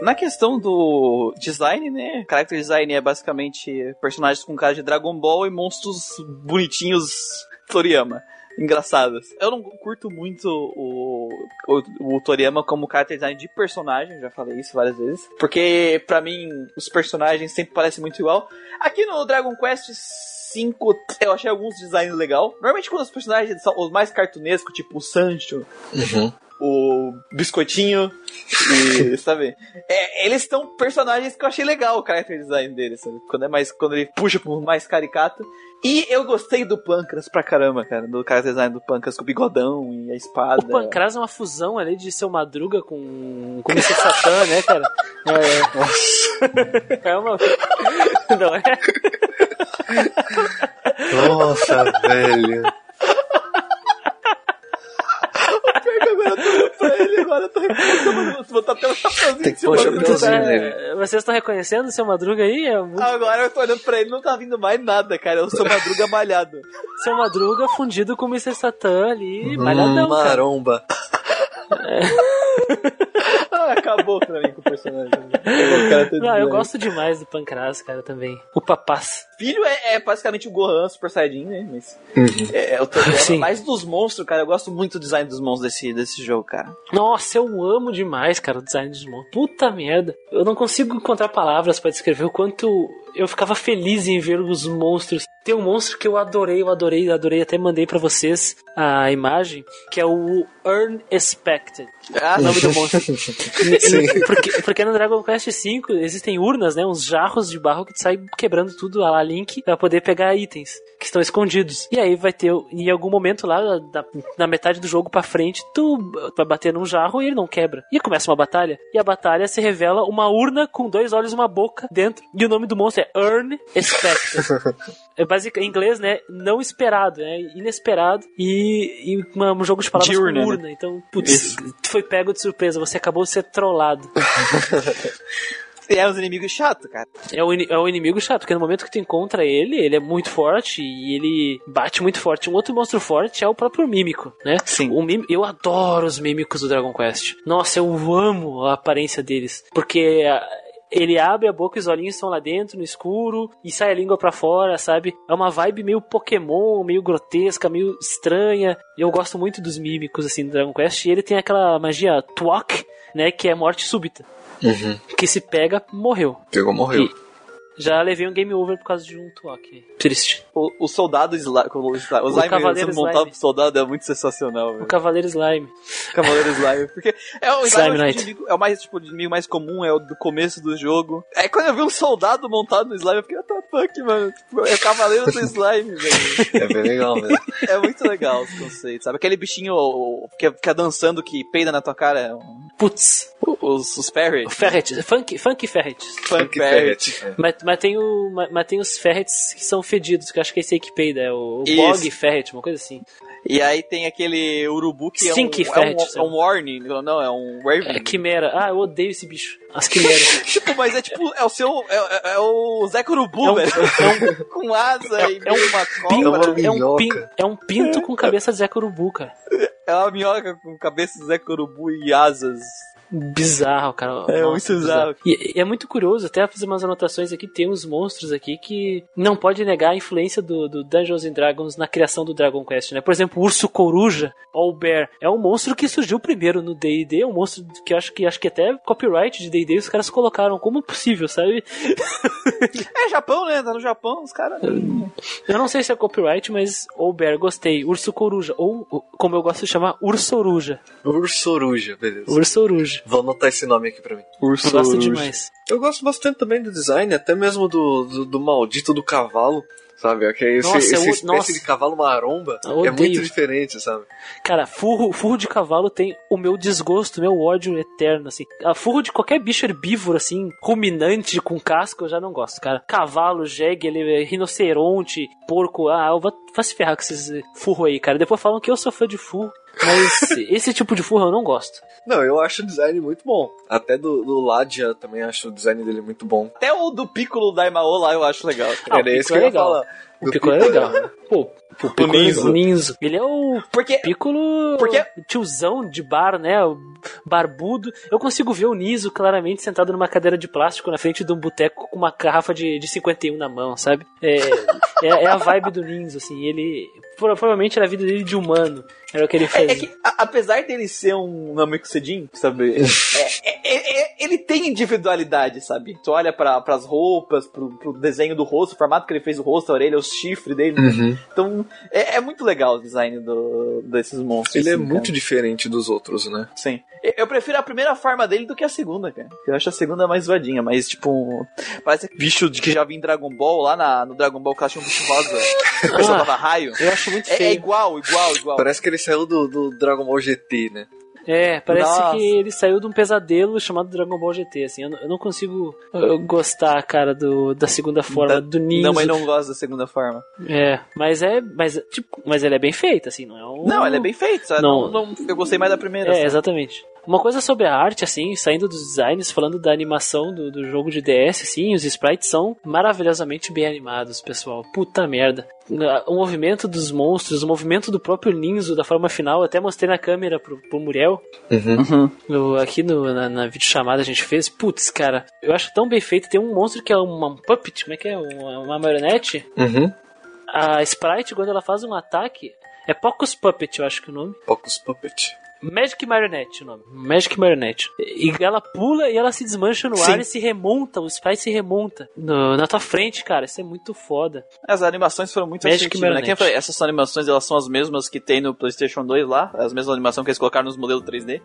Na questão do design, né? Character design é basicamente personagens com cara de Dragon Ball e monstros bonitinhos Toriyama. Engraçados. Eu não curto muito o, o, o Toriyama como character design de personagem, já falei isso várias vezes. Porque, pra mim, os personagens sempre parecem muito igual. Aqui no Dragon Quest 5, eu achei alguns designs legal. Normalmente, quando os personagens são os mais cartunescos, tipo o Sancho, o Biscoitinho e, sabe? É, eles estão personagens que eu achei legal o character design deles, sabe? Quando é mais quando ele puxa pro mais caricato. E eu gostei do Pancras pra caramba, cara, do character design do Pancras com o bigodão e a espada. O Pancras é uma fusão ali de seu Madruga com, com o Mr. Satan, né, cara? É, Nossa, é uma. Não é? nossa, velho. Agora eu tô olhando pra ele, agora eu tô reconhecendo, vou botar até o chapéuzinho Tem em que pôr o chapéuzinho. É, vocês estão reconhecendo o seu Madruga aí? É muito... Agora eu tô olhando pra ele, não tá vindo mais nada, cara. Eu sou madruga malhado. Seu Madruga fundido com o Mr. Satan ali, malhadão, Hum, cara. maromba. ah, acabou pra mim com o personagem. O Não, eu design. gosto demais do Pancras, cara, também. O Papás. Filho é, é basicamente o Gohan Super Saiyajin, né? Mas é, eu tô Sim. mais dos monstros, cara. Eu gosto muito do design dos monstros desse, desse jogo, cara. Nossa, eu amo demais, cara, o design dos monstros. Puta merda. Eu não consigo encontrar palavras pra descrever o quanto eu ficava feliz em ver os monstros. Tem um monstro que eu adorei, eu adorei, adorei, até mandei pra vocês a imagem, que é o Unexpected. Ah, O nome do monstro. Sim. Porque, porque no Dragon Quest V existem urnas, né? Uns jarros de barro que tu sai quebrando tudo a la Link pra poder pegar itens que estão escondidos. E aí vai ter, em algum momento lá, da- na metade do jogo pra frente, tu vai bater num jarro e ele não quebra. E começa uma batalha. E a batalha se revela uma urna com dois olhos e uma boca dentro. E o nome do monstro é Earn Expected. é basic, em inglês, né? Não esperado, né? Inesperado. E, e uma- um jogo de palavras De urna, com né? urna. Então, putz, tu foi pego de surpresa. Você acabou de ser trollado. É uns inimigos chatos, cara. É o, é o inimigo chato, porque no momento que tu encontra ele, ele é muito forte e ele bate muito forte. Um outro monstro forte é o próprio Mímico, né? Sim. O mim, eu adoro os mímicos do Dragon Quest. Nossa, eu amo a aparência deles. Porque ele abre a boca e os olhinhos estão lá dentro, no escuro, e sai a língua pra fora, sabe? É uma vibe meio Pokémon, meio grotesca, meio estranha. Eu gosto muito dos mímicos, assim, do Dragon Quest. E ele tem aquela magia Twok, né? Que é morte súbita. Uhum. Que se pega, morreu. Pegou, morreu. E- Já levei um game over por causa de um Twok. Triste. O, o soldado Slime. O, slime, o Cavaleiro montado pro soldado é muito sensacional, O velho. Cavaleiro Slime. Cavaleiro Slime. Porque é o, Slime slime inimigo- é o mais, tipo, de inimigo mais comum, é o do começo do jogo. É quando eu vi um soldado montado no slime, eu fiquei, what the fuck, mano? Tipo, é o Cavaleiro do Slime, velho. É bem legal mesmo. É muito legal os conceitos, sabe? Aquele bichinho o- que fica dançando que peida na tua cara, é um- Putz. os, os ferrets. Ferret. Funk, funk Ferret. Funk Que ferret. ferret. Mas, mas, tem o, mas, mas tem os Ferrets que são fedidos, que eu acho que é esse aí que peida. É o, o. Bog Ferret, uma coisa assim. E aí tem aquele urubu que é um, Stink é um, ferret, é sabe? um warning, não, é um raven. É Quimera. Ah, eu odeio esse bicho. As quimeras. Tipo, mas é tipo, é o seu, é, é- é o Zé Urubu, É um- velho. é Com asa e é um uma Pinto, cobra. uma é, um pin, é um pinto com cabeça de Zé Corubu, cara. É uma minhoca com cabeça de Zé Urubu e asas. Bizarro, cara. É Nossa, muito bizarro. E, e é muito curioso, até fazer umas anotações aqui, tem uns monstros aqui que não pode negar a influência do, do Dungeons and Dragons na criação do Dragon Quest, né? Por exemplo, o Urso Coruja, ou Bear, é um monstro que surgiu primeiro no D&D, é um monstro que acho que acho que até copyright de D&D os caras colocaram como possível, sabe? É Japão, né? Tá no Japão, os caras. Eu não sei se é copyright, mas ou Bear, gostei. Urso Coruja, ou como eu gosto de chamar, Ursoruja. Ursoruja, beleza. Ursoruja. Vou anotar esse nome aqui pra mim. Urso. Eu gosto demais. Eu gosto bastante também do design, até mesmo do, do, do maldito do cavalo, sabe? Que é esse, Nossa, essa eu- espécie nossa. de cavalo maromba é muito diferente, sabe? Cara, furro, furro de cavalo tem o meu desgosto, meu ódio eterno, assim. A furro de qualquer bicho herbívoro, assim, ruminante com casco, eu já não gosto, cara. Cavalo, jegue, ele, rinoceronte, porco, ah, eu vou, vai se ferrar com esses furro aí, cara. Depois falam que eu sou fã de furro. Mas esse tipo de furro eu não gosto. Não, eu acho o design muito bom. Até do, do Ladia também acho o design dele muito bom. Até o do Piccolo da Imao lá eu acho legal. Ah, o Era esse que é eu ia legal. falar. O Piccolo é legal. Pô, o Piccolo Ninzo. o Ninzo. Ele é o Porque Piccolo Porque- tiozão de bar, né? O barbudo. Eu consigo ver o Niso claramente sentado numa cadeira de plástico na frente de um boteco com uma garrafa de, de 51 na mão, sabe? É, é, é a vibe do Ninzo, assim. Ele. pro- Provavelmente era a vida dele de humano. Era o que ele É, fazia. é que, a- apesar dele ser um Namekusei, sabe? é- é- é- ele tem individualidade, sabe? Tu olha pra, pras roupas, pro, pro desenho do rosto, o formato que ele fez o rosto, a orelha, os chifres dele. Uhum. Então, é, é muito legal o design do, desses monstros. Ele é assim, muito cara. diferente dos outros, né? Sim. Eu- Eu prefiro a primeira forma dele do que a segunda, cara. Eu acho a segunda mais zoadinha, mas tipo. Parece bicho de que já vi em Dragon Ball, lá na, no Dragon Ball que tinha um bicho rosa. O pessoal Ah. tava raio. Eu acho muito É, é feio. igual, igual, igual. Parece que ele saiu do, do Dragon Ball GT, né? É, parece Nossa. que ele saiu de um pesadelo chamado Dragon Ball GT, assim. Eu não, eu não consigo uh, gostar, cara, do, da segunda forma, Da- do Ninzo. Não, mas não gosto da segunda forma. É, mas é. Mas, tipo, mas ele é bem feito, assim, não é um. Não, ela é bem feita, sabe? Não. Não, não- eu gostei mais da primeira. É, sabe? exatamente. Uma coisa sobre a arte, assim, saindo dos designs, falando da animação do, do jogo de DS, assim, os sprites são maravilhosamente bem animados, pessoal. Puta merda. O movimento dos monstros, o movimento do próprio Ninzo, da forma final, até mostrei na câmera pro, pro Muriel. Uhum. No- aqui no, na, na videochamada a gente fez. Putz, cara, eu acho tão bem feito. Tem um monstro que é uma um puppet, como é que é? Uma, uma marionete. Uhum. A sprite, quando ela faz um ataque, é Pocus Puppet, eu acho que é o nome. Focus Puppet. Magic Marionette o nome. Magic Marionette. E ela pula e ela se desmancha no Sim. ar e se remonta. O sprite se remonta no- na tua frente, cara. Isso é muito foda. As animações foram muito Magic né? Marionette. Falei, essas animações elas são as mesmas que tem no PlayStation 2 lá, as mesmas animações que eles colocaram nos modelos 3D,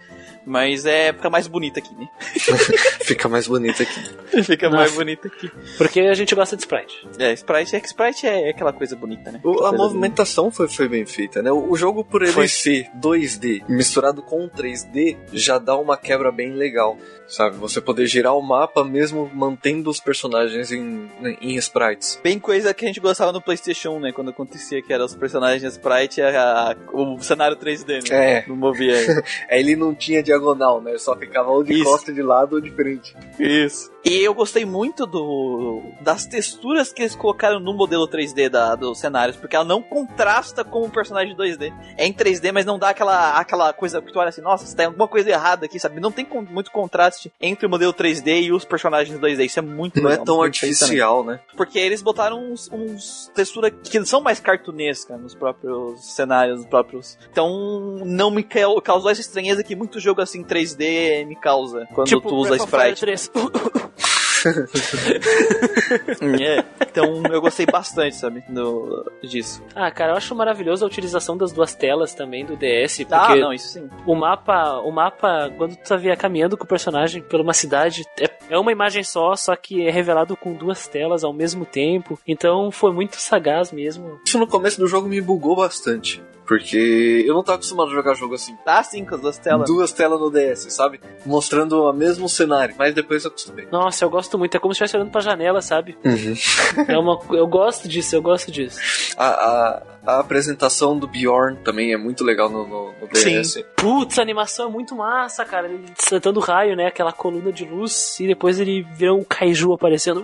mas é fica mais bonita aqui, né? Fica mais bonito aqui. fica Nossa. mais bonita aqui. Porque a gente gosta de sprite. É, Sprite é que Sprite é aquela coisa bonita, né? O- a movimentação foi, foi bem feita, né? O, o jogo, por ele Foi. ser 2D misturado com 3D, já dá uma quebra bem legal, sabe? Você poder girar o mapa mesmo mantendo os personagens em, em sprites. Bem coisa que a gente gostava no PlayStation 1, né? Quando acontecia que eram os personagens Sprite e a- a- o cenário 3D, né? É, Não movia. ele não tinha diagonal, né? Só ficava ou de Isso. costa de lado ou de frente. Isso. E eu gostei muito do das texturas que eles colocaram no modelo 3D da, dos cenários, porque ela não contrasta com o personagem 2D. É em 3D, mas não dá aquela, aquela coisa que tu olha assim, nossa, tem alguma coisa errada aqui, sabe? Não tem muito contraste entre o modelo 3D e os personagens 2D. Isso é muito Não é legal, tão feito também. artificial, né? Porque eles botaram uns, uns texturas que são mais cartunescas nos próprios cenários, nos próprios. Então não me cau- causou essa estranheza que muito jogo assim 3D me causa quando tipo, tu usa Breath sprite. 3. É, então eu gostei bastante, sabe, do, disso. ah, cara, eu acho maravilhoso a utilização das duas telas também do DS. Porque Ah, não, isso sim. o mapa, o mapa, quando tu tá via caminhando com o personagem por uma cidade, é, é uma imagem só, só que é revelado com duas telas ao mesmo tempo. Então foi muito sagaz mesmo. Isso no começo do jogo me bugou bastante. Porque eu não tava acostumado a jogar jogo assim. Ah, sim, com as duas telas. Duas telas no DS, sabe? Mostrando o mesmo cenário. Mas depois eu acostumei. Nossa, eu gosto muito. É como se estivesse olhando pra janela, sabe? Uhum. É uma, eu gosto disso, eu gosto disso. A, a, a apresentação do Bjorn também é muito legal no, no, no DS. Putz, a animação é muito massa, cara. Ele soltando raio, né? Aquela coluna de luz. E depois ele vira um kaiju aparecendo.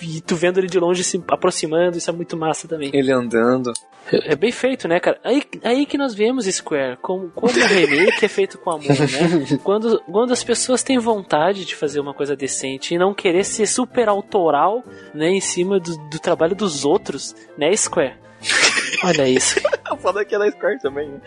E tu vendo ele de longe se aproximando. Isso é muito massa também. Ele andando. É é bem feito, né, cara? Aí, aí que nós vemos Square, como, como o remake é feito com amor, né? Quando, quando as pessoas têm vontade de fazer uma coisa decente e não querer ser super autoral, né, em cima do, do trabalho dos outros, né, Square? Olha isso. Foda que é da Square também, né?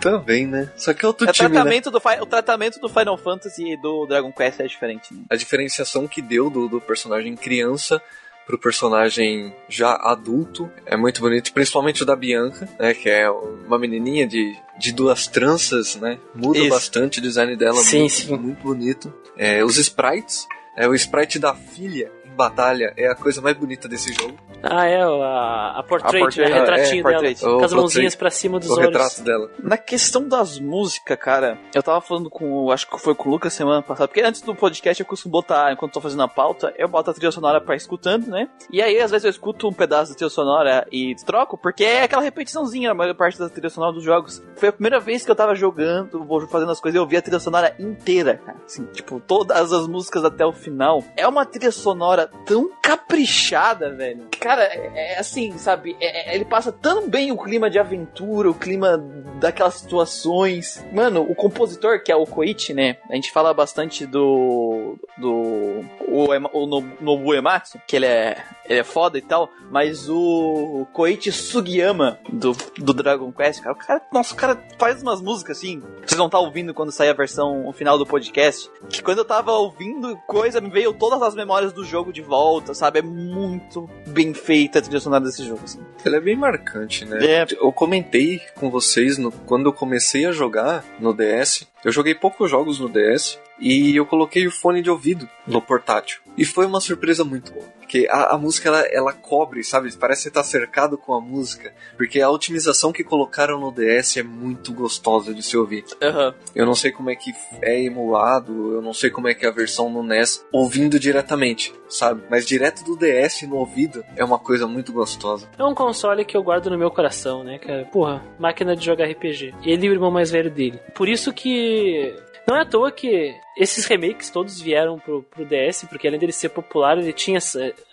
Também, né? Só que é outro É o time, né? tratamento, do, Fi- o tratamento do Final Fantasy e do Dragon Quest é diferente, né? A diferenciação que deu do, do personagem criança pro personagem já adulto é muito bonito, principalmente o da Bianca, né? Que é uma menininha de, de duas tranças, né? Muda Isso. bastante o design dela, Sim, muito, sim. muito bonito. É, os sprites, é, o sprite da filha batalha é a coisa mais bonita desse jogo. Ah, é, a, a portrait, A portrait, né? retratinho é, portrait. dela. Com as portrait. mãozinhas pra cima dos o olhos. retrato dela. Na questão das músicas, cara, eu tava falando com, o- acho que foi com o Lucas semana passada, porque antes do podcast eu costumo botar, enquanto tô fazendo a pauta, eu boto a trilha sonora pra ir escutando, né? E aí, às vezes eu escuto um pedaço da trilha sonora e troco, porque é aquela repetiçãozinha na maior parte da trilha sonora dos jogos. Foi a primeira vez que eu tava jogando, vou fazendo as coisas, e eu vi a trilha sonora inteira, cara. Assim, tipo, todas as músicas até o final. É uma trilha sonora tão caprichada, velho. Cara, é, é assim, sabe? É- é- ele passa tão bem o clima de aventura, o clima daquelas situações. Mano, o compositor, que é o Koichi, né? A gente fala bastante do. do. O, o No- Nobu Ematsu, que ele é, ele é foda e tal, mas o Koichi Sugiyama do, do Dragon Quest, cara, o cara, nossa, o cara faz umas músicas assim, vocês vão estar ouvindo quando sair a versão final do podcast, que quando eu tava ouvindo coisa, me veio todas as memórias do jogo de volta, sabe? É muito bem feita a trilha sonora desse jogo, assim. Ele é bem marcante, né? É. Eu comentei com vocês no- quando eu comecei a jogar no DS. Eu joguei poucos jogos no DS e eu coloquei o fone de ouvido no portátil. E foi uma surpresa muito boa. Porque a, a música ela, ela cobre, sabe? Parece que tá cercado com a música. Porque a otimização que colocaram no DS é muito gostosa de se ouvir. Aham. Eu não sei como é que é emulado, eu não sei como é que é a versão no NES, ouvindo diretamente, sabe? Mas direto do DS no ouvido é uma coisa muito gostosa. É um console que eu guardo no meu coração, né, cara? Porra, máquina de jogar RPG. Ele e o irmão mais velho dele. Por isso que. Não é à toa que esses remakes todos vieram pro, pro DS, porque além dele ser popular, ele tinha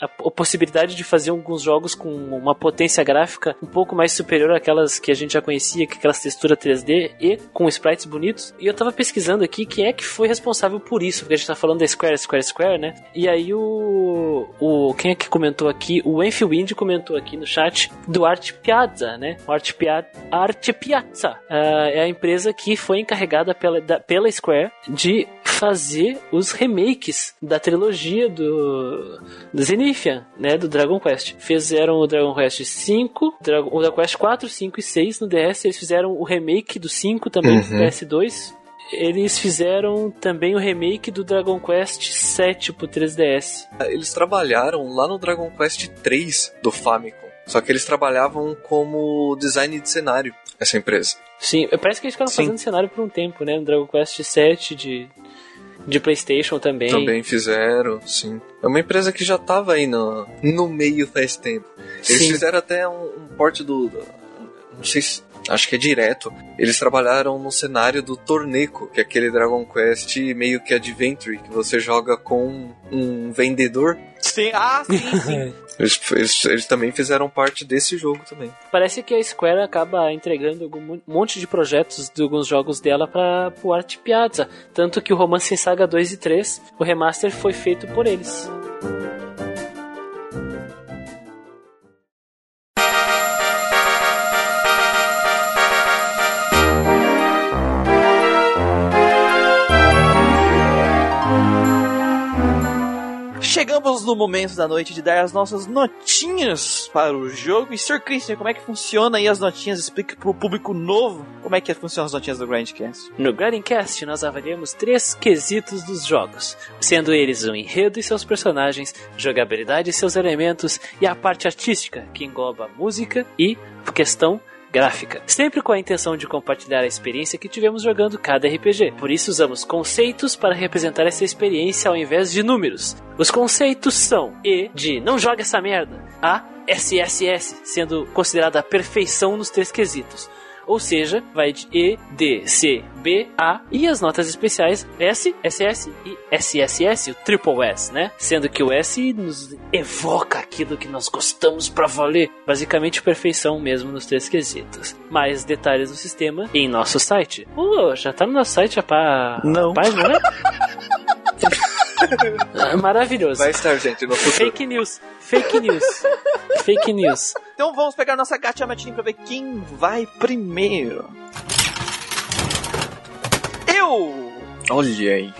a, a possibilidade de fazer alguns jogos com uma potência gráfica um pouco mais superior àquelas que a gente já conhecia, que aquelas texturas 3D e com sprites bonitos. E eu tava pesquisando aqui quem é que foi responsável por isso, porque a gente tá falando da Square, Square, Square, né? E aí o. o quem é que comentou aqui? O Enfield comentou aqui no chat do Art Piazza, né? O Art, Pia, Art Piazza ah, é a empresa que foi encarregada pela, da- pela Square de fazer os remakes da trilogia do, do Zenithia, né, do Dragon Quest. Fizeram o Dragon Quest 5, Dragon, o Dragon Quest 4, 5 e 6 no DS, eles fizeram o remake do 5 também no Uhum. PS2. Eles fizeram também o remake do Dragon Quest 7 pro 3DS. Eles trabalharam lá no Dragon Quest 3 do Famicom. Só que eles trabalhavam como design de cenário, essa empresa. Sim, parece que eles ficaram Sim. fazendo cenário por um tempo, né? No Dragon Quest 7 de, de PlayStation também. Também fizeram, sim. É uma empresa que já tava aí no, no meio faz tempo. Eles Sim. fizeram até um, um porte do, do- Não sei se. Acho que é direto. Eles trabalharam no cenário do Torneco, que é aquele Dragon Quest meio que Adventure, que você joga com um vendedor. Sim, ah, sim, sim. Eles, eles, eles também fizeram parte desse jogo também. Parece que a Square acaba entregando mon- monte de projetos de alguns jogos dela para o Art Piazza. Tanto que o Romance em Saga 2 e 3, o remaster foi feito por eles. Chegamos no momento da noite de dar as nossas notinhas para o jogo. E, Sr. Christian, como é que funciona aí as notinhas? Explique pro público novo como é que funcionam as notinhas do Grandcast. No Grindcast, nós avaliamos três quesitos dos jogos, sendo eles o enredo e seus personagens, jogabilidade e seus elementos, e a parte artística, que engloba música e questão gráfica, sempre com a intenção de compartilhar a experiência que tivemos jogando cada RPG. Por isso usamos conceitos para representar essa experiência ao invés de números. Os conceitos são E de não joga essa merda, A SSS, sendo considerada a perfeição nos três quesitos. Ou seja, vai de E, D, C, B, A e as notas especiais S, SS e SSS, o triple S, né? Sendo que o S nos evoca aquilo que nós gostamos pra valer. Basicamente perfeição mesmo nos três quesitos. Mais detalhes do sistema em nosso site. Uh, já tá no nosso site a, pá... Não. a página, né? Ah, Maravilhoso. Vai estar, gente, no futuro. Fake news, fake news, fake news. Então vamos pegar nossa gacha matinha pra ver quem vai primeiro. Eu! Olha aí.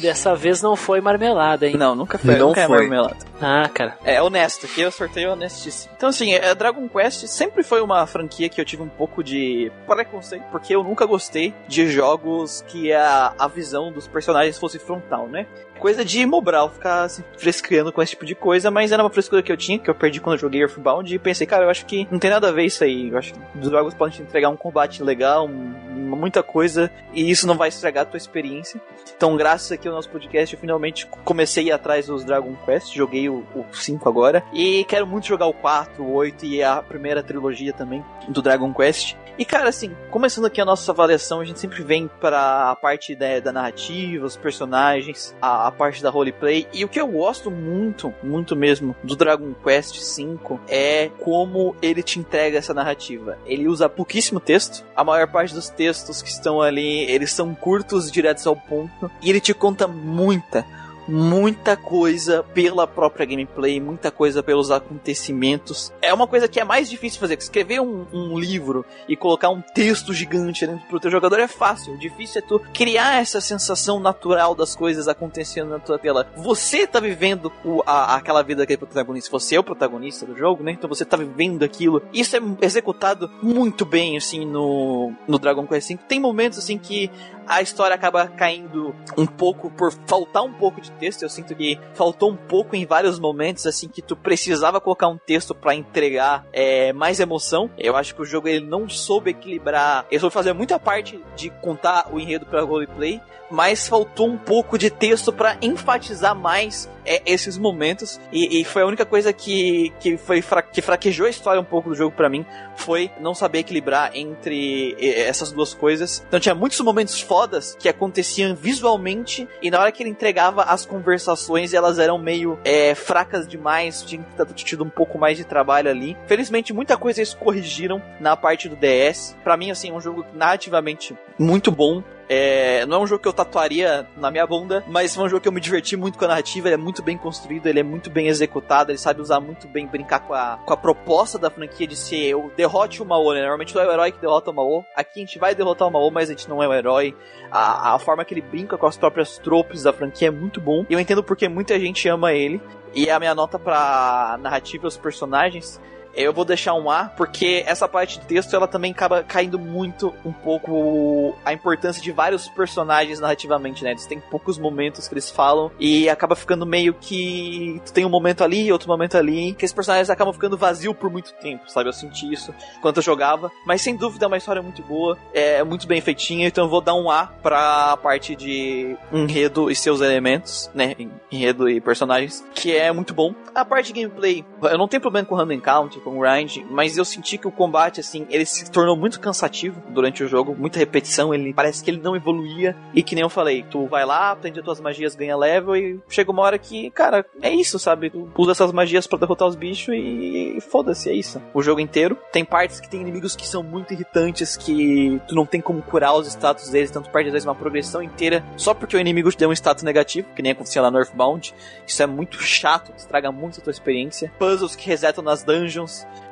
Dessa vez não foi marmelada, hein? Não, nunca foi. Não nunca foi. é marmelada. Ah, cara. É honesto, aqui eu sorteio honestíssimo. Então, assim, é, Dragon Quest sempre foi uma franquia que eu tive um pouco de preconceito, porque eu nunca gostei de jogos que a, a visão dos personagens fosse frontal, né? Coisa de Mobral, ficar se frescando com esse tipo de coisa, mas era uma frescura que eu tinha, que eu perdi quando eu joguei Earthbound, e pensei, cara, eu acho que não tem nada a ver isso aí. Eu acho que os jogos podem te entregar um combate legal, um- muita coisa, e isso não vai estragar a tua experiência. Então, graças aqui ao nosso podcast, eu finalmente comecei a ir atrás dos Dragon Quest, joguei o, o 5 agora, e quero muito jogar o 4, o 8 e a primeira trilogia também do Dragon Quest. E cara, assim, começando aqui a nossa avaliação, a gente sempre vem para a parte da, da narrativa, os personagens, a, parte da roleplay. E o que eu gosto muito, muito mesmo do Dragon Quest V é como ele te entrega essa narrativa. Ele usa pouquíssimo texto, a maior parte dos textos que estão ali, eles são curtos, diretos ao ponto, e ele te conta muita, muita coisa pela própria gameplay, muita coisa pelos acontecimentos. É uma coisa que é mais difícil fazer. Escrever um, um livro e colocar um texto gigante dentro pro teu jogador é fácil. O difícil é tu criar essa sensação natural das coisas acontecendo na tua tela. Você tá vivendo o, a, aquela vida daquele protagonista. Você é o protagonista do jogo, né? Então você tá vivendo aquilo. Isso é executado muito bem, assim, no, no Dragon Quest V. Tem momentos, assim, que a história acaba caindo um pouco por faltar um pouco de texto. Eu sinto que faltou um pouco em vários momentos, assim, que tu precisava colocar um texto para entregar é, mais emoção. Eu acho que o jogo ele não soube equilibrar. Ele soube fazer muita parte de contar o enredo para roleplay, mas faltou um pouco de texto para enfatizar mais é, esses momentos. E, e, foi a única coisa que, que, foi fra que fraquejou a história um pouco do jogo para mim. Foi não saber equilibrar entre essas duas coisas. Então tinha muitos momentos fodas que aconteciam visualmente. E na hora que ele entregava as conversações, elas eram meio é, fracas demais. Tinha que ter tido um pouco mais de trabalho ali. Felizmente, muita coisa eles corrigiram na parte do DS. para mim, assim, é um jogo narrativamente muito bom. É, não é um jogo que eu tatuaria na minha bunda, mas é um jogo que eu me diverti muito com a narrativa. Ele é muito bem construído, ele é muito bem executado, ele sabe usar muito bem, brincar com a, com a proposta da franquia de ser o derrote o Mao, né? Normalmente não é o herói que derrota o Mao. Aqui a gente vai derrotar o Mao, mas a gente não é o herói. A, a forma que ele brinca com as próprias tropes da franquia é muito bom. Eu entendo porque muita gente ama ele. E a minha nota pra narrativa e os personagens eu vou deixar um A, porque essa parte de texto ela também acaba caindo muito um pouco a importância de vários personagens narrativamente, né? Eles têm poucos momentos que eles falam e acaba ficando meio que tu tem um momento ali, outro momento ali, que esses personagens acabam ficando vazio por muito tempo, sabe? Eu senti isso quando eu jogava, mas sem dúvida é uma história muito boa, é muito bem feitinha, então eu vou dar um A pra parte de enredo e seus elementos, né? Enredo e personagens, que é muito bom. A parte de gameplay, eu não tenho problema com random count, com grind, mas eu senti que o combate, assim, ele se tornou muito cansativo durante o jogo, muita repetição, ele parece que ele não evoluía, e que nem eu falei, tu vai lá, aprende as tuas magias, ganha level, e chega uma hora que, cara, é isso, sabe? Tu usa essas magias para derrotar os bichos e foda-se, é isso. O jogo inteiro. Tem partes que tem inimigos que são muito irritantes, que tu não tem como curar os status deles, tu perde às vezes uma progressão inteira só porque o inimigo te deu um status negativo, que nem acontecia lá no Earthbound. Isso é muito chato, estraga muito a tua experiência. Puzzles que resetam nas dungeons,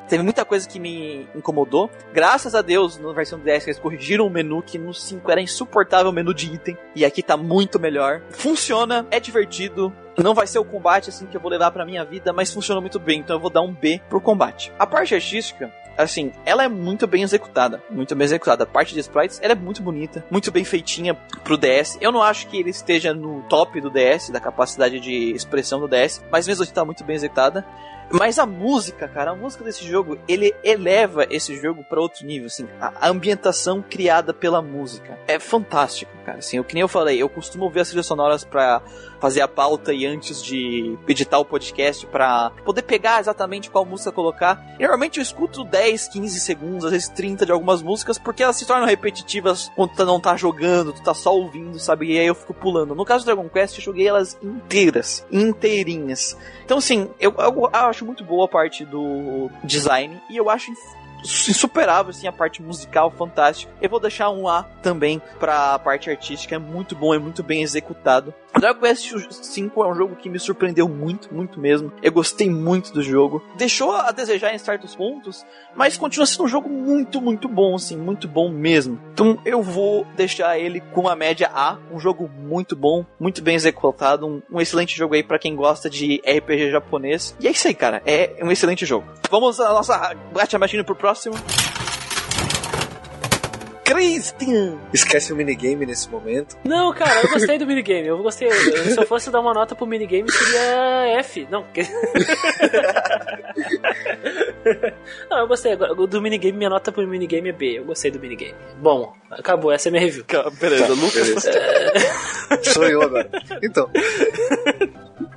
Teve muita coisa que me incomodou. Graças a Deus, na versão do DS, eles corrigiram o menu, que no 5 era insuportável o menu de item. E aqui tá muito melhor. Funciona, é divertido. Não vai ser o combate assim que eu vou levar pra minha vida, mas funciona muito bem. Então eu vou dar um B pro combate. A parte artística, assim, ela é muito bem executada. Muito bem executada. A parte de sprites, ela é muito bonita, muito bem feitinha pro DS. Eu não acho que ele esteja no top do DS, da capacidade de expressão do DS, mas mesmo assim tá muito bem executada. Mas a música, cara, a música desse jogo, ele eleva esse jogo para outro nível, assim, a ambientação criada pela música. É fantástico, cara, assim, o que nem eu falei, eu costumo ver as trilhas sonoras pra fazer a pauta e antes de editar o podcast para poder pegar exatamente qual música colocar. E, normalmente eu escuto 10, 15 segundos, às vezes 30 de algumas músicas, porque elas se tornam repetitivas quando tu não tá jogando, tu tá só ouvindo, sabe? E aí eu fico pulando. No caso do Dragon Quest, eu joguei elas inteiras, inteirinhas. Então, assim, eu, eu acho muito boa a parte do design e eu acho insuperável, assim, a parte musical fantástica. Eu vou deixar um A também pra parte artística, é muito bom, é muito bem executado. Dragon Quest V é um jogo que me surpreendeu muito, muito mesmo. Eu gostei muito do jogo. Deixou a desejar em certos pontos, mas continua sendo um jogo muito, muito bom, assim, muito bom mesmo. Então eu vou deixar ele com a média A, um jogo muito bom, muito bem executado, um, um excelente jogo aí para quem gosta de RPG japonês. E é isso aí, cara, é um excelente jogo. Vamos à nossa gacha machine pro próximo. Christian! Esquece o minigame nesse momento. Não, cara, eu gostei do minigame. Eu gostei. Se eu fosse dar uma nota pro minigame, seria F. Não. Não, eu gostei. Do minigame, minha nota pro minigame é B. Eu gostei do minigame. Bom, acabou. Essa é minha review. Beleza, Lucas. Beleza. Sou eu agora. Então.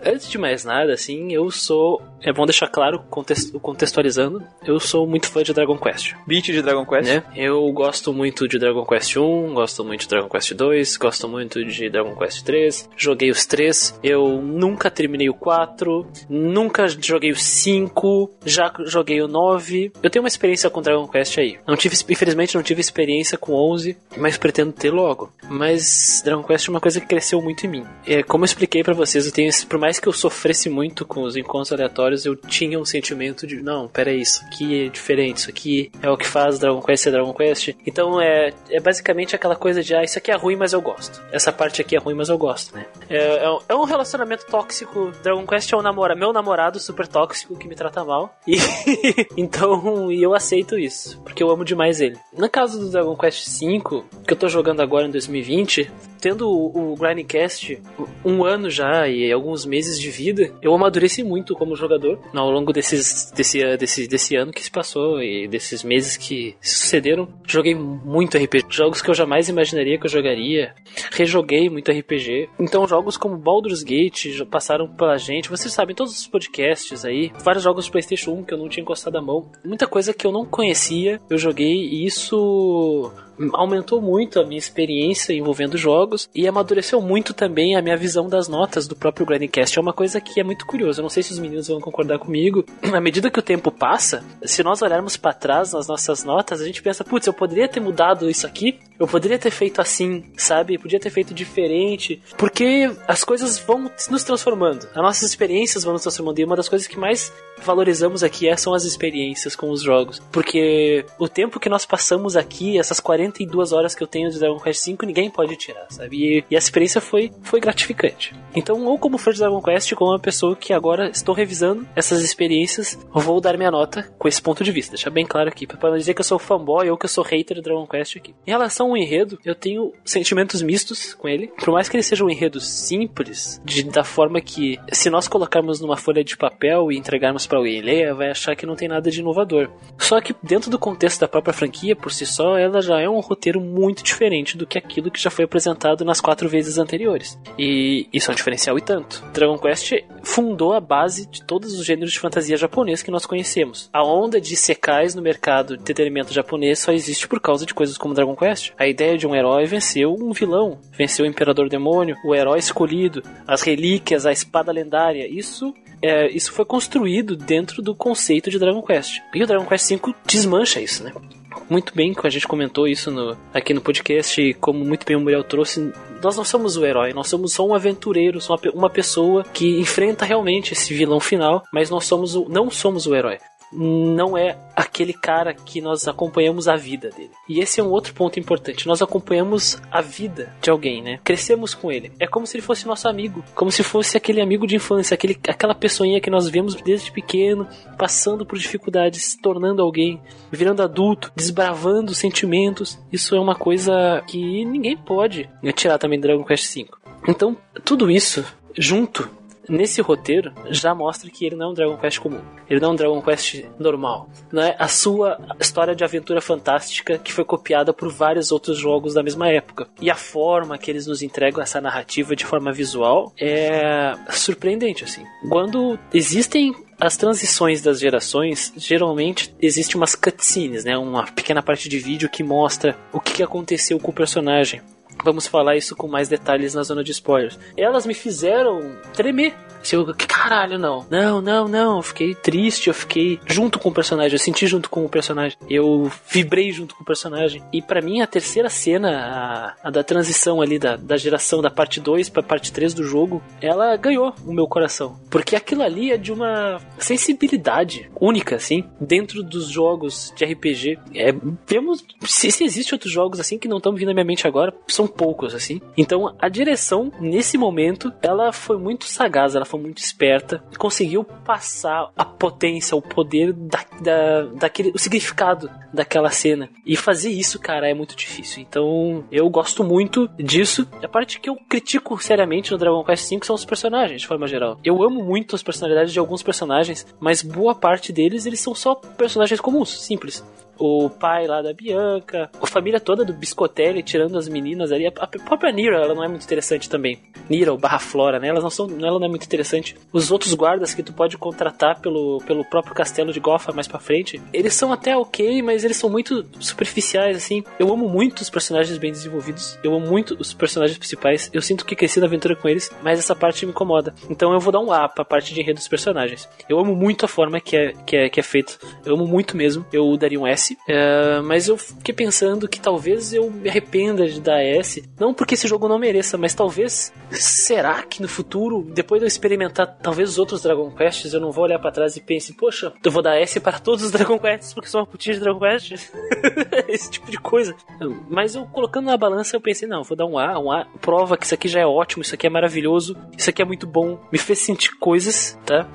Antes de mais nada, assim, eu sou. É bom deixar claro, contextualizando, eu sou muito fã de Dragon Quest. Beat de Dragon Quest? Né? Eu gosto muito de Dragon Quest 1, gosto muito de Dragon Quest 2, gosto muito de Dragon Quest 3. Joguei os três. Eu nunca terminei o 4, nunca joguei o 5, já joguei o 9. Eu tenho uma experiência com Dragon Quest aí. Não tive, infelizmente, não tive experiência com 11, mas pretendo ter logo. Mas Dragon Quest é uma coisa que cresceu muito em mim. É, como eu expliquei para vocês, eu tenho, por mais que eu sofresse muito com os encontros aleatórios, eu tinha um sentimento de, não, pera aí, isso aqui é diferente, isso aqui é o que faz Dragon Quest ser Dragon Quest. Então é, é basicamente aquela coisa de, ah, isso aqui é ruim, mas eu gosto. Essa parte aqui é ruim, mas eu gosto, né? É, é, é um relacionamento tóxico. Dragon Quest é um namora, meu namorado super tóxico que me trata mal. E então, e eu aceito isso, porque eu amo demais ele. No caso do Dragon Quest V, que eu tô jogando agora em 2020, tendo o, o Grindcast um ano já e alguns meses de vida, eu amadureci muito como jogador ao longo desses, desse, desse, desse ano que se passou e desses meses que sucederam. Joguei muito RPG, jogos que eu jamais imaginaria que eu jogaria. Rejoguei muito RPG. Então, jogos como Baldur's Gate passaram pela gente. Vocês sabem, todos os podcasts aí, vários jogos de PlayStation 1 que eu não tinha encostado a mão. Muita coisa que eu não conhecia, eu joguei e isso aumentou muito a minha experiência envolvendo jogos e amadureceu muito também a minha visão das notas do próprio Grandcast. É uma coisa que é muito curiosa. Eu não sei se os meninos vão concordar comigo. À medida que o tempo passa, se nós olharmos para trás nas nossas notas, a gente pensa, putz, eu poderia ter mudado isso aqui, eu poderia ter feito assim, sabe? Eu podia ter feito diferente, porque as coisas vão nos transformando. As nossas experiências vão nos transformando. E uma das coisas que mais valorizamos aqui é, são as experiências com os jogos. Porque o tempo que nós passamos aqui, essas 42 horas que eu tenho de Dragon Quest V, ninguém pode tirar, sabe? E, e, a experiência foi, foi gratificante. Então, ou como fã de Dragon Quest, como uma pessoa que agora estou revisando essas experiências, vou dar minha nota com esse ponto de vista. Deixar bem claro aqui, para não dizer que eu sou fanboy ou que eu sou hater de Dragon Quest aqui. Em relação ao enredo, eu tenho sentimentos mistos com ele. Por mais que ele seja um enredo simples, de, da forma que, se nós colocarmos numa folha de papel e entregarmos para alguém ler, vai achar que não tem nada de inovador. Só que dentro do contexto da própria franquia, por si só, ela já é um roteiro muito diferente do que aquilo que já foi apresentado nas quatro vezes anteriores. E isso é um diferencial e tanto. Dragon Quest fundou a base de todos os gêneros de fantasia japonês que nós conhecemos. A onda de secais no mercado de entretenimento japonês só existe por causa de coisas como Dragon Quest. A ideia de um herói venceu um vilão, venceu o Imperador Demônio, o herói escolhido, as relíquias, a espada lendária. Isso é, isso foi construído dentro do conceito de Dragon Quest. E o Dragon Quest V desmancha isso, né? Muito bem, que a gente comentou isso no, aqui no podcast, como muito bem o Muriel trouxe, nós não somos o herói, nós somos só um aventureiro, só uma pessoa que enfrenta realmente esse vilão final, mas nós somos o, não somos o herói não é aquele cara que nós acompanhamos a vida dele. E esse é um outro ponto importante. Nós acompanhamos a vida de alguém, né? Crescemos com ele. É como se ele fosse nosso amigo, como se fosse aquele amigo de infância, aquele, aquela pessoinha que nós vemos desde pequeno, passando por dificuldades, se tornando alguém, virando adulto, desbravando sentimentos. Isso é uma coisa que ninguém pode tirar também do Dragon Quest V. Então, tudo isso junto nesse roteiro já mostra que ele não é um Dragon Quest comum. Ele não é um Dragon Quest normal. Não é a sua história de aventura fantástica que foi copiada por vários outros jogos da mesma época. E a forma que eles nos entregam essa narrativa de forma visual é surpreendente assim. Quando existem as transições das gerações, geralmente existe umas cutscenes, né? Uma pequena parte de vídeo que mostra o que aconteceu com o personagem. Vamos falar isso com mais detalhes na zona de spoilers. Elas me fizeram tremer. Se eu, que caralho, não. Não, não, não. Eu fiquei triste, eu fiquei junto com o personagem, eu senti junto com o personagem. Eu vibrei junto com o personagem. E para mim, a terceira cena, a, a, da transição ali da, da geração da parte 2 pra parte 3 do jogo, ela ganhou o meu coração. Porque aquilo ali é de uma sensibilidade única, assim, dentro dos jogos de RPG. É, vemos se, se existe outros jogos assim que não estão vindo na minha mente agora, são poucos, assim. Então, a direção, nesse momento, ela foi muito sagaz, ela foi muito esperta, conseguiu passar a potência, o poder da, da, daquele, o significado daquela cena. E fazer isso, cara, é muito difícil. Então, eu gosto muito disso. A parte que eu critico seriamente no Dragon Quest V são os personagens, de forma geral. Eu amo muito as personalidades de alguns personagens, mas boa parte deles, eles são só personagens comuns, simples o pai lá da Bianca, a família toda do Biscotelli, tirando as meninas ali. A, a própria Nira, ela não é muito interessante também. Nira ou Barra Flora, né? Elas não são, ela não é muito interessante. Os outros guardas que tu pode contratar pelo, pelo próprio castelo de Gotha mais pra frente, eles são até ok, mas eles são muito superficiais, assim. Eu amo muito os personagens bem desenvolvidos, eu amo muito os personagens principais, eu sinto que cresci na aventura com eles, mas essa parte me incomoda. Então eu vou dar um A pra parte de enredo dos personagens. Eu amo muito a forma que é, que é, que é feito, eu amo muito mesmo, eu daria um S, uh, mas eu fiquei pensando que talvez eu me arrependa de dar S, não porque esse jogo não mereça, mas talvez, será que no futuro, depois de eu experimentar talvez os outros Dragon Quests, eu não vou olhar para trás e pense, poxa, eu vou dar S para todos os Dragon Quests porque são uma putinha de Dragon Quest? esse tipo de coisa. Mas eu colocando na balança, eu pensei, não, vou dar um A, um A, prova que isso aqui já é ótimo, isso aqui é maravilhoso, isso aqui é muito bom, me fez sentir coisas, tá?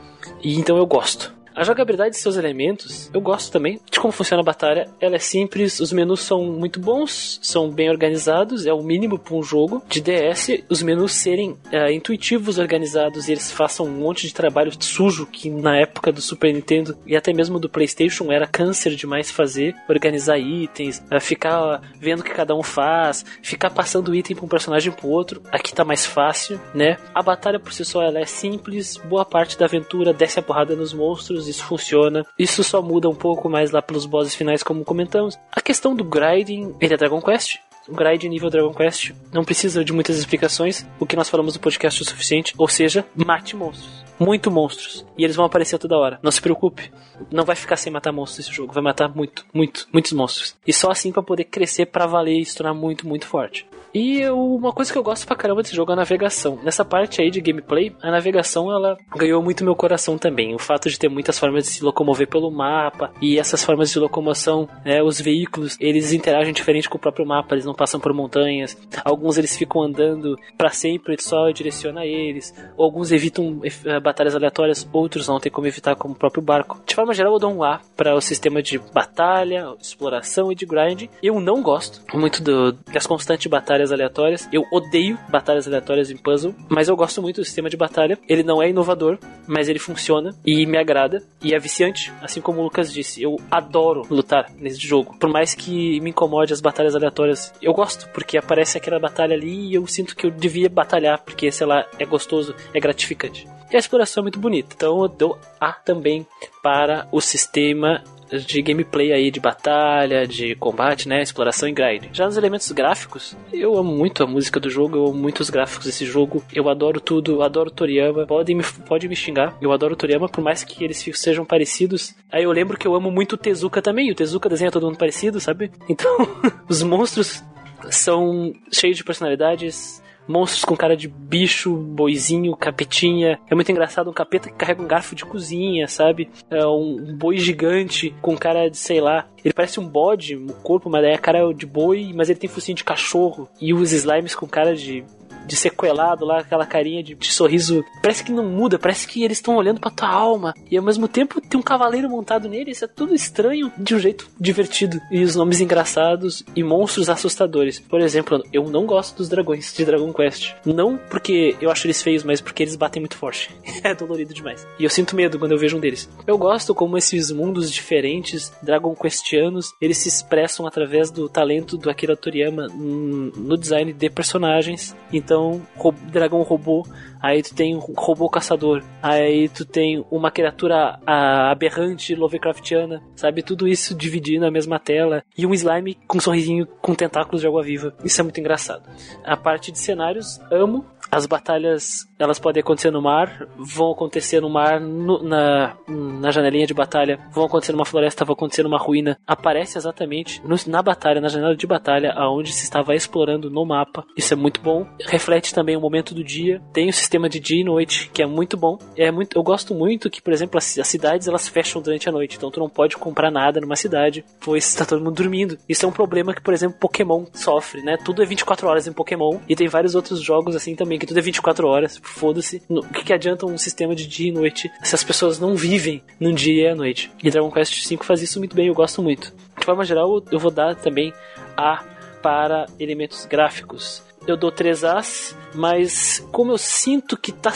E então eu gosto. A jogabilidade de seus elementos, eu gosto também de como funciona a batalha. Ela é simples, os menus são muito bons, são bem organizados, é o mínimo para um jogo. De DS, os menus serem é, intuitivos, organizados e eles façam um monte de trabalho sujo que na época do Super Nintendo e até mesmo do PlayStation era câncer demais fazer. Organizar itens, é, ficar vendo o que cada um faz, ficar passando item para um personagem para outro. Aqui tá mais fácil, né? A batalha por si só ela é simples, boa parte da aventura desce a porrada nos monstros isso funciona. Isso só muda um pouco mais lá pelos bosses finais, como comentamos. A questão do grinding, ele é Dragon Quest, o grind nível Dragon Quest não precisa de muitas explicações. O que nós falamos no podcast é o suficiente. Ou seja, mate monstros. Muito monstros. E eles vão aparecer toda hora. Não se preocupe. Não vai ficar sem matar monstros esse jogo. Vai matar muito, muito, muitos monstros. E só assim para poder crescer para valer e se tornar muito, muito forte. E eu, uma coisa que eu gosto pra caramba desse jogo é a navegação. Nessa parte aí de gameplay, a navegação ela ganhou muito meu coração também. O fato de ter muitas formas de se locomover pelo mapa e essas formas de locomoção, né, os veículos, eles interagem diferente com o próprio mapa, eles não passam por montanhas. Alguns eles ficam andando para sempre, só direciona eles. Alguns evitam uh, batalhas aleatórias, outros não tem como evitar como o próprio barco. De forma geral, eu dou um A para o sistema de batalha, exploração e de grind. Eu não gosto muito do, das constantes batalhas batalhas aleatórias. Eu odeio batalhas aleatórias em puzzle, mas eu gosto muito do sistema de batalha. Ele não é inovador, mas ele funciona e me agrada e é viciante, assim como o Lucas disse. Eu adoro lutar nesse jogo, por mais que me incomode as batalhas aleatórias. Eu gosto porque aparece aquela batalha ali e eu sinto que eu devia batalhar porque, sei lá, é gostoso, é gratificante. E a exploração é muito bonita, então eu dou A também para o sistema de gameplay aí, de batalha, de combate, né? Exploração e grind. Já nos elementos gráficos, eu amo muito a música do jogo, eu amo muito os gráficos desse jogo. Eu adoro tudo, adoro Toriyama. Pode me, pode me xingar, eu adoro Toriyama, por mais que eles sejam parecidos. Aí eu lembro que eu amo muito o Tezuka também, o Tezuka desenha todo mundo parecido, sabe? Então, os monstros são cheios de personalidades, monstros com cara de bicho, boizinho, capetinha. É muito engraçado um capeta que carrega um garfo de cozinha, sabe? É um boi gigante com cara de, sei lá, ele parece um bode, o corpo, mas é cara de boi, mas ele tem focinho de cachorro. E os slimes com cara de de sequelado lá, aquela carinha de, de sorriso. Parece que não muda, parece que eles estão olhando pra tua alma. E ao mesmo tempo tem um cavaleiro montado nele. Isso é tudo estranho de um jeito divertido. E os nomes engraçados e monstros assustadores. Por exemplo, eu não gosto dos dragões de Dragon Quest. Não porque eu acho eles feios, mas porque eles batem muito forte. é dolorido demais. E eu sinto medo quando eu vejo um deles. Eu gosto como esses mundos diferentes, Dragon Questianos, eles se expressam através do talento do Akira Toriyama no design de personagens. Então então dragão robô, aí tu tem um robô caçador, aí tu tem uma criatura aberrante Lovecraftiana, sabe? Tudo isso dividido na mesma tela e um slime com um sorrisinho com tentáculos de água viva. Isso é muito engraçado. A parte de cenários, amo. As batalhas elas podem acontecer no mar, vão acontecer no mar, no, na, na janelinha de batalha, vão acontecer numa floresta, vão acontecer numa ruína. Aparece exatamente no, na batalha, na janela de batalha, aonde se estava explorando no mapa. Isso é muito bom. Reflete também o momento do dia. Tem o sistema de dia e noite, que é muito bom. É muito, eu gosto muito que, por exemplo, as, as cidades elas fecham durante a noite, então tu não pode comprar nada numa cidade, pois está todo mundo dormindo. Isso é um problema que, por exemplo, Pokémon sofre, né? Tudo é 24 horas em Pokémon e tem vários outros jogos assim também que tudo é 24 horas foda-se. O que, que adianta um sistema de dia e noite se as pessoas não vivem num dia e à noite? E Dragon Quest V faz isso muito bem, eu gosto muito. De forma geral, eu vou dar também A para elementos gráficos. eu dou 3 As, mas como eu sinto que tá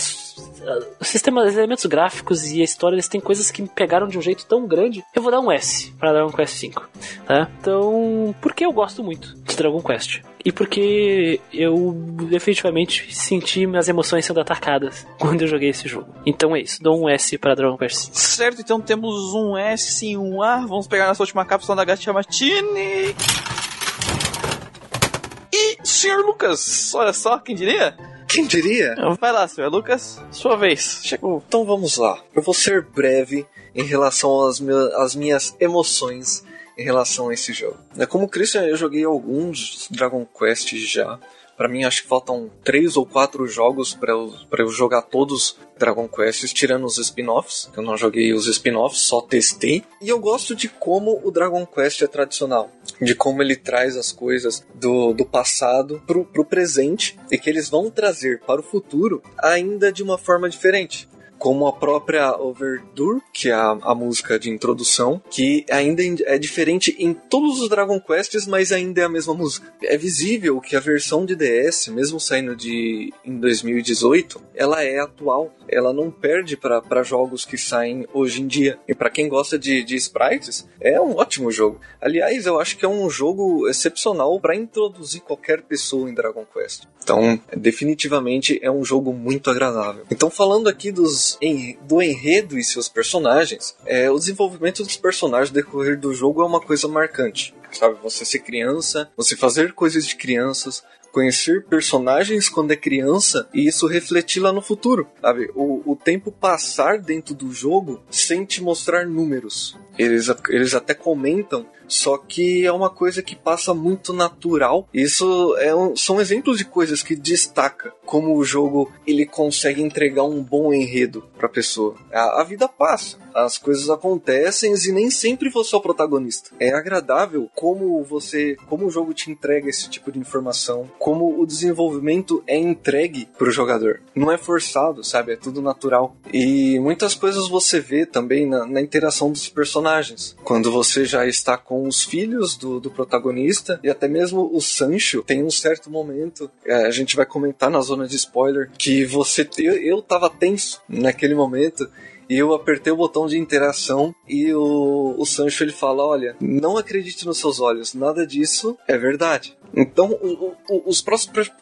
o sistema, os elementos gráficos e a história, eles têm coisas que me pegaram de um jeito tão grande. Eu vou dar um S para Dragon Quest V. Tá? Então, porque eu gosto muito de Dragon Quest. E porque eu definitivamente senti minhas emoções sendo atacadas quando eu joguei esse jogo. Então é isso, dou um S para Dragon Quest. Certo, então temos um S e um A. Vamos pegar nossa última cápsula da Gacha Martini. E, senhor Lucas, olha só, quem diria? Quem diria? Vai lá, senhor Lucas, sua vez. Chegou. Então vamos lá. Eu vou ser breve em relação às minhas emoções em relação a esse jogo. É, como Christian, eu joguei alguns Dragon Quest já. Para mim, acho que faltam três ou quatro jogos para eu, eu jogar todos Dragon Quests, tirando os spin-offs. Eu não joguei os spin-offs, só testei. E eu gosto de como o Dragon Quest é tradicional. De como ele traz as coisas do, do passado pro, pro presente e que eles vão trazer para o futuro ainda de uma forma diferente como a própria Overture, que é a, a, música de introdução, que ainda é diferente em todos os Dragon Quests, mas ainda é a mesma música. É visível que a versão de DS, mesmo saindo de em 2018, ela é atual. Ela não perde para jogos que saem hoje em dia. E para quem gosta de, de sprites, é um ótimo jogo. Aliás, eu acho que é um jogo excepcional para introduzir qualquer pessoa em Dragon Quest. Então, definitivamente é um jogo muito agradável. Então, falando aqui dos do enredo e seus personagens, é, o desenvolvimento dos personagens decorrer do jogo é uma coisa marcante. Sabe, você ser criança, você fazer coisas de crianças, conhecer personagens quando é criança e isso refletir lá no futuro, sabe? O, o tempo passar dentro do jogo sem te mostrar números. Eles, eles até comentam só que é uma coisa que passa muito natural. Isso é um, são exemplos de coisas que destaca como o jogo ele consegue entregar um bom enredo para a pessoa. A, vida passa, as coisas acontecem e nem sempre você é o protagonista. É agradável como você, como o jogo te entrega esse tipo de informação, como o desenvolvimento é entregue pro jogador. Não é forçado, sabe? É tudo natural. E muitas coisas você vê também na, na interação dos personagens. Quando você já está com os filhos do, do protagonista e até mesmo o Sancho tem um certo momento, é, a gente vai comentar na zona de spoiler, que você. Eu, eu tava tenso naquele momento e eu apertei o botão de interação e o, o Sancho ele fala: Olha, não acredite nos seus olhos, nada disso é verdade. Então, o, o, os,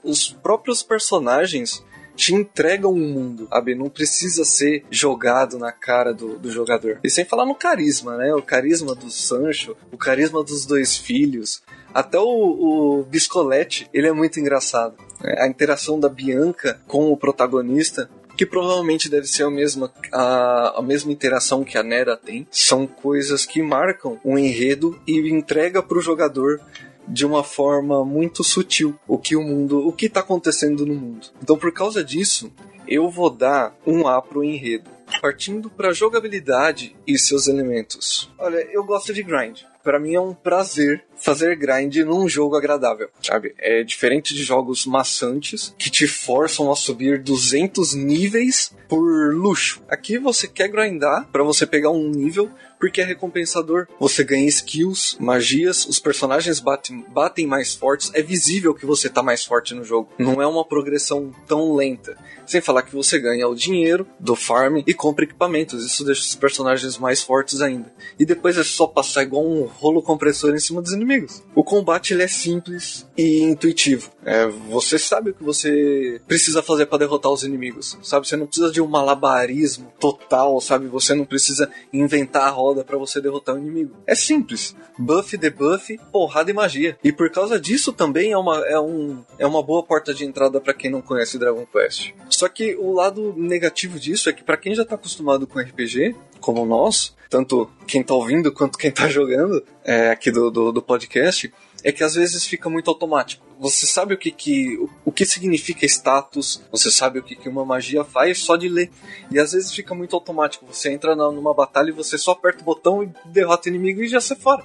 os próprios personagens te entregam um mundo, sabe? Não precisa ser jogado na cara do, do jogador. E sem falar no carisma, né? O carisma do Sancho, o carisma dos dois filhos. Até o, o Biscolete, ele é muito engraçado. A interação da Bianca com o protagonista que provavelmente deve ser a mesma, a, a mesma interação que a Nera tem. São coisas que marcam um enredo e entrega para o jogador de uma forma muito sutil o que o mundo, o que está acontecendo no mundo. Então, por causa disso, eu vou dar um A pro enredo. Partindo para jogabilidade e seus elementos. Olha, eu gosto de grind. Para mim é um prazer fazer grind num jogo agradável, sabe? É diferente de jogos maçantes que te forçam a subir 200 níveis por luxo. Aqui você quer grindar para você pegar um nível porque é recompensador. Você ganha skills, magias, os personagens batem, batem mais fortes, é visível que você tá mais forte no jogo. Não é uma progressão tão lenta. Sem falar que você ganha o dinheiro do farm e compra equipamentos. Isso deixa os personagens mais fortes ainda. E depois é só passar igual um rolo compressor em cima dos inimigos. O combate ele é simples e intuitivo. É, você sabe o que você precisa fazer para derrotar os inimigos. Sabe? Você não precisa de um malabarismo total, sabe? Você não precisa inventar a roda para você derrotar o inimigo. É simples. Buff, debuff, porrada e magia. E por causa disso também é uma, é um, é uma boa porta de entrada para quem não conhece Dragon Quest. Só que o lado negativo disso é que para quem já tá acostumado com RPG, como nós, tanto quem tá ouvindo quanto quem tá jogando é, aqui do, do, do podcast, é que às vezes fica muito automático. Você sabe o que, que, o, o que significa status, você sabe o que, que uma magia faz só de ler. E às vezes fica muito automático. Você entra na, numa batalha e você só aperta o botão e derrota o inimigo e já sai fora.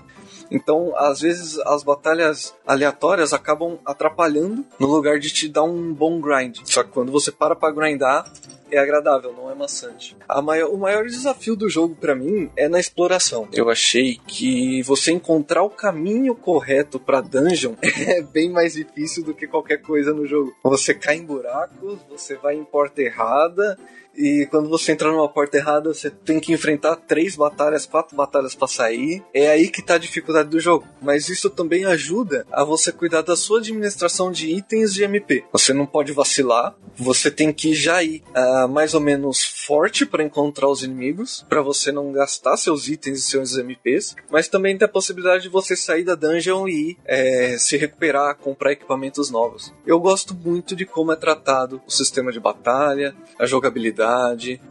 Então, às vezes, as batalhas aleatórias acabam atrapalhando no lugar de te dar um bom grind. Só que quando você para pra grindar, é agradável, não é maçante. Maior, o maior desafio do jogo para mim é na exploração. Eu achei que você encontrar o caminho correto para dungeon é bem mais difícil do que qualquer coisa no jogo. Você cai em buracos, você vai em porta errada, e quando você entra numa porta errada, você tem que enfrentar três batalhas, quatro batalhas para sair. É aí que tá a dificuldade do jogo. Mas isso também ajuda a você cuidar da sua administração de itens de MP. Você não pode vacilar, você tem que já ir uh, mais ou menos forte para encontrar os inimigos, para você não gastar seus itens e seus MPs. Mas também tem a possibilidade de você sair da dungeon e é, se recuperar, comprar equipamentos novos. Eu gosto muito de como é tratado o sistema de batalha, a jogabilidade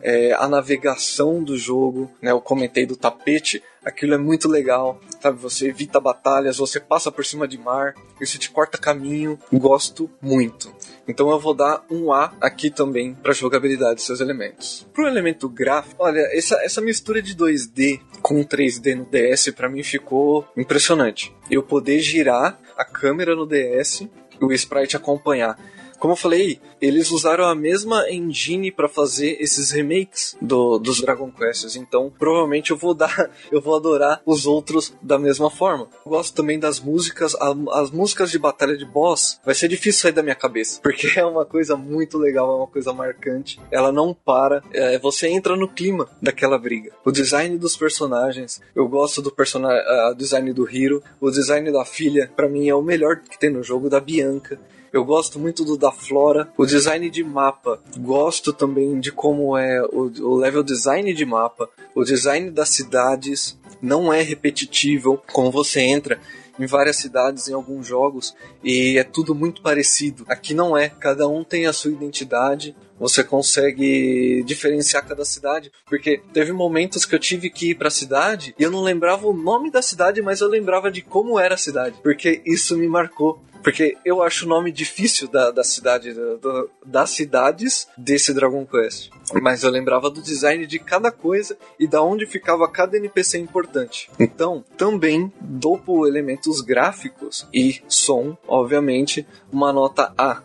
é, a navegação do jogo, né? Eu comentei do tapete, aquilo é muito legal, sabe? Você evita batalhas, você passa por cima de mar, isso te corta caminho, gosto muito. Então eu vou dar um A aqui também para jogabilidade dos seus elementos. Pro elemento gráfico, olha, essa, essa mistura de 2D com 3D no DS para mim ficou impressionante. Eu poder girar a câmera no DS e o sprite acompanhar. Como eu falei, eles usaram a mesma engine para fazer esses remakes do, dos Dragon Quests, então provavelmente eu vou dar, eu vou adorar os outros da mesma forma. Eu gosto também das músicas, a, as músicas de batalha de boss, vai ser difícil sair da minha cabeça, porque é uma coisa muito legal, é uma coisa marcante. Ela não para, é, você entra no clima daquela briga. O design dos personagens, eu gosto do personagem, uh, design do Hiro, o design da filha, para mim é o melhor que tem no jogo da Bianca. Eu gosto muito do da Flora, o design de mapa. Gosto também de como é o, o level design de mapa, o design das cidades. Não é repetitivo, como você entra em várias cidades, em alguns jogos, e é tudo muito parecido. Aqui não é, cada um tem a sua identidade, você consegue diferenciar cada cidade, porque teve momentos que eu tive que ir para a cidade e eu não lembrava o nome da cidade, mas eu lembrava de como era a cidade, porque isso me marcou. Porque eu acho o nome difícil da, da cidade, da, das cidades desse Dragon Quest. Mas eu lembrava do design de cada coisa e da onde ficava cada NPC importante. Então, também dou por elementos gráficos e som, obviamente, uma nota A.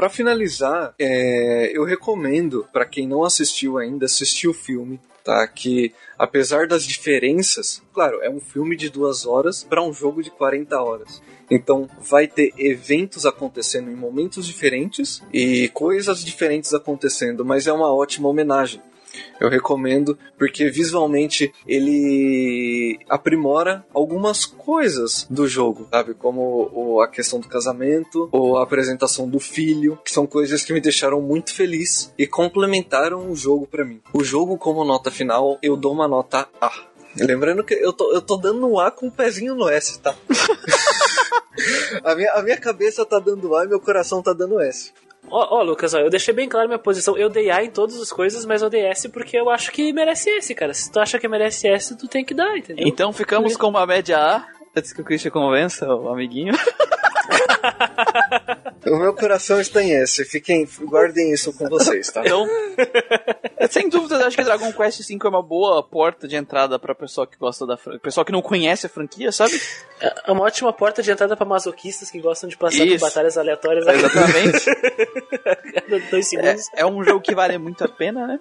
Para finalizar, é, eu recomendo para quem não assistiu ainda assistir o filme tá? Que apesar das diferenças, claro, é um filme de duas horas para um jogo de 40 horas. Então vai ter eventos acontecendo em momentos diferentes e coisas diferentes acontecendo, mas é uma ótima homenagem. Eu recomendo porque visualmente ele aprimora algumas coisas do jogo, sabe? Como a questão do casamento ou a apresentação do filho, que são coisas que me deixaram muito feliz e complementaram o jogo para mim. O jogo, como nota final, eu dou uma nota A. Lembrando que eu tô, eu tô dando um A com um pezinho no S, tá? a, minha, a minha cabeça tá dando A e meu coração tá dando S. Ó, ó, Lucas, ó, eu deixei bem claro minha posição. Eu dei A em todas as coisas, mas eu dei S porque eu acho que merece S, cara. Se tu acha que merece S, tu tem que dar, entendeu? Então ficamos com uma média A. Antes que o Christian convença o amiguinho. o meu coração está em S. Fiquem, guardem isso com vocês, tá? Então, sem dúvida, acho que Dragon Quest V é uma boa porta de entrada para pessoa que gosta da franquia, pessoal que não conhece a franquia, sabe? É uma ótima porta de entrada para masoquistas que gostam de passar isso. por batalhas aleatórias. Exatamente. dois segundos. É, é um jogo que vale muito a pena, né?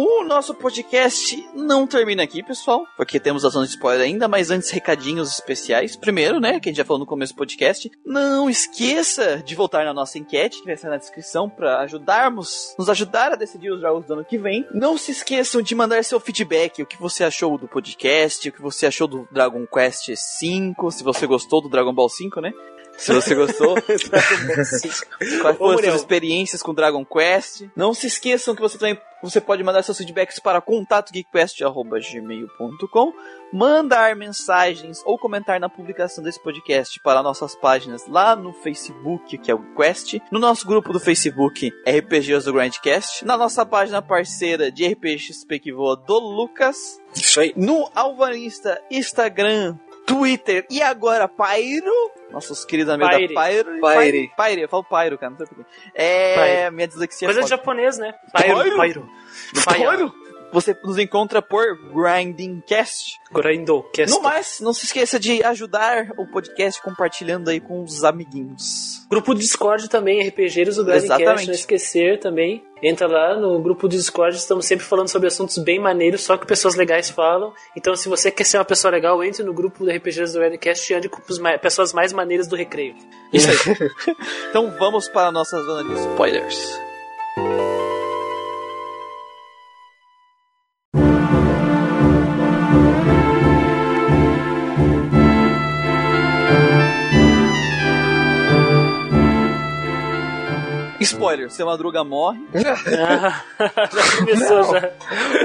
O nosso podcast não termina aqui, pessoal, porque temos a zona de spoiler ainda, mas antes recadinhos especiais. Primeiro, né, que a gente já falou no começo do podcast, não esqueça de voltar na nossa enquete, que vai estar na descrição, para ajudarmos, nos ajudar a decidir os jogos do ano que vem. Não se esqueçam de mandar seu feedback, o que você achou do podcast, o que você achou do Dragon Quest V, se você gostou do Dragon Ball 5, né? Se você gostou, quais foram as suas experiências com Dragon Quest. Não se esqueçam que você também você pode mandar seus feedbacks para contatogeekquest.gmail.com mandar mensagens ou comentar na publicação desse podcast para nossas páginas lá no Facebook, que é o Quest, no nosso grupo do Facebook RPGs do Grandcast, na nossa página parceira de RPG XP que voa do Lucas, Isso aí. no Alvanista Instagram, Twitter e agora Pyro. Nossos queridos amigos da Pyro. Pyre. Pyre. Eu falo Pyro, cara. Não sei porquê. É, Pyre. minha dislexia Coisa de japonês, né? Pyro. Pyro. Pyro. Pyro. Você nos encontra por Grinding Cast. Grindocast. No mais, não se esqueça de ajudar o podcast compartilhando aí com os amiguinhos. Grupo do Discord também, RPGeiros do Grindcast, Exatamente. não esquecer também. Entra lá no grupo do Discord, estamos sempre falando sobre assuntos bem maneiros, só que pessoas legais falam. Então, se você quer ser uma pessoa legal, entre no grupo do RPGeiros do Grindcast e ande com as pessoas mais maneiras do recreio. Isso aí. então vamos para a nossa zona de spoilers. Spoiler, seu Madruga morre, já começou, Não. já.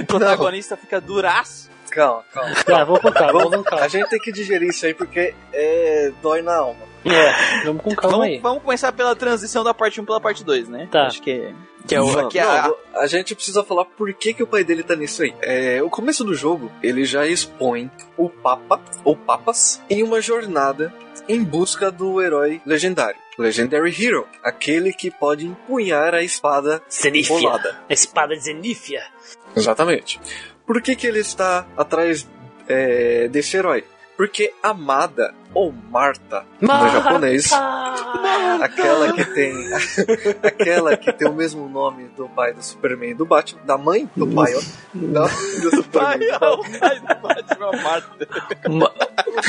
o protagonista fica duraço. Calma, calma. Tá, vamos com calma, vamos com calma. a gente tem que digerir isso aí porque é, dói na alma. É, vamos com calma Vamos, aí. vamos começar pela transição da parte 1 pela parte 2, né? Tá. Acho que é, que é, o, que é a, Não, a gente precisa falar por que, que o pai dele tá nisso aí. É, o começo do jogo, ele já expõe o Papa, ou Papas, em uma jornada em busca do herói legendário. Legendary Hero, aquele que pode empunhar a espada Zenifia. bolada. A espada de Zenifia. Exatamente. Por que, que ele está atrás é, desse herói? Porque Amada, ou Marta, no japonês, aquela que tem aquela que tem o mesmo nome do pai do Superman e do Batman, da mãe do pai, ó, da mãe do Pai, Superman. é o pai do Batman Marta. Ma-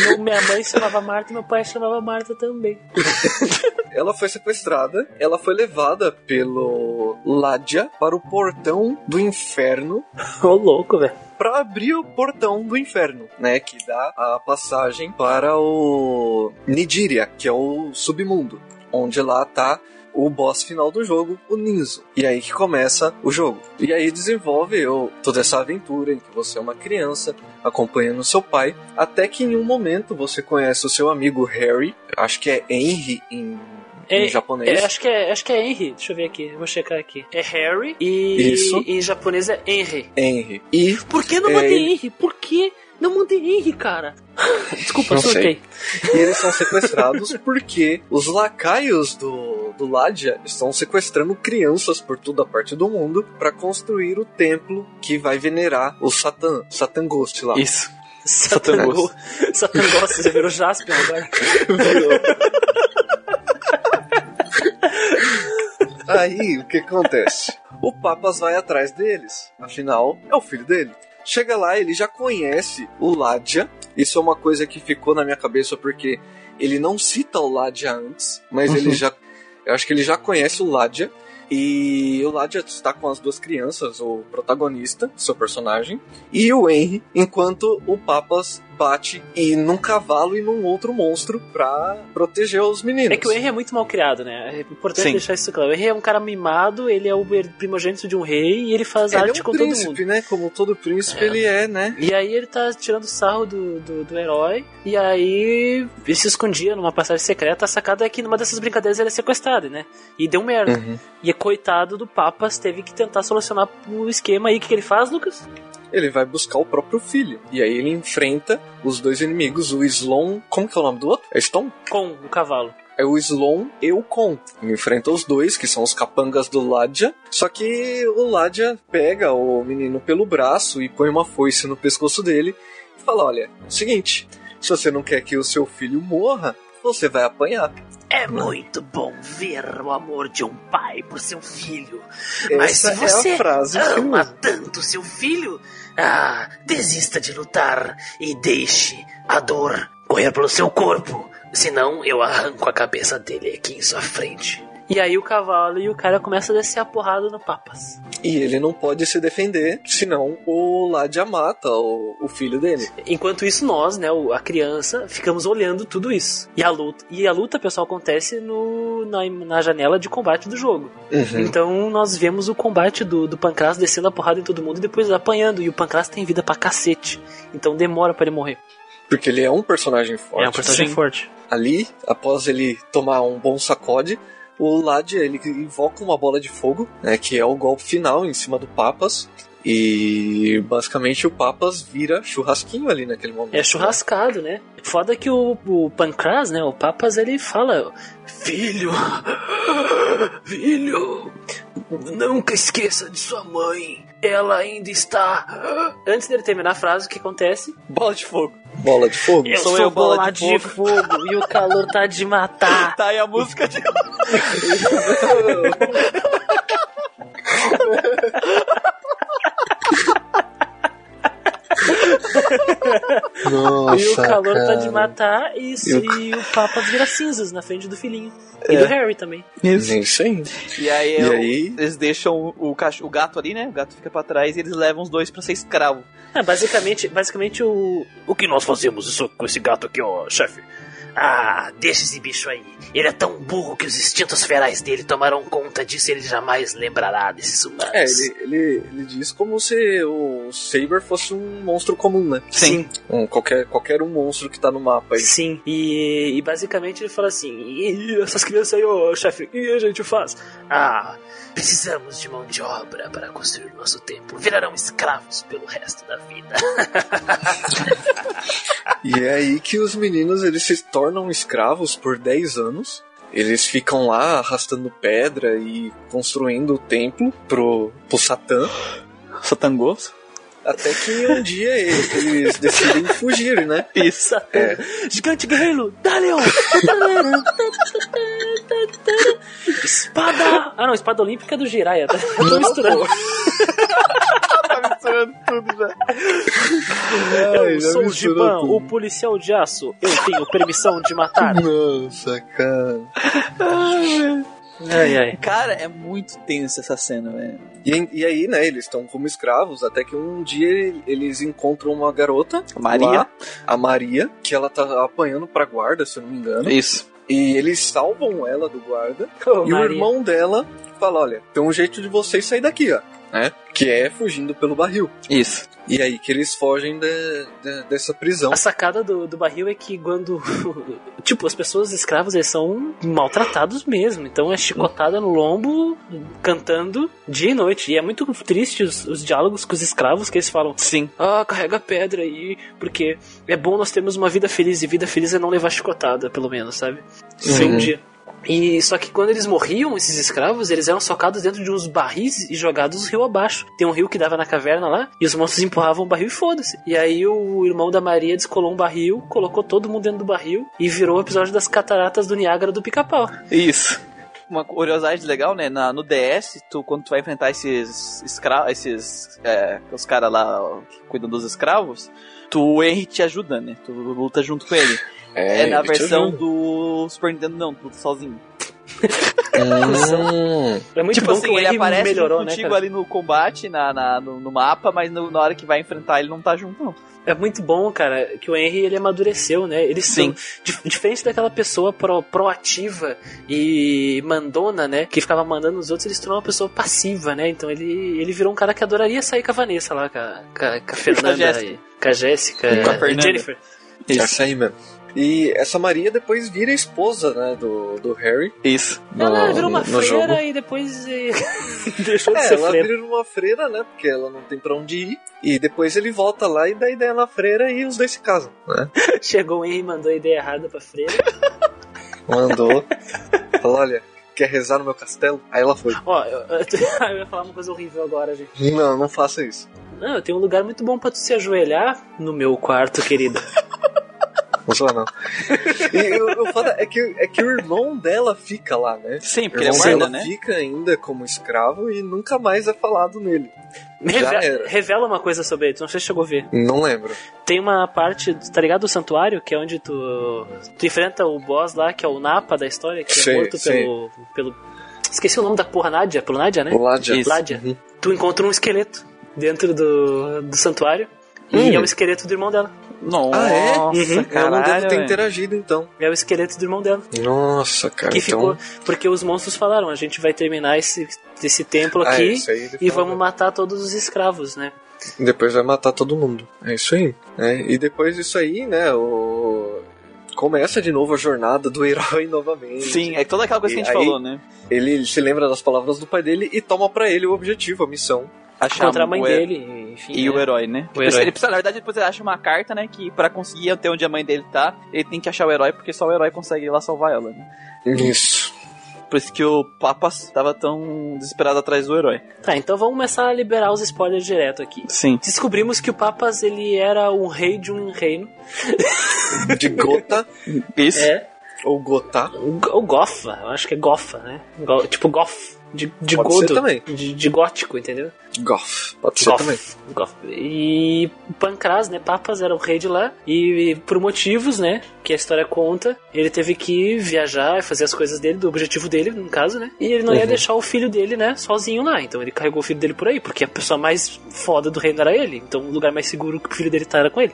Meu- Minha mãe chamava Marta e meu pai chamava Marta também. Ela foi sequestrada, ela foi levada pelo Ladja para o portão do inferno Ô, louco, velho. Para abrir o portão do inferno, né, que dá a passagem para o Nidiria, que é o submundo, onde lá tá o boss final do jogo, o Ninzo. E aí que começa o jogo. E aí desenvolve o- toda essa aventura em que você é uma criança acompanhando seu pai, até que em um momento você conhece o seu amigo Harry, acho que é Henry em, em É- japonês. É, acho, que é, acho que é Henry. Deixa eu ver aqui. Vou checar aqui. É Harry e, Isso. e em japonês é Henry. Henry. E Por que não É, mandei Henry? Por que não mandei Henry, cara? Desculpa, Não surtei. E eles são sequestrados porque os lacaios do, do Ladja estão sequestrando crianças por toda a parte do mundo para construir o templo que vai venerar o Satan, Satan Ghost lá. Isso. Satango. Satango, você virou Jaspion agora. Aí, o que acontece? O Papas vai atrás deles, afinal, é o filho dele. Chega lá, ele já conhece o Ladja. Isso é uma coisa que ficou na minha cabeça porque ele não cita o Ladja antes, mas ele já. Eu acho que ele já conhece o Ladja. E o Ladja está com as duas crianças, o protagonista, seu personagem, e o Henry, enquanto o Papas bate e num cavalo e num outro monstro pra proteger os meninos. É que o Henry é muito mal criado, né? É importante Sim. deixar isso claro. O Henry é um cara mimado, ele é o primogênito de um rei e ele faz Ele arte é um com todo mundo. príncipe, né? Como todo príncipe, ele é, né? E aí ele tá tirando sarro do, do, do herói. E aí ele se escondia numa passagem secreta. A sacada é que numa dessas brincadeiras ele é sequestrado, né? E deu merda. Uhum. E coitado do Papas teve que tentar solucionar o esquema aí. O que, que ele faz, Lucas? Ele vai buscar o próprio filho. E aí ele enfrenta os dois inimigos, o Slon. Como que é o nome do outro? É Stone? Com o cavalo. É o Slon e o Kon. Ele enfrenta os dois, que são os capangas do Ladja. Só que o Ladja pega o menino pelo braço e põe uma foice no pescoço dele e fala: Olha, é o seguinte, se você não quer que o seu filho morra, você vai apanhar. É muito bom ver o amor de um pai por seu filho. Essa é a frase ama tanto seu filho, ah, desista de lutar e deixe a dor correr pelo seu corpo. Senão eu arranco a cabeça dele aqui em sua frente. E aí o cavalo e o cara começam a descer a porrada no Papas. E ele não pode se defender, senão o Ladja mata o, o filho dele. Enquanto isso, nós, né, o- a criança, ficamos olhando tudo isso. E a luta, e a luta pessoal, acontece no, na, na janela de combate do jogo. Uhum. Então nós vemos o combate do, do Pancras descendo a porrada em todo mundo e depois apanhando. E o Pancras tem vida pra cacete. Então demora pra ele morrer. Porque ele é um personagem forte. é um personagem sim. forte. Ali, após ele tomar um bom sacode, o Lad ele invoca uma bola de fogo, né, que é o golpe final em cima do Papas. E basicamente o Papas vira churrasquinho ali naquele momento. É churrascado, né? Foda que o, o Pancras, né? O Papas, ele fala: Filho, filho, Nunca esqueça de sua mãe. Ela ainda está. Antes dele terminar a frase, o que acontece? Bola de fogo. Bola de fogo? Eu Sou sou eu, bola bola de de, fogo. e o calor tá de matar. Tá aí a música de. Nossa, e o calor tá cara. de matar e, E o- e o Papa vira cinzas na frente do filhinho. E do Harry também. Isso. É isso aí. E aí, E aí? eles deixam o, cacho- o gato ali, né? O gato fica pra trás e eles levam os dois pra ser escravo. É, basicamente, basicamente o. O que nós fazemos isso- com esse gato aqui, ó, chefe? Ah, deixa esse bicho aí. Ele é tão burro que os instintos ferais dele tomaram conta disso e ele jamais lembrará desses humanos. É, ele, ele, ele diz como se o Saber fosse um monstro comum, né? Sim. Um, qualquer, qualquer um monstro que tá no mapa aí. Sim, e, e basicamente ele fala assim: e essas crianças aí, ô chefe, o que a gente faz? Ah, precisamos de mão de obra para construir nosso templo. Virarão escravos pelo resto da vida. E é aí que os meninos eles se tornam escravos por 10 anos. Eles ficam lá arrastando pedra e construindo o templo pro, pro Satã. Satangos? Até que um dia eles, decidem fugir, né? Isso. É. Gigante guerreiro, Dalion! espada! Ah não, espada olímpica do Jiraiya. Tá? Eu tô misturando. tá misturando tudo já. Eu já sou o Giban, o policial de aço. Eu tenho permissão de matar. Nossa, cara. Ai, ai. Cara, é muito tenso essa cena, velho. E, e aí, né, eles estão como escravos, até que um dia eles encontram uma garota, Maria. lá, a Maria, que ela tá apanhando pra guarda, se eu não me engano. Isso. E eles salvam ela do guarda. Ô, e o Maria. irmão dela fala: Olha, tem um jeito de vocês sair daqui, ó. Né? Que é fugindo pelo barril. Isso. E aí que eles fogem de- de- dessa prisão. A sacada do, do barril é que quando. tipo, as pessoas escravas eles são maltratados mesmo. Então é chicotada no lombo, cantando dia e noite. E é muito triste os, os diálogos com os escravos que eles falam. Sim. Ah, carrega pedra aí, porque é bom nós termos uma vida feliz. E vida feliz é não levar chicotada, pelo menos, sabe? Sim, um Uhum. dia. E só que quando eles morriam, esses escravos, eles eram socados dentro de uns barris e jogados rio abaixo. Tem um rio que dava na caverna lá, e os monstros empurravam o barril e foda-se. E aí o irmão da Maria descolou um barril, colocou todo mundo dentro do barril e virou o episódio das cataratas do Niágara do pica-pau. Isso. Uma curiosidade legal, né? Na, no DS, tu, quando tu vai enfrentar esses escravos, esses. É, os caras lá que cuidam dos escravos, tu, o Henry te ajuda, né? Tu luta junto com ele. É, na ele te versão do Super Nintendo, não, tu luta sozinho. Hum. É muito tipo bom assim, que o ele aparece melhorou, né, contigo cara? ali no combate, na, na- no, no mapa, mas no- na hora que vai enfrentar ele não tá junto, não. É muito bom, cara, que o Henry ele amadureceu, né? Ele Sim. são- diferente daquela pessoa pro, proativa e mandona, né? Que ficava mandando os outros, ele se tornou uma pessoa passiva, né? Então ele, ele virou um cara que adoraria sair com a Vanessa lá, com a, com a- com a Fernanda, Jéssica. e, com a Jéssica, Com a e Fernanda. Jennifer. Essa aí mesmo. E essa Maria depois vira esposa, né, do, do Harry. Isso. Ela no- virou uma no freira jogo. e depois eh, deixou de É, ser ela freira. vira uma freira, né? Porque ela não tem pra onde ir. E depois ele volta lá e dá ideia na freira e os dois se casam, né? Chegou o Henry e mandou a ideia errada pra freira. Mandou. Falou, olha, quer rezar no meu castelo? Aí ela foi. Ó, eu, eu, eu ia falar uma coisa horrível agora, gente. Não, não faça isso. Não, eu tenho um lugar muito bom pra tu se ajoelhar no meu quarto, querida. Não sou não. E o, o foda é que, é que o irmão dela fica lá, né? Sim, O porque ele é irmão guarda, dela né? fica ainda como escravo e nunca mais é falado nele. Já Reve- era. revela uma coisa sobre ele, tu não sei se chegou a ver. Não lembro. Tem uma parte, tá ligado? Do santuário, que é onde tu, tu enfrenta o boss lá, que é o Napa da história, que Sei, é morto sei. pelo, pelo. Esqueci o nome da porra, Nádia, pelo Nádia, né? Ládia. Isso. Ládia. Uhum. Tu encontra um esqueleto dentro do, do santuário. E Hum. é o esqueleto do irmão dela. Nossa, Ah, é? Uhum. Eu não caralho, devo ter velho. interagido então. É o esqueleto do irmão dela. Nossa, cara. que então... ficou. Porque os monstros falaram, a gente vai terminar esse, esse templo Ah, é, aqui ele e vamos matar todos os escravos, né? Depois vai matar todo mundo. É isso aí. né? E depois disso aí, né, o... Começa de novo a jornada do herói novamente. Sim, é toda aquela coisa que a gente E aí- falou, né? Ele se lembra das palavras do pai dele e toma pra ele o objetivo, a missão. Achar Contra a mãe o dele, enfim. E né? o herói, né? O herói. Ele precisa, na verdade, depois ele acha uma carta, né? Que pra conseguir até onde a mãe dele tá, ele tem que achar o herói, porque só o herói consegue ir lá salvar ela, né? Isso. Por isso que o Papas tava tão desesperado atrás do herói. Tá, então vamos começar a liberar os spoilers direto aqui. Sim. Descobrimos que o Papas ele era um rei de um reino. De Gota Isso. É. ou Gotá. O, o Gofa, eu acho que é Gofa, né? Go- tipo Goff. De, de Pode godo. também. De, de gótico, entendeu? Goff. Pode ser também. Goff. E Pancras, né? Papas era o rei de lá. E por motivos, né? Que a história conta, ele teve que viajar e fazer as coisas dele, do objetivo dele, no caso, né? E ele não ia Uhum. deixar o filho dele, né? Sozinho lá. Então ele carregou o filho dele por aí, porque a pessoa mais foda do reino era ele. Então o lugar mais seguro que o filho dele tá era com ele.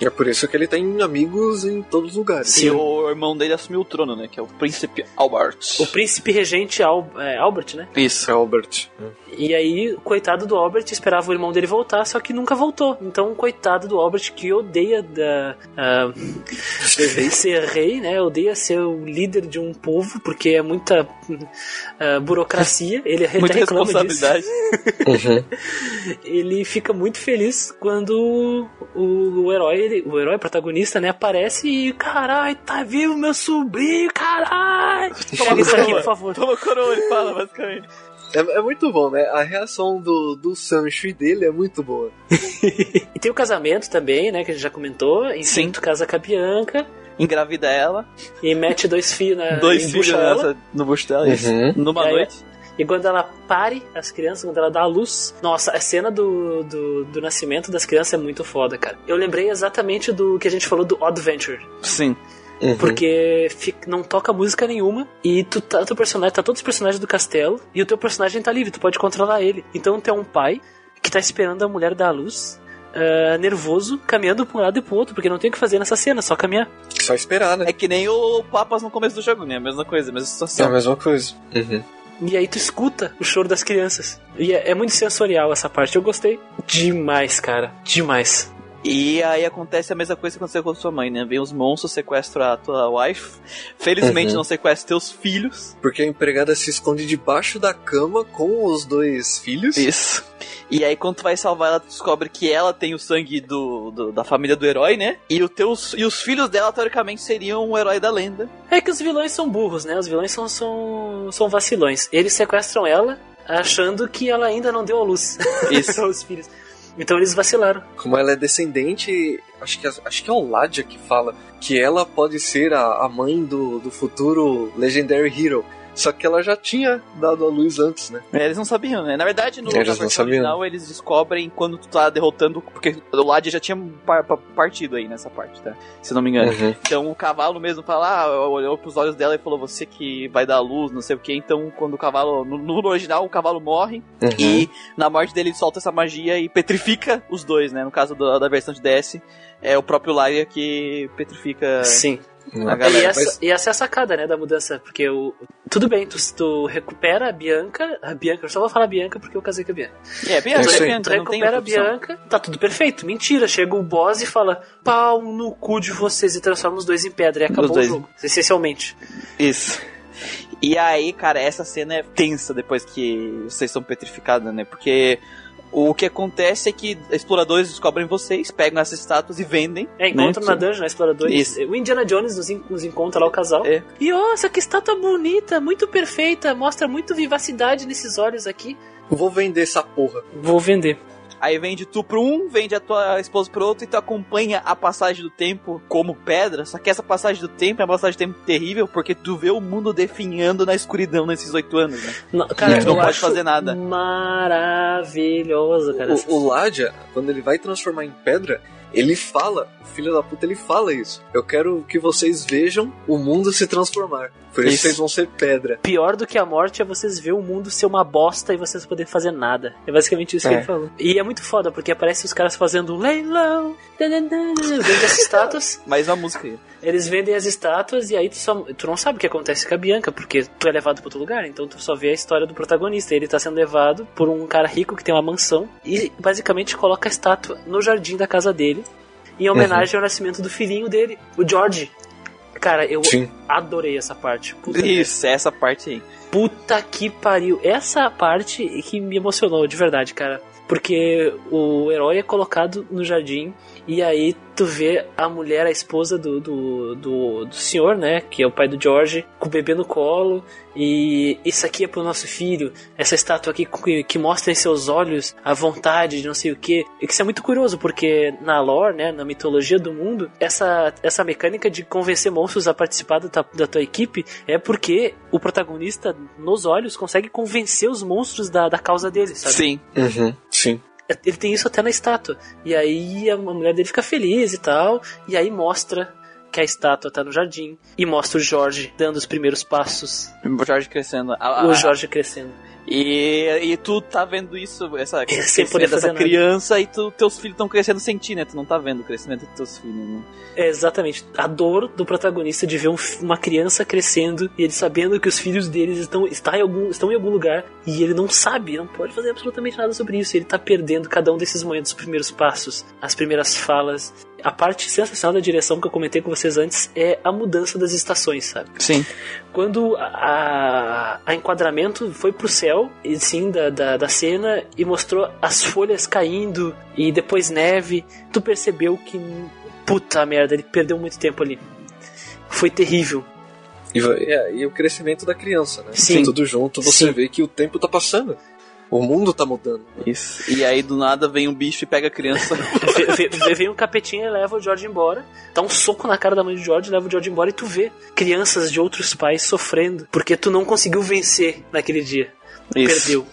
É por isso que ele tem amigos em todos os lugares. E o irmão dele assumiu o trono, né? Que é o príncipe Albert. O príncipe regente Al- é, Albert, né? Isso. Albert. E aí, o coitado do Albert esperava o irmão dele voltar, só que nunca voltou. Então, o coitado do Albert, que odeia da, ah, ser rei, né? Odeia ser o líder de um povo, porque é muita ah, burocracia. Ele até Muita reclama disso. responsabilidade. Uhum. Ele fica muito feliz quando o, o herói, ele- o herói protagonista, né, aparece e caralho, tá vivo meu sobrinho, caralho! Pega isso aqui, por favor. Toma coroa, ele fala, basicamente. É, é muito bom, né? A reação do, do Sancho e dele é muito boa. E tem o casamento também, né, que a gente já comentou. Enfim, Sim. tu casa com a Bianca Engravida ela, e mete dois fios na dois filhos nessa, no busto dela, isso. Uhum. Numa E aí- noite. E quando ela pare as crianças, quando ela dá a luz. Nossa, a cena do, do, do nascimento das crianças é muito foda, cara. Eu lembrei exatamente do que a gente falou do Odd Venture. Sim. Uhum. Porque fica- não toca música nenhuma e tu tá, teu personagem, tá todos os personagens do castelo e o teu personagem tá livre, tu pode controlar ele. Então tu é um pai que tá esperando a mulher dar a luz, ah, nervoso, caminhando pra um lado e pro outro, porque não tem o que fazer nessa cena, só caminhar. Só esperar, né? É que nem o Papas no começo do jogo, né? A mesma coisa, a mesma É a situação. mesma coisa. Uhum. E aí tu escuta o choro das crianças. E é, é muito sensorial essa parte, eu gostei demais, cara, demais. E aí acontece a mesma coisa que aconteceu com a sua mãe, né? Vem os monstros, sequestram a tua wife. Felizmente Uhum. não sequestram teus filhos. Porque a empregada se esconde debaixo da cama com os dois filhos. Isso. E aí, quando tu vai salvar ela, tu descobre que ela tem o sangue do, do- da família do herói, né? E, o teus, e os filhos dela, teoricamente, seriam o herói da lenda. É que os vilões são burros, né? Os vilões são, são, são vacilões. Eles sequestram ela achando que ela ainda não deu a luz Isso. aos filhos. Então eles vacilaram. Como ela é descendente, acho que, acho que é o Ladia que fala que ela pode ser a, a mãe do, do futuro Legendary Hero. Só que ela já tinha dado a luz antes, né? É, Eles não sabiam, né? Na verdade, no Eles versão sabiam. original, eles descobrem quando tu tá derrotando. Porque o Lad já tinha par- pa- partido aí nessa parte, tá? Se não me engano. Uhum. Então o cavalo mesmo fala, ah, olhou pros olhos dela e falou, você que vai dar a luz, não sei o que. Então, quando o cavalo. No, no original, o cavalo morre. Uhum. E na morte dele ele solta essa magia e petrifica os dois, né? No caso da, da versão de DS, é o próprio Laia que petrifica Sim. A E galera. essa, mas- e essa é a sacada, né, da mudança. Porque o. Tudo bem, tu, tu recupera a Bianca. A Bianca, eu só vou falar Bianca porque eu casei com a Bianca. É, É é, Tu tem recupera a outra opção. Bianca, tá tudo perfeito. Mentira, chega o boss e fala pau no cu de vocês e transforma os dois em pedra. E acabou Os o jogo, essencialmente. Isso. E aí, cara, essa cena é tensa depois que vocês são petrificados, né? Porque o que acontece é que exploradores descobrem vocês, pegam essas estátuas e vendem. É, encontra né? na dungeon, exploradores. Isso. O Indiana Jones nos, en- nos encontra lá, o casal. É. E nossa, que estátua bonita, muito perfeita, mostra muito vivacidade nesses olhos aqui. Vou vender essa porra. Vou vender. Aí vende tu pro um, vende a tua esposa pro outro e tu acompanha a passagem do tempo como pedra. Só que essa passagem do tempo é uma passagem do tempo terrível porque tu vê o mundo definhando na escuridão nesses oito anos, né? Não, cara, tu não pode fazer nada. Maravilhoso, cara. O, o Ladia, quando ele vai transformar em pedra, ele fala, o filho da puta, ele fala isso. Eu quero que vocês vejam o mundo se transformar. Por isso, Isso. vocês vão ser pedra. Pior do que a morte é vocês ver o mundo ser uma bosta e vocês poderem fazer nada. É basicamente isso que É. ele falou. E é muito foda, porque aparece os caras fazendo um leilão. Vende as estátuas. Mais uma música aí. Eles vendem as estátuas e aí tu, só, tu não sabe o que acontece com a Bianca, porque tu é levado pra outro lugar, então tu só vê a história do protagonista. Ele tá sendo levado por um cara rico que tem uma mansão e basicamente coloca a estátua no jardim da casa dele, em homenagem ao nascimento do filhinho dele, o George. Cara, eu Sim. adorei essa parte. Puta, Isso, é essa parte aí. puta que pariu. Essa parte que me emocionou, de verdade, cara. Porque o herói é colocado no jardim E aí tu vê a mulher, a esposa do, do, do, do senhor, né? Que é o pai do George, com o bebê no colo. E isso aqui é pro nosso filho. Essa estátua aqui que, que mostra em seus olhos a vontade de não sei o que. Isso é muito curioso, porque na lore, né? Na mitologia do mundo, essa, essa mecânica de convencer monstros a participar da, da tua equipe é porque o protagonista, nos olhos, consegue convencer os monstros da, da causa dele, sabe? Sim. Uhum, sim. Ele tem isso até na estátua. E aí a mulher dele fica feliz e tal. E aí mostra que a estátua tá no jardim. E mostra o Jorge dando os primeiros passos. O Jorge crescendo. A, a, O Jorge crescendo. E, e tu tá vendo isso, essa Sem poder dessa nada. criança, e tu, teus filhos estão crescendo sem ti, né? Tu não tá vendo o crescimento dos teus filhos, né? É exatamente. A dor do protagonista de ver um uma criança crescendo e ele sabendo que os filhos deles estão, está em algum, estão em algum lugar e ele não sabe, não pode fazer absolutamente nada sobre isso. Ele tá perdendo cada um desses momentos, os primeiros passos, as primeiras falas. A parte sensacional da direção que eu comentei com vocês antes é a mudança das estações, sabe? Sim. quando a, a enquadramento foi pro céu, e sim, da, da, da cena, e mostrou as folhas caindo e depois neve, tu percebeu que, puta merda, ele perdeu muito tempo ali. Foi terrível. E, é, e o crescimento da criança, né? Sim. Tudo junto, você Sim. vê que o tempo tá passando. O mundo tá mudando. Isso. E aí do nada vem um bicho e pega a criança. Vem um capetinha e leva o George embora, dá um soco na cara da mãe do George, leva o George embora e tu vê crianças de outros pais sofrendo porque tu não conseguiu vencer naquele dia. Isso. Perdeu.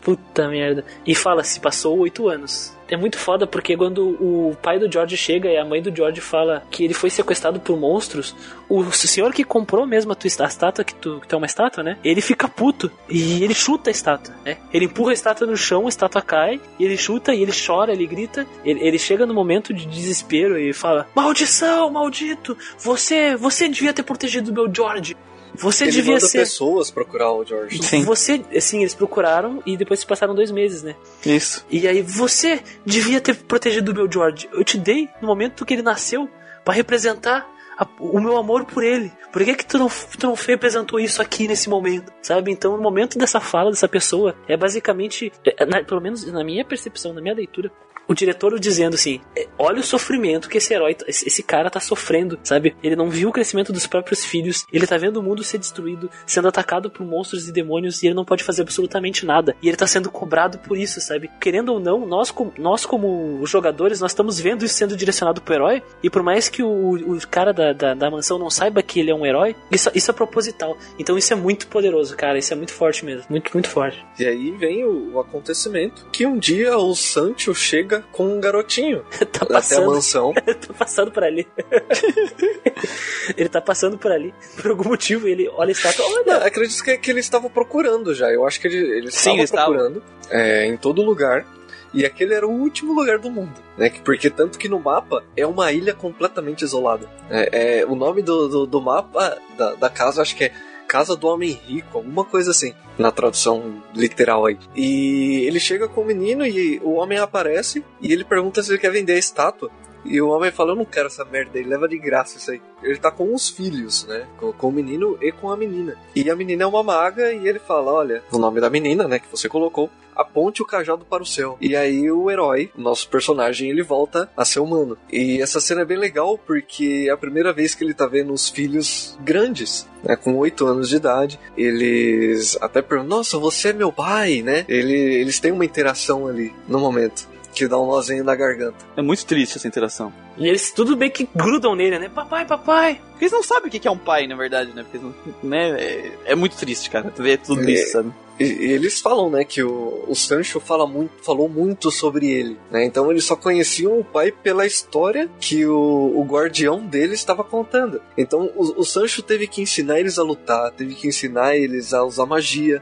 Puta merda. E fala, se passou oito anos. É muito foda porque quando o pai do George chega e a mãe do George fala que ele foi sequestrado por monstros, o senhor que comprou mesmo a tua a estátua, que tu, que tu é uma estátua, né? Ele fica puto e ele chuta a estátua, né? Ele empurra a estátua no chão, a estátua cai, e ele chuta e ele chora, ele grita. Ele, ele chega no momento de desespero e fala: Maldição, maldito! Você, você devia ter protegido o meu George. Você Ele devia manda ser. pessoas procurar o George. Sim. Você, assim, eles procuraram e depois se passaram dois meses, né? Isso. E aí você devia ter protegido o meu George. Eu te dei no momento que ele nasceu pra representar a- o meu amor por ele. Por que que tu não, tu não representou isso aqui nesse momento? Sabe? Então, no momento dessa fala dessa pessoa, é basicamente, é, na- pelo menos na minha percepção, na minha leitura, o diretor dizendo assim: é, olha o sofrimento que esse herói, esse, cara tá sofrendo, sabe? Ele não viu o crescimento dos próprios filhos, ele tá vendo o mundo ser destruído, sendo atacado por monstros e demônios e ele não pode fazer absolutamente nada. E ele tá sendo cobrado por isso, sabe? Querendo ou não, nós, nós como jogadores, nós estamos vendo isso sendo direcionado pro herói e por mais que o, o cara da, da, da mansão não saiba que ele é um herói, isso, isso é proposital. Então isso é muito poderoso, cara. Isso é muito forte mesmo. Muito, muito forte. E aí vem o, o acontecimento que um dia o Sancho chega com um garotinho tá até a passando. mansão. tá passando por ali. ele tá passando por ali. Por algum motivo, ele olha a estátua. Não, Olha! acredito que, que ele estava procurando já. Eu acho que ele, ele Sim, estava procurando é, em todo lugar. E aquele era o último lugar do mundo, né? Que- Porque tanto que no mapa é uma ilha completamente isolada. É, é, o nome do, do, do mapa da, da casa acho que é Casa do Homem Rico, alguma coisa assim, na tradução literal aí. E ele chega com o menino e o homem aparece e ele pergunta se ele quer vender a estátua. E o homem fala, eu não quero essa merda, ele leva de graça isso aí. Ele tá com os filhos, né? Com, com o menino e com a menina. E a menina é uma maga e ele fala, olha, o nome da menina, né, que você colocou, aponte o cajado para o céu. E aí o herói, nosso personagem, ele volta a ser humano. E essa cena é bem legal porque é a primeira vez que ele tá vendo os filhos grandes, né, com oito anos de idade. Eles até perguntam, nossa, você é meu pai, né? Ele, eles têm uma interação ali no momento. Que dá um nozinho na garganta. É muito triste essa interação. E eles tudo bem que grudam nele, né? Papai, papai! Porque eles não sabem o que é um pai, na verdade, né? Porque né? É, é muito triste, cara. Tu vê tudo É. isso, sabe? E, e eles falam, né, que o, o Sancho fala muito, falou muito sobre ele, né? Então eles só conheciam o pai pela história que o, o guardião dele estava contando. Então o, o Sancho teve que ensinar eles a lutar, teve que ensinar eles a usar magia,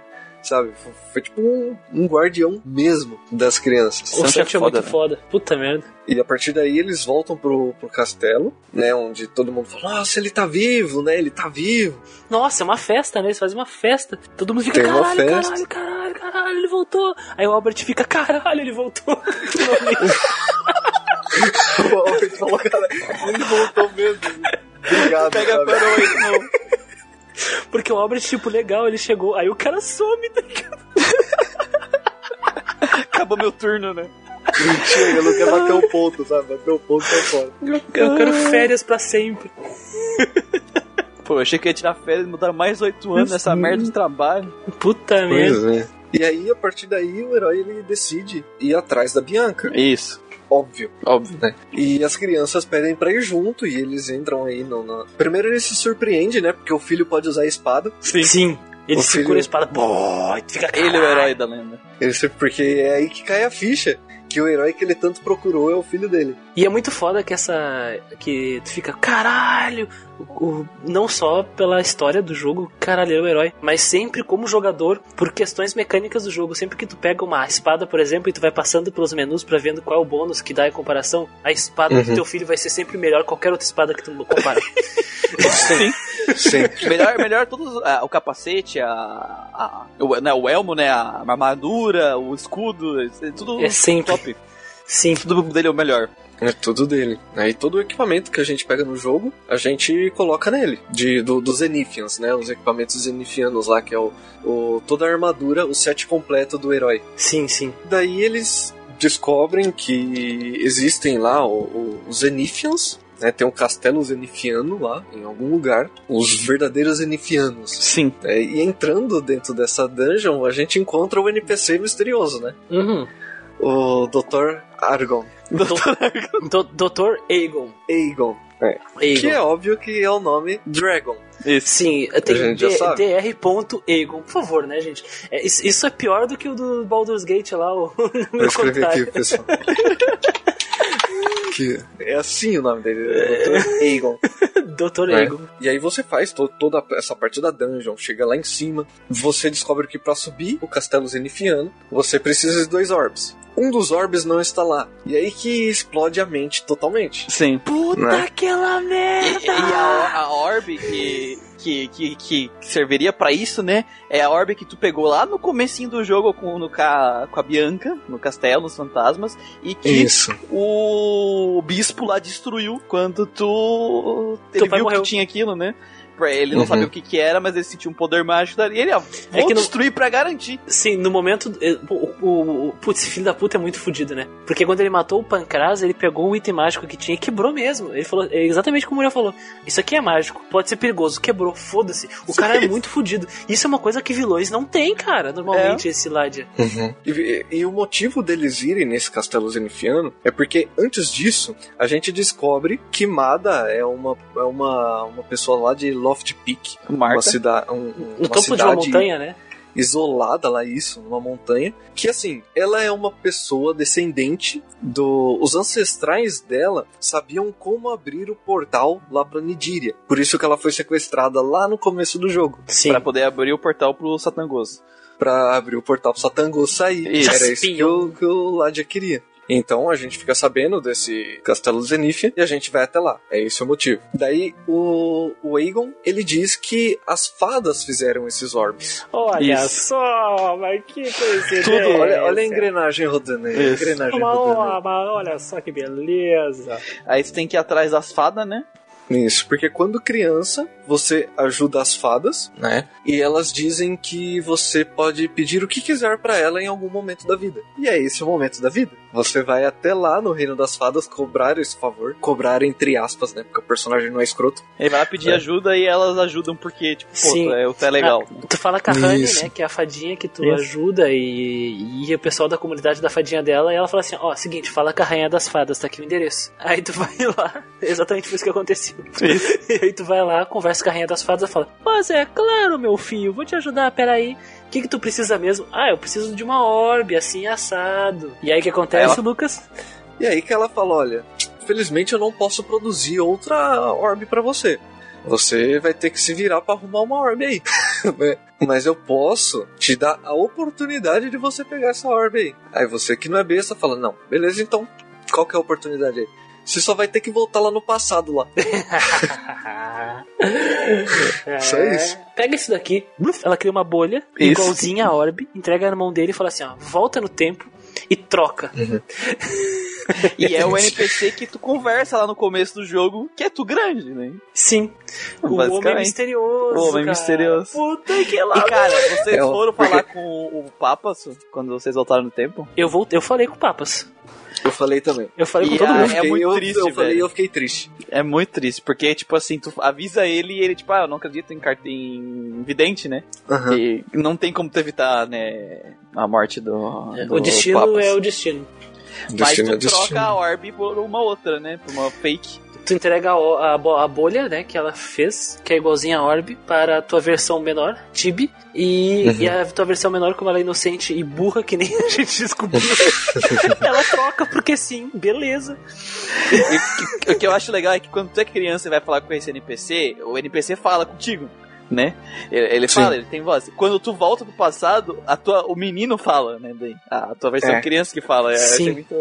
sabe? Foi, foi tipo um, um guardião mesmo das crianças. O Sancho é é foda, muito né? foda. Puta merda. E a partir daí eles voltam pro, pro castelo, né? Onde todo mundo fala, nossa, ele tá vivo, né? Ele tá vivo. Nossa, é uma festa, né? Eles fazem uma festa. Todo mundo fica, Tem uma caralho, festa. caralho, caralho, caralho, ele voltou. Aí o Albert fica, caralho, ele voltou. o Albert falou, cara, ele voltou mesmo. Obrigado. Pega a coroa aí novo. Porque o Albert, tipo, legal, ele chegou. Aí o cara some, tá ligado? Acabou meu turno, né? Mentira, eu não quero bater o ponto, sabe? Bater o ponto tá fora. Eu quero férias pra sempre. Pô, eu achei que ia tirar férias e mudaram mais oito anos nessa merda de trabalho. Puta merda. É. E aí, a partir daí, o herói ele decide ir atrás da Bianca. Isso, Óbvio. óbvio. né? E as crianças pedem pra ir junto e eles entram aí no. no- Primeiro ele se surpreende, né? Porque o filho pode usar a espada. Sim. Ele O segura filho- a espada. Tu fica Ele é o herói da lenda. Ele se- porque é aí que cai a ficha. Que o herói que ele tanto procurou é o filho dele. E é muito foda que essa. que tu fica, caralho! O, o- não só pela história do jogo, caralho, é o herói, mas sempre como jogador, por questões mecânicas do jogo. Sempre que tu pega uma espada, por exemplo, e tu vai passando pelos menus pra vendo qual é o bônus que dá em comparação, a espada do Uhum. teu filho vai ser sempre melhor que qualquer outra espada que tu compara. Sim. Sim. melhor, melhor todos. ah, o capacete, a, a- o, né, o elmo, né? A armadura, o escudo, é tudo É sempre. top. Sim. Tudo dele é o melhor. É tudo dele. Aí todo o equipamento que a gente pega no jogo, a gente coloca nele. De, do, dos Zenifians, né? Os equipamentos Zenifianos lá, que é o, o- toda a armadura, o set completo do herói. Sim, sim. Daí eles descobrem que existem lá o- o- os Zenifians, né? Tem um castelo Zenifiano lá, em algum lugar. Os verdadeiros Zenifianos. Sim. É, e entrando dentro dessa dungeon, a gente encontra o NPC misterioso, né? Uhum. O Dr. Argon. Do, Dr. Aegon. Aegon. É. Aegon. Que é óbvio que é o nome Dragon. Isso. Sim, tem dr.egon, por favor, né, gente? É, isso, isso é pior do que o do Baldur's Gate lá, o Vou meu escrever aqui, comentário. pessoal. que é assim o nome dele, é Dr. Aegon. Dr. né? Egon. E aí você faz to- toda essa parte da dungeon, chega lá em cima, você descobre que pra subir o castelo zenifiano, você precisa de dois orbs. Um dos orbs não está lá. E aí que explode a mente totalmente. Sim. Puta Né? aquela E, merda! e a, a orb que, que, que, que serviria pra isso, né? É a orb que tu pegou lá no comecinho do jogo com, no, ca- com a Bianca, no castelo, nos fantasmas, e que Isso. o bispo lá destruiu quando tu. Ele viu morreu. que tinha aquilo, né? Pra ele não Uhum. sabia o que, que era, mas ele sentiu um poder mágico dali. E ele, ó, vou É que no- destruir pra garantir. Sim, no momento. eh, O, o, o- putz, esse filho da puta é muito fodido, né? Porque quando ele matou o Pancras, ele pegou o item mágico que tinha e quebrou mesmo. Ele falou, é exatamente como o Muriel falou: Isso aqui é mágico, pode ser perigoso. Quebrou, foda-se. O cara é muito fodido. Isso é uma coisa que vilões não tem, cara, normalmente, esse Ladia. E, e o motivo deles irem nesse castelo zenifiano é porque antes disso a gente descobre que Mada é uma, é uma, uma pessoa lá de Loft Peak, uma cidade, um, um- No uma topo de uma cidade montanha, né? isolada lá isso, numa montanha, que assim, ela é uma pessoa descendente do os ancestrais dela sabiam como abrir o portal lá pra Nidíria. Por isso que ela foi sequestrada lá no começo do jogo, Sim. Pra poder abrir o portal pro Satangoso. Pra abrir o portal pro Satangô sair. Isso. Era isso que o, que o Ladia queria. Então a gente fica sabendo desse castelo Zenithia e a gente vai até lá. É esse o motivo. Daí o, o Aegon, ele diz que as fadas fizeram esses orbes. Olha Isso. só, mas que coincidência. Tudo, olha, olha a engrenagem rodando aí. engrenagem Uma rodando. olha só que beleza. Aí você tem que ir atrás das fadas, né? Isso, porque quando criança, você ajuda as fadas, né? E elas dizem que você pode pedir o que quiser pra ela em algum momento da vida. E é esse o momento da vida. Você vai até lá no Reino das Fadas cobrar esse favor. Cobrar entre aspas, né? Porque o personagem não é escroto. Ele vai lá pedir É. ajuda e elas ajudam porque, tipo, pô, Sim. tu é, tu é legal. Ah, tu fala com a Honey, Isso. né? Que é a fadinha que tu Isso. ajuda e, e o pessoal da comunidade da fadinha dela, e ela fala assim: Ó, seguinte, fala com a rainha das fadas, tá aqui o endereço. Aí tu vai lá, exatamente foi isso que aconteceu. E aí tu vai lá, conversa a rainha das fadas e fala: Mas é claro, meu filho, vou te ajudar, peraí. O que, que tu precisa mesmo? Ah, eu preciso de uma orbe, assim, assado. E aí o que acontece, Ela- Lucas? E aí que ela fala: olha, felizmente eu não posso produzir outra orbe pra você. Você vai ter que se virar pra arrumar uma orbe aí. Mas eu posso te dar a oportunidade de você pegar essa orbe aí. Aí você que não é besta fala: não, beleza, então qual que é a oportunidade aí? Você só vai ter que voltar lá no passado lá. Só isso. Pega isso daqui. Ela cria uma bolha, Isso. igualzinha a orbe, entrega na mão dele e fala assim: ó, volta no tempo e troca. E é o NPC que tu conversa lá no começo do jogo, que é tu grande, né? Sim. O homem misterioso. O homem cara. misterioso. Puta que lá. E cara, vocês É, foram falar com o Papa quando vocês voltaram no tempo? Eu, vou, eu falei com o Papas. Eu falei também. Eu falei E com todo mundo. é Fiquei- muito eu, triste, eu falei, velho. eu fiquei triste. É muito triste, porque, tipo assim, tu avisa ele e ele, tipo, ah, eu não acredito em, em vidente, né? Aham. E não tem como tu evitar, né, a morte do, do O destino Papas. é o destino. Mas Destino é tu troca destino. a orb por uma outra, né? Por uma fake. Tu entrega a, a, a bolha, né, que ela fez, que é igualzinha a Orb, para a tua versão menor, Tibi. E, Uhum. e a tua versão menor, como ela é inocente e burra, que nem a gente descobriu, ela troca porque sim, beleza. E o que- o que eu acho legal é que quando tu é criança e vai falar com esse NPC, o NPC fala contigo, né? Ele, Sim. fala, ele tem voz. Quando tu volta pro passado, a tua, o menino fala, né? A tua versão É. criança que fala. É, achei Sim. muito-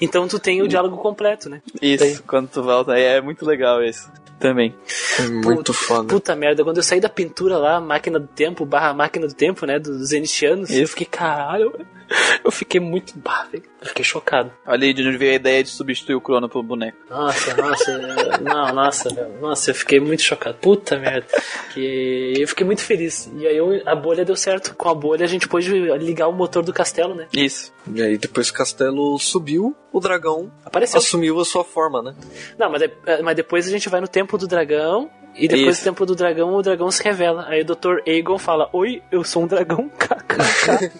Então tu tem o diálogo completo, né? Isso, quando tu volta. É, é muito legal isso. Também. É muito foda. Puta merda, quando eu saí da pintura lá, máquina do tempo, barra máquina do tempo, né, dos zenitianos, eu fiquei, caralho, eu fiquei muito, bah, eu fiquei chocado. Olha aí de onde veio a ideia de substituir o Crono pelo boneco. Nossa, nossa, é, não, nossa, nossa, eu fiquei muito chocado, puta merda, que eu fiquei muito feliz, e aí eu- a bolha deu certo, com a bolha a gente pôde ligar o motor do castelo, né, Isso. E aí depois que o castelo subiu, o dragão apareceu. assumiu a sua forma, né? Não, mas, de- é, mas depois a gente vai no templo do dragão, e depois Isso. do templo do dragão, o dragão se revela, aí o Dr. Aegon fala, oi, eu sou um dragão, kkk.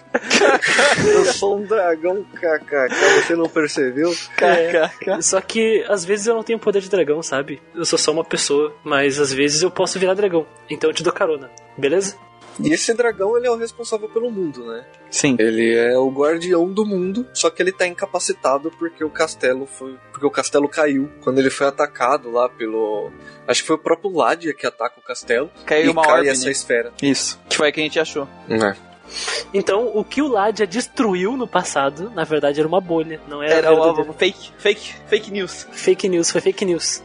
Eu sou um dragão, kkk, você não percebeu? KKK. Só que às vezes eu não tenho poder de dragão, sabe? Eu sou só uma pessoa, mas às vezes eu posso virar dragão. Então eu te dou carona, beleza? E esse dragão, ele é o responsável pelo mundo, né? Sim. Ele é o guardião do mundo, só que ele tá incapacitado porque o castelo foi, porque o castelo caiu quando ele foi atacado lá pelo, acho que foi o próprio Ladia que ataca o castelo Caiu e uma cai orbe, essa né? esfera. Isso. Que foi o que a gente achou. É. Então o que o Ladia destruiu no passado, na verdade era uma bolha, não era, Era uma fake, fake, fake news. fake news, foi fake news.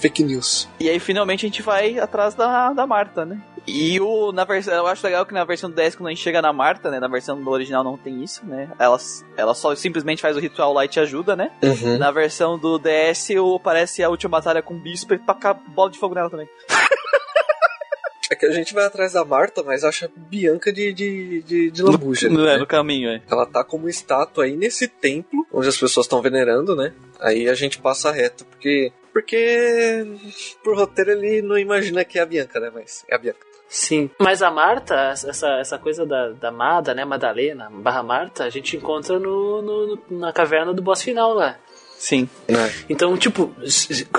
Fake news. E aí finalmente a gente vai atrás da, da Marta, né? E o, na versão, eu acho legal que na versão do 10, quando a gente chega na Marta, né? Na versão do original não tem isso, né? Ela, ela só simplesmente faz o ritual lá e te ajuda, né? Uhum. Na versão do DS, o, parece a última batalha com o bispo e tacar bola de fogo nela também. É que a gente vai atrás da Marta, mas acha Bianca de, de, de, de lambuja. No, né? no caminho, é. Ela tá como estátua aí nesse templo, onde as pessoas estão venerando, né? Aí a gente passa reto, porque. Porque. Por roteiro ele não imagina que é a Bianca, né? Mas é a Bianca. Sim. Mas a Marta, essa, essa coisa da, da Mada, né? Madalena, barra Marta, a gente encontra no, no- no- na caverna do boss final lá. Sim. Né? Então, tipo,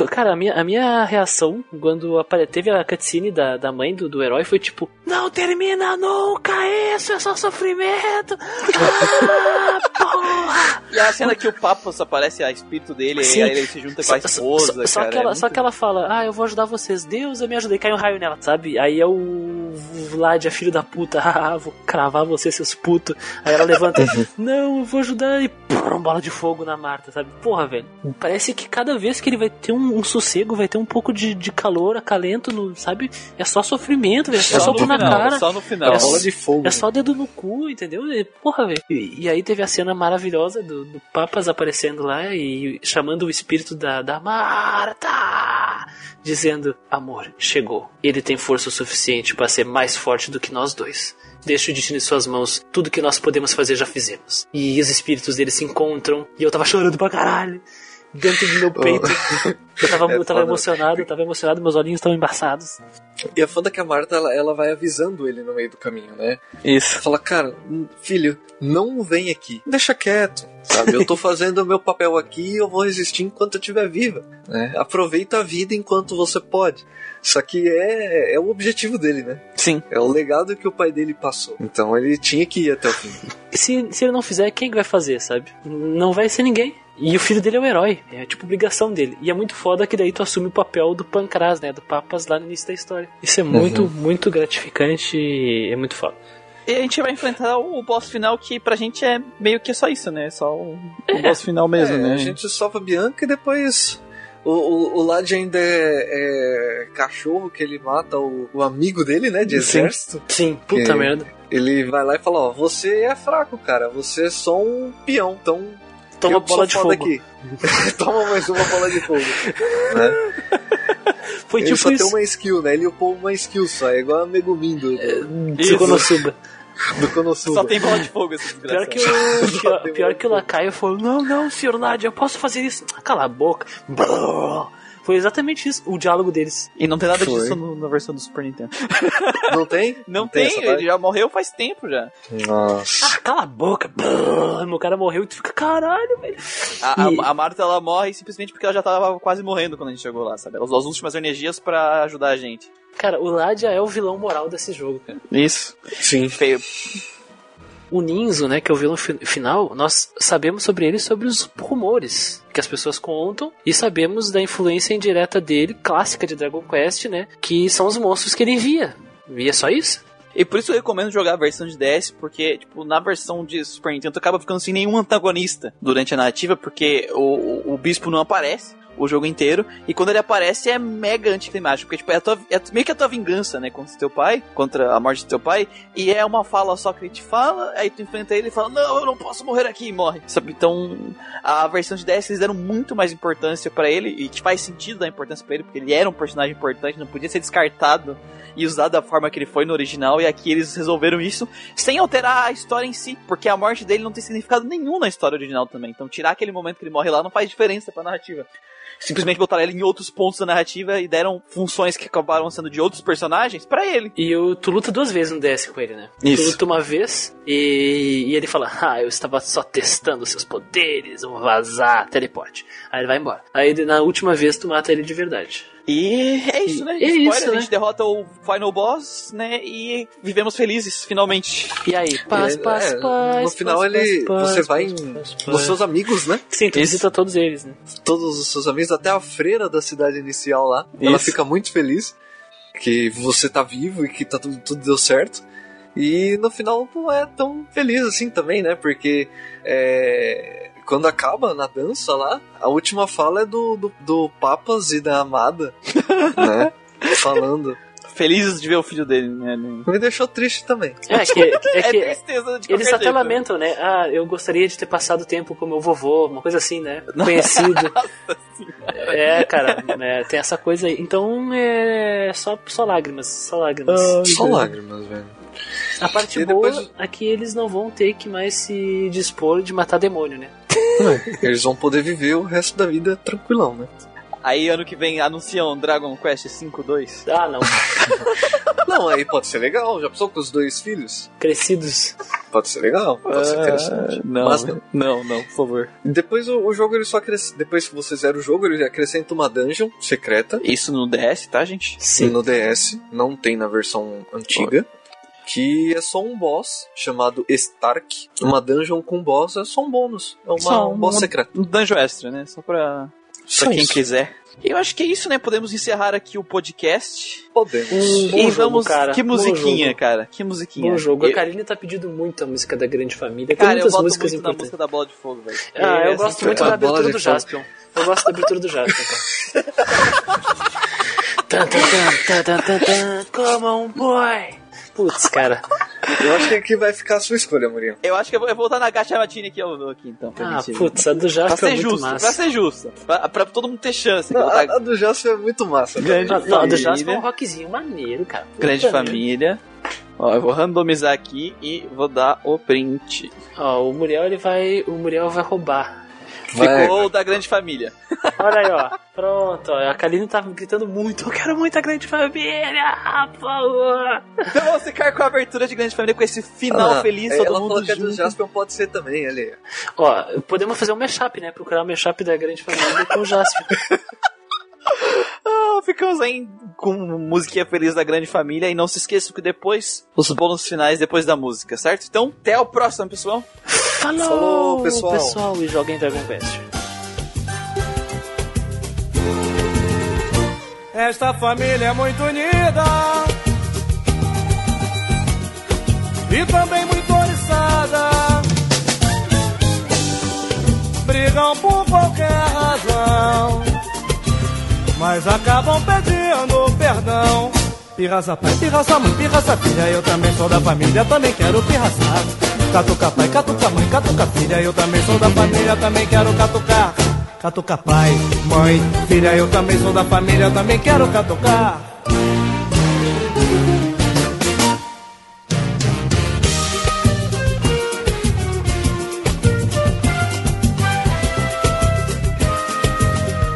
cara, a minha, a minha reação quando teve a cutscene da, da mãe do, do herói foi tipo: Não termina nunca isso, é só sofrimento! Ah, porra! E a cena que o Papas aparece a espírito dele, Sim. e aí ele se junta com a esposa, só, só cara. que ela, é só muito- que ela fala, ah, eu vou ajudar vocês, Deus, eu me ajudei, cai um raio nela, sabe? Aí é o Vlad, a filho da puta, ah, vou cravar vocês, seus putos. Aí ela levanta, não, eu vou ajudar, e pum, bola de fogo na Marta, sabe? Porra, velho, parece que cada vez que ele vai ter um, um sossego, vai ter um pouco de, de calor, acalento, no, sabe? É só sofrimento, velho, é só Só soco na cara. Só no final. É bola de fogo. É só dedo no cu, entendeu? E, Porra, velho. E, e aí teve a cena maravilhosa do, do Papas aparecendo lá e chamando o espírito da, da Marta, dizendo: Amor, chegou. Ele tem força o suficiente para ser mais forte do que nós dois. Deixa o destino em suas mãos. Tudo que nós podemos fazer já fizemos. E os espíritos dele se encontram. E eu tava chorando pra caralho. Dentro do meu peito. Eu tava, É eu tava foda. emocionado, eu tava emocionado, meus olhinhos estavam embaçados. E a foda é que a Marta, ela, ela vai avisando ele no meio do caminho, né? Isso. Fala, cara, hum, filho, não vem aqui. Deixa quieto, sabe? Eu tô fazendo o meu papel aqui e eu vou resistir enquanto eu estiver viva. Né? Aproveita a vida enquanto você pode. Só que é, é o objetivo dele, né? Sim. É o legado que o pai dele passou. Então ele tinha que ir até o fim. se, se ele não fizer, quem que vai fazer, sabe? Não vai ser ninguém. E o filho dele é o herói, é tipo obrigação dele. E é muito foda que daí tu assume o papel do Pancras, né? Do Papas lá no início da história. Isso é muito, muito gratificante e é muito foda. E a gente vai enfrentar o boss final que pra gente é meio que só isso, né? Só o, o boss final mesmo, É, né? A gente salva a Bianca e depois. O, o, o Lad ainda é, é cachorro que ele mata o, o amigo dele, né? De Sim. exército. Sim, puta É. merda. Ele vai lá e fala: Ó, você é fraco, cara. Você é só um peão. Então Toma bola de fogo. Aqui. Toma mais uma bola de fogo. né? Foi Ele tipo só isso. tem uma skill, né? Ele upou uma skill só. É igual a Megumin do. do- Tsukonosuba. Do Konosuba. Só tem bola de fogo esse Pior que o, pior, pior que o Lacaio falou: Não, não, senhor Nadia, eu posso fazer isso. Cala a boca. Brrr. Foi exatamente isso, o diálogo deles. E não tem nada Foi. disso no- na versão do Super Nintendo. Não tem? Não tem, essa ele parte? já morreu faz tempo já. Nossa. Ah, cala a boca. Brrr. Meu cara morreu e tu fica, caralho, velho. A, E- a, a Marta ela morre simplesmente porque ela já tava quase morrendo quando a gente chegou lá, sabe? Ela usou as últimas energias pra ajudar a gente. Cara, o Ladia é o vilão moral desse jogo, cara. Isso. Sim. Feio. O Ninzo, né, que é o vilão fi- final, nós sabemos sobre ele sobre os rumores que as pessoas contam e sabemos da influência indireta dele, clássica de Dragon Quest, né, que são os monstros que ele envia. E é só isso? E por isso eu recomendo jogar a versão de DS, porque, tipo, na versão de Super Nintendo acaba ficando sem nenhum antagonista durante a narrativa, porque o, o, o bispo não aparece o jogo inteiro, e quando ele aparece é mega anticlimático, porque, tipo, é, tua, é meio que a tua vingança, né, contra teu pai, contra a morte do teu pai, e é uma fala só que ele te fala, aí tu enfrenta ele e fala, não, eu não posso morrer aqui, e morre, sabe? Então, a versão de DS eles deram muito mais importância pra ele, e que faz sentido dar importância pra ele, porque ele era um personagem importante, não podia ser descartado e usar da forma que ele foi no original, e aqui eles resolveram isso sem alterar a história em si, porque a morte dele não tem significado nenhum na história original também. Então tirar aquele momento que ele morre lá não faz diferença pra narrativa. Simplesmente botaram ele em outros pontos da narrativa e deram funções que acabaram sendo de outros personagens pra ele. E o, tu luta duas vezes no DS com ele, né? Isso. Tu luta uma vez e, e ele fala, ah, eu estava só testando seus poderes, vou vazar, teleporte. Aí ele vai embora. Aí na última vez tu mata ele de verdade. E é isso, né? E é Spoiler, isso, a gente né? derrota o Final Boss, né? E vivemos felizes, finalmente. E aí, paz, É, paz, é, paz. no final paz, ele- paz, você paz, vai paz, em- paz, Os paz. seus amigos, né? Sim, tu Isso. visita todos eles, né? Todos os seus amigos, até a freira da cidade inicial lá. Ela Isso. fica muito feliz que você tá vivo e que tá tudo, tudo deu certo. E no final não é tão feliz assim também, né? Porque é, quando acaba na dança lá, a última fala é do, do, do Papas e da Amada, né? Falando. Felizes de ver o filho dele, né? Me deixou triste também. É que, é É, que tristeza de eles até jeito. lamentam, né? Ah, eu gostaria de ter passado tempo com meu vovô, uma coisa assim, né? Conhecido. é, cara, é, tem essa coisa aí. Então é só, só lágrimas, só lágrimas. Só lágrimas, velho. A parte E boa depois- é que eles não vão ter que mais se dispor de matar demônio, né? Eles vão poder viver o resto da vida tranquilão, né? Aí ano que vem anunciam Dragon Quest 5.2. Ah, não. Não, aí pode ser legal. Já pensou com os dois filhos? Crescidos. Pode ser legal, pode ser interessante. Ah, não, Mas não. não, não, por favor. Depois o, o jogo ele só acrescenta. Depois que você zera o jogo, ele acrescenta uma dungeon secreta. Isso no DS, tá, gente? Sim. No DS, não tem na versão antiga. Que é só um boss chamado Stark. Uma dungeon com boss é só um bônus. É uma, Só um boss um- secreto. Um dungeon extra, né? Só pra, Só pra quem isso. quiser. E eu acho que é isso, né? Podemos encerrar aqui o podcast. Podemos. Um bom e jogo, vamos. cara. Que Bom musiquinha, jogo. cara. Que musiquinha. Bom jogo. A Eu- Karine tá pedindo muito a música da Grande Família. Tem Cara, eu muitas gosto músicas muito da importantes. música da Bola de Fogo, velho. Ah, É, eu assim, gosto muito a da abertura do fogo. Jaspion. Eu gosto da abertura do Jaspion, cara. Tan, tan, tan, tan, tan, tan, tan, Come on, boy! Putz, cara. Eu acho que aqui vai ficar a sua escolha, Muriel. Eu acho que eu vou, eu vou voltar na Gacha Matine aqui, ó, aqui então. Pra, Ah, gente- putz, a do pra Jaspion é muito justo, pra massa. ser justo. Pra, pra todo mundo ter chance. Não, eu a, botar a do Jasper é muito massa. Grande Ah, não, a do família. Jaspion é um rockzinho maneiro, cara. Puta Grande família. Ó, eu vou randomizar aqui e vou dar o print. Ó, o Muriel, ele vai... O Muriel vai roubar. Vai. Ficou o da grande família. Olha aí, ó. Pronto, ó. A Kaline tá gritando muito. Eu quero muito a Grande Família, por favor. Então vamos ficar com a abertura de grande família com esse final Ah, feliz, todo ela mundo falou que a do junto. Jasper pode ser também, ali. Ó, podemos fazer um mashup, né? Procurar um mashup da Grande Família com o Jaspion. Ah, ficamos aí com musiquinha feliz da grande família e não se esqueçam que depois os bônus finais depois da música, certo? Então, até o próximo, pessoal. Falou, Falou, pessoal. pessoal. E joguem Dragon Quest. Esta família é muito unida e também muito oriçada. Brigam por qualquer razão, mas acabam pedindo perdão. Pirraça pai, pirraça mãe, pirraça filha, eu também sou da família, também quero pirraçar. Catuca pai, catuca mãe, catuca filha, eu também sou da família, também quero catucar. Catuca pai, mãe, filha, eu também sou da família, também quero catucar.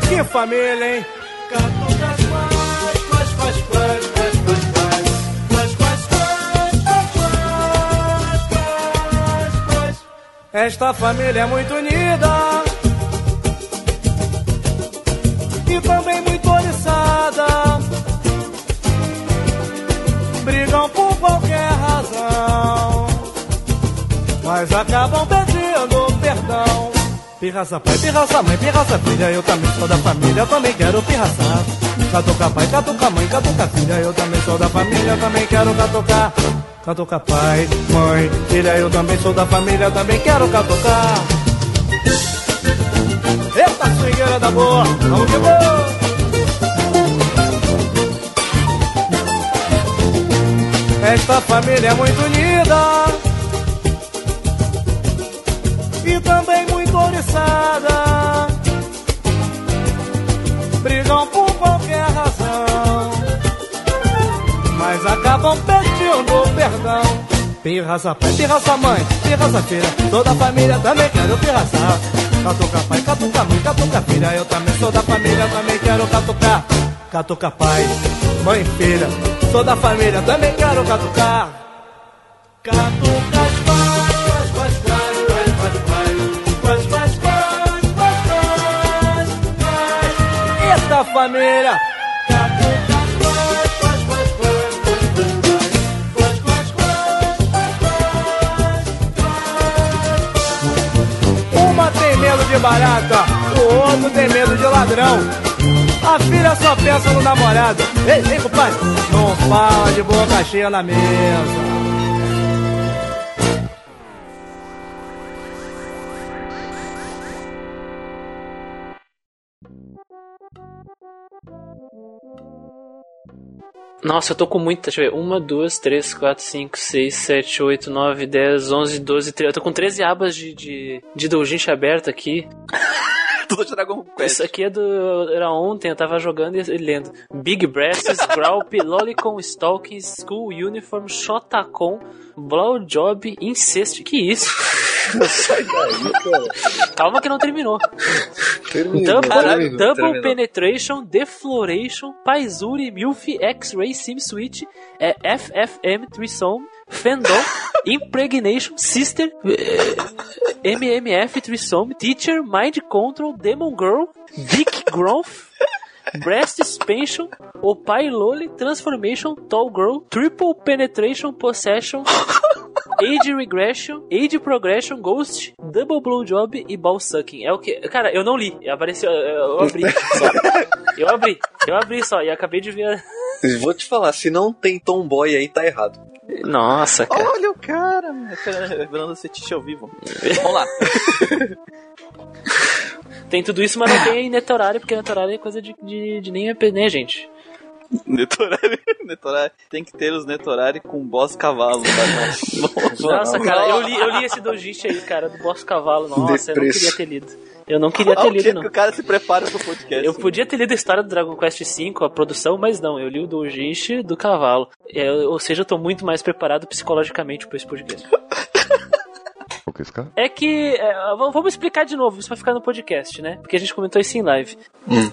Que família, hein? Catuca Esta família é muito unida e também muito oriçada. Brigam por qualquer razão, mas acabam pedindo perdão. Pirraça pai, pirraça mãe, pirraça filha, eu também sou da família, eu também quero pirraçar. Catuca pai, catuca mãe, catuca filha, eu também sou da família, também quero catucar. Catuca pai, mãe, filha, eu também sou da família, também quero catucar. Eita, swingueira da boa, vamos que vamos! Esta família é muito unida e também muito oriçada. Brigam por mas acabam pedindo perdão. Pirraça pai, pirraça mãe, pirraça filha, toda a família também quero pirraçar. Catuca pai, catuca mãe, catuca filha, eu também sou da família, também quero catucar. Catuca pai, mãe, filha, sou da família, também quero catucar. Catucas quais, quais, quais, quais, quais, de barata, o outro tem medo de ladrão. A filha só pensa no namorado. Ei, ei, compadre, não fala de boca cheia na mesa. Nossa, eu tô com muita. Deixa eu ver. 1, 2, 3, 4, 5, 6, 7, 8, 9, 10, 11, 12, 13. Eu tô com 13 abas de, de, de doujinshi aberta aqui. Tudo de Dragon Quest. Isso aqui é do. Era ontem, eu tava jogando e lendo. Big Breasts, Graup, Lolicon, Stalking, School Uniform, Shotacon, Blowjob, Incest. Que isso? Sai daí, cara. Calma que não terminou. Terminou, Double, terminou, double terminou. Penetration, Defloration, Paizuri, Milf, X-Ray, Sim Switch, é, FFM, Threesome, Fandom, Impregnation, Sister, eh, MMF, Threesome, Teacher, Mind Control, Demon Girl, Dick Growth, Breast Expansion, Opai Loli, Transformation, Tall Girl, Triple Penetration, Possession, Age Regression, Age Progression, Ghost, Double Blowjob e Ball Sucking. É o que. Cara, eu não li. Apareceu. Eu, eu abri só. Eu abri. Eu abri só e acabei de ver. Vou te falar, se não tem tomboy aí, tá errado. Nossa, cara. Olha o cara, revelando esse tiche ao vivo. Vamos lá. Tem tudo isso, mas não tem netorário, porque netorário é coisa de, de, de nem EP, né, gente? Netorari, Netorari. Tem que ter os Netorari com boss cavalo. Tá? Nossa, cara, eu li, eu li esse dojinshi aí, cara, do Boss Cavalo. Nossa, eu não Depresso. queria ter lido. Eu não queria ter Olha o lido, jeito não. que o cara se prepara pro podcast. Eu podia ter lido a história do Dragon Quest V, a produção, mas não, eu li o dojinshi do cavalo. É, ou seja, eu tô muito mais preparado psicologicamente pra esse podcast. É que. é, vamos explicar de novo, isso vai ficar no podcast, né? Porque a gente comentou isso em live.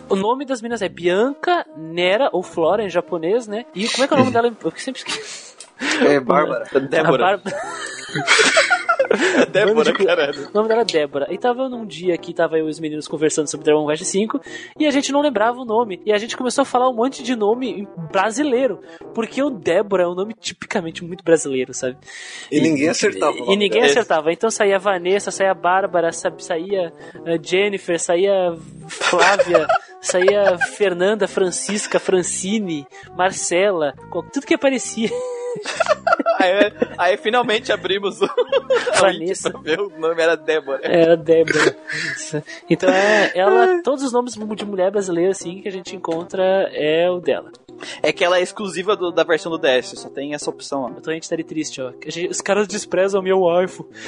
O nome das minas é Bianca, Nera, ou Flora em japonês, né? E como é que é o nome dela? Eu sempre esqueço. É, Bárbara. Débora. Bárbara- Débora, de- caralho. O nome dela é Débora. E tava num dia que tava eu e os meninos conversando sobre Dragon Quest V e a gente não lembrava o nome. E a gente começou a falar um monte de nome brasileiro. Porque o Débora é um nome tipicamente muito brasileiro, sabe? E ninguém acertava. E nome ninguém acertava. Então saía Vanessa, saía Bárbara, sa- saía eh, Jennifer, saía Flávia, saía Fernanda, Francisca, Francine, Marcela, tudo que aparecia. Aí, aí finalmente abrimos o Vanessa. ver o nome era Débora. Era Débora. Isso. Então é, ela, todos os nomes de mulher brasileira assim que a gente encontra é o dela. É que ela é exclusiva do- da versão do DS, só tem essa opção, ó. Eu tô a gente tá triste, ó. os caras desprezam o meu iPhone.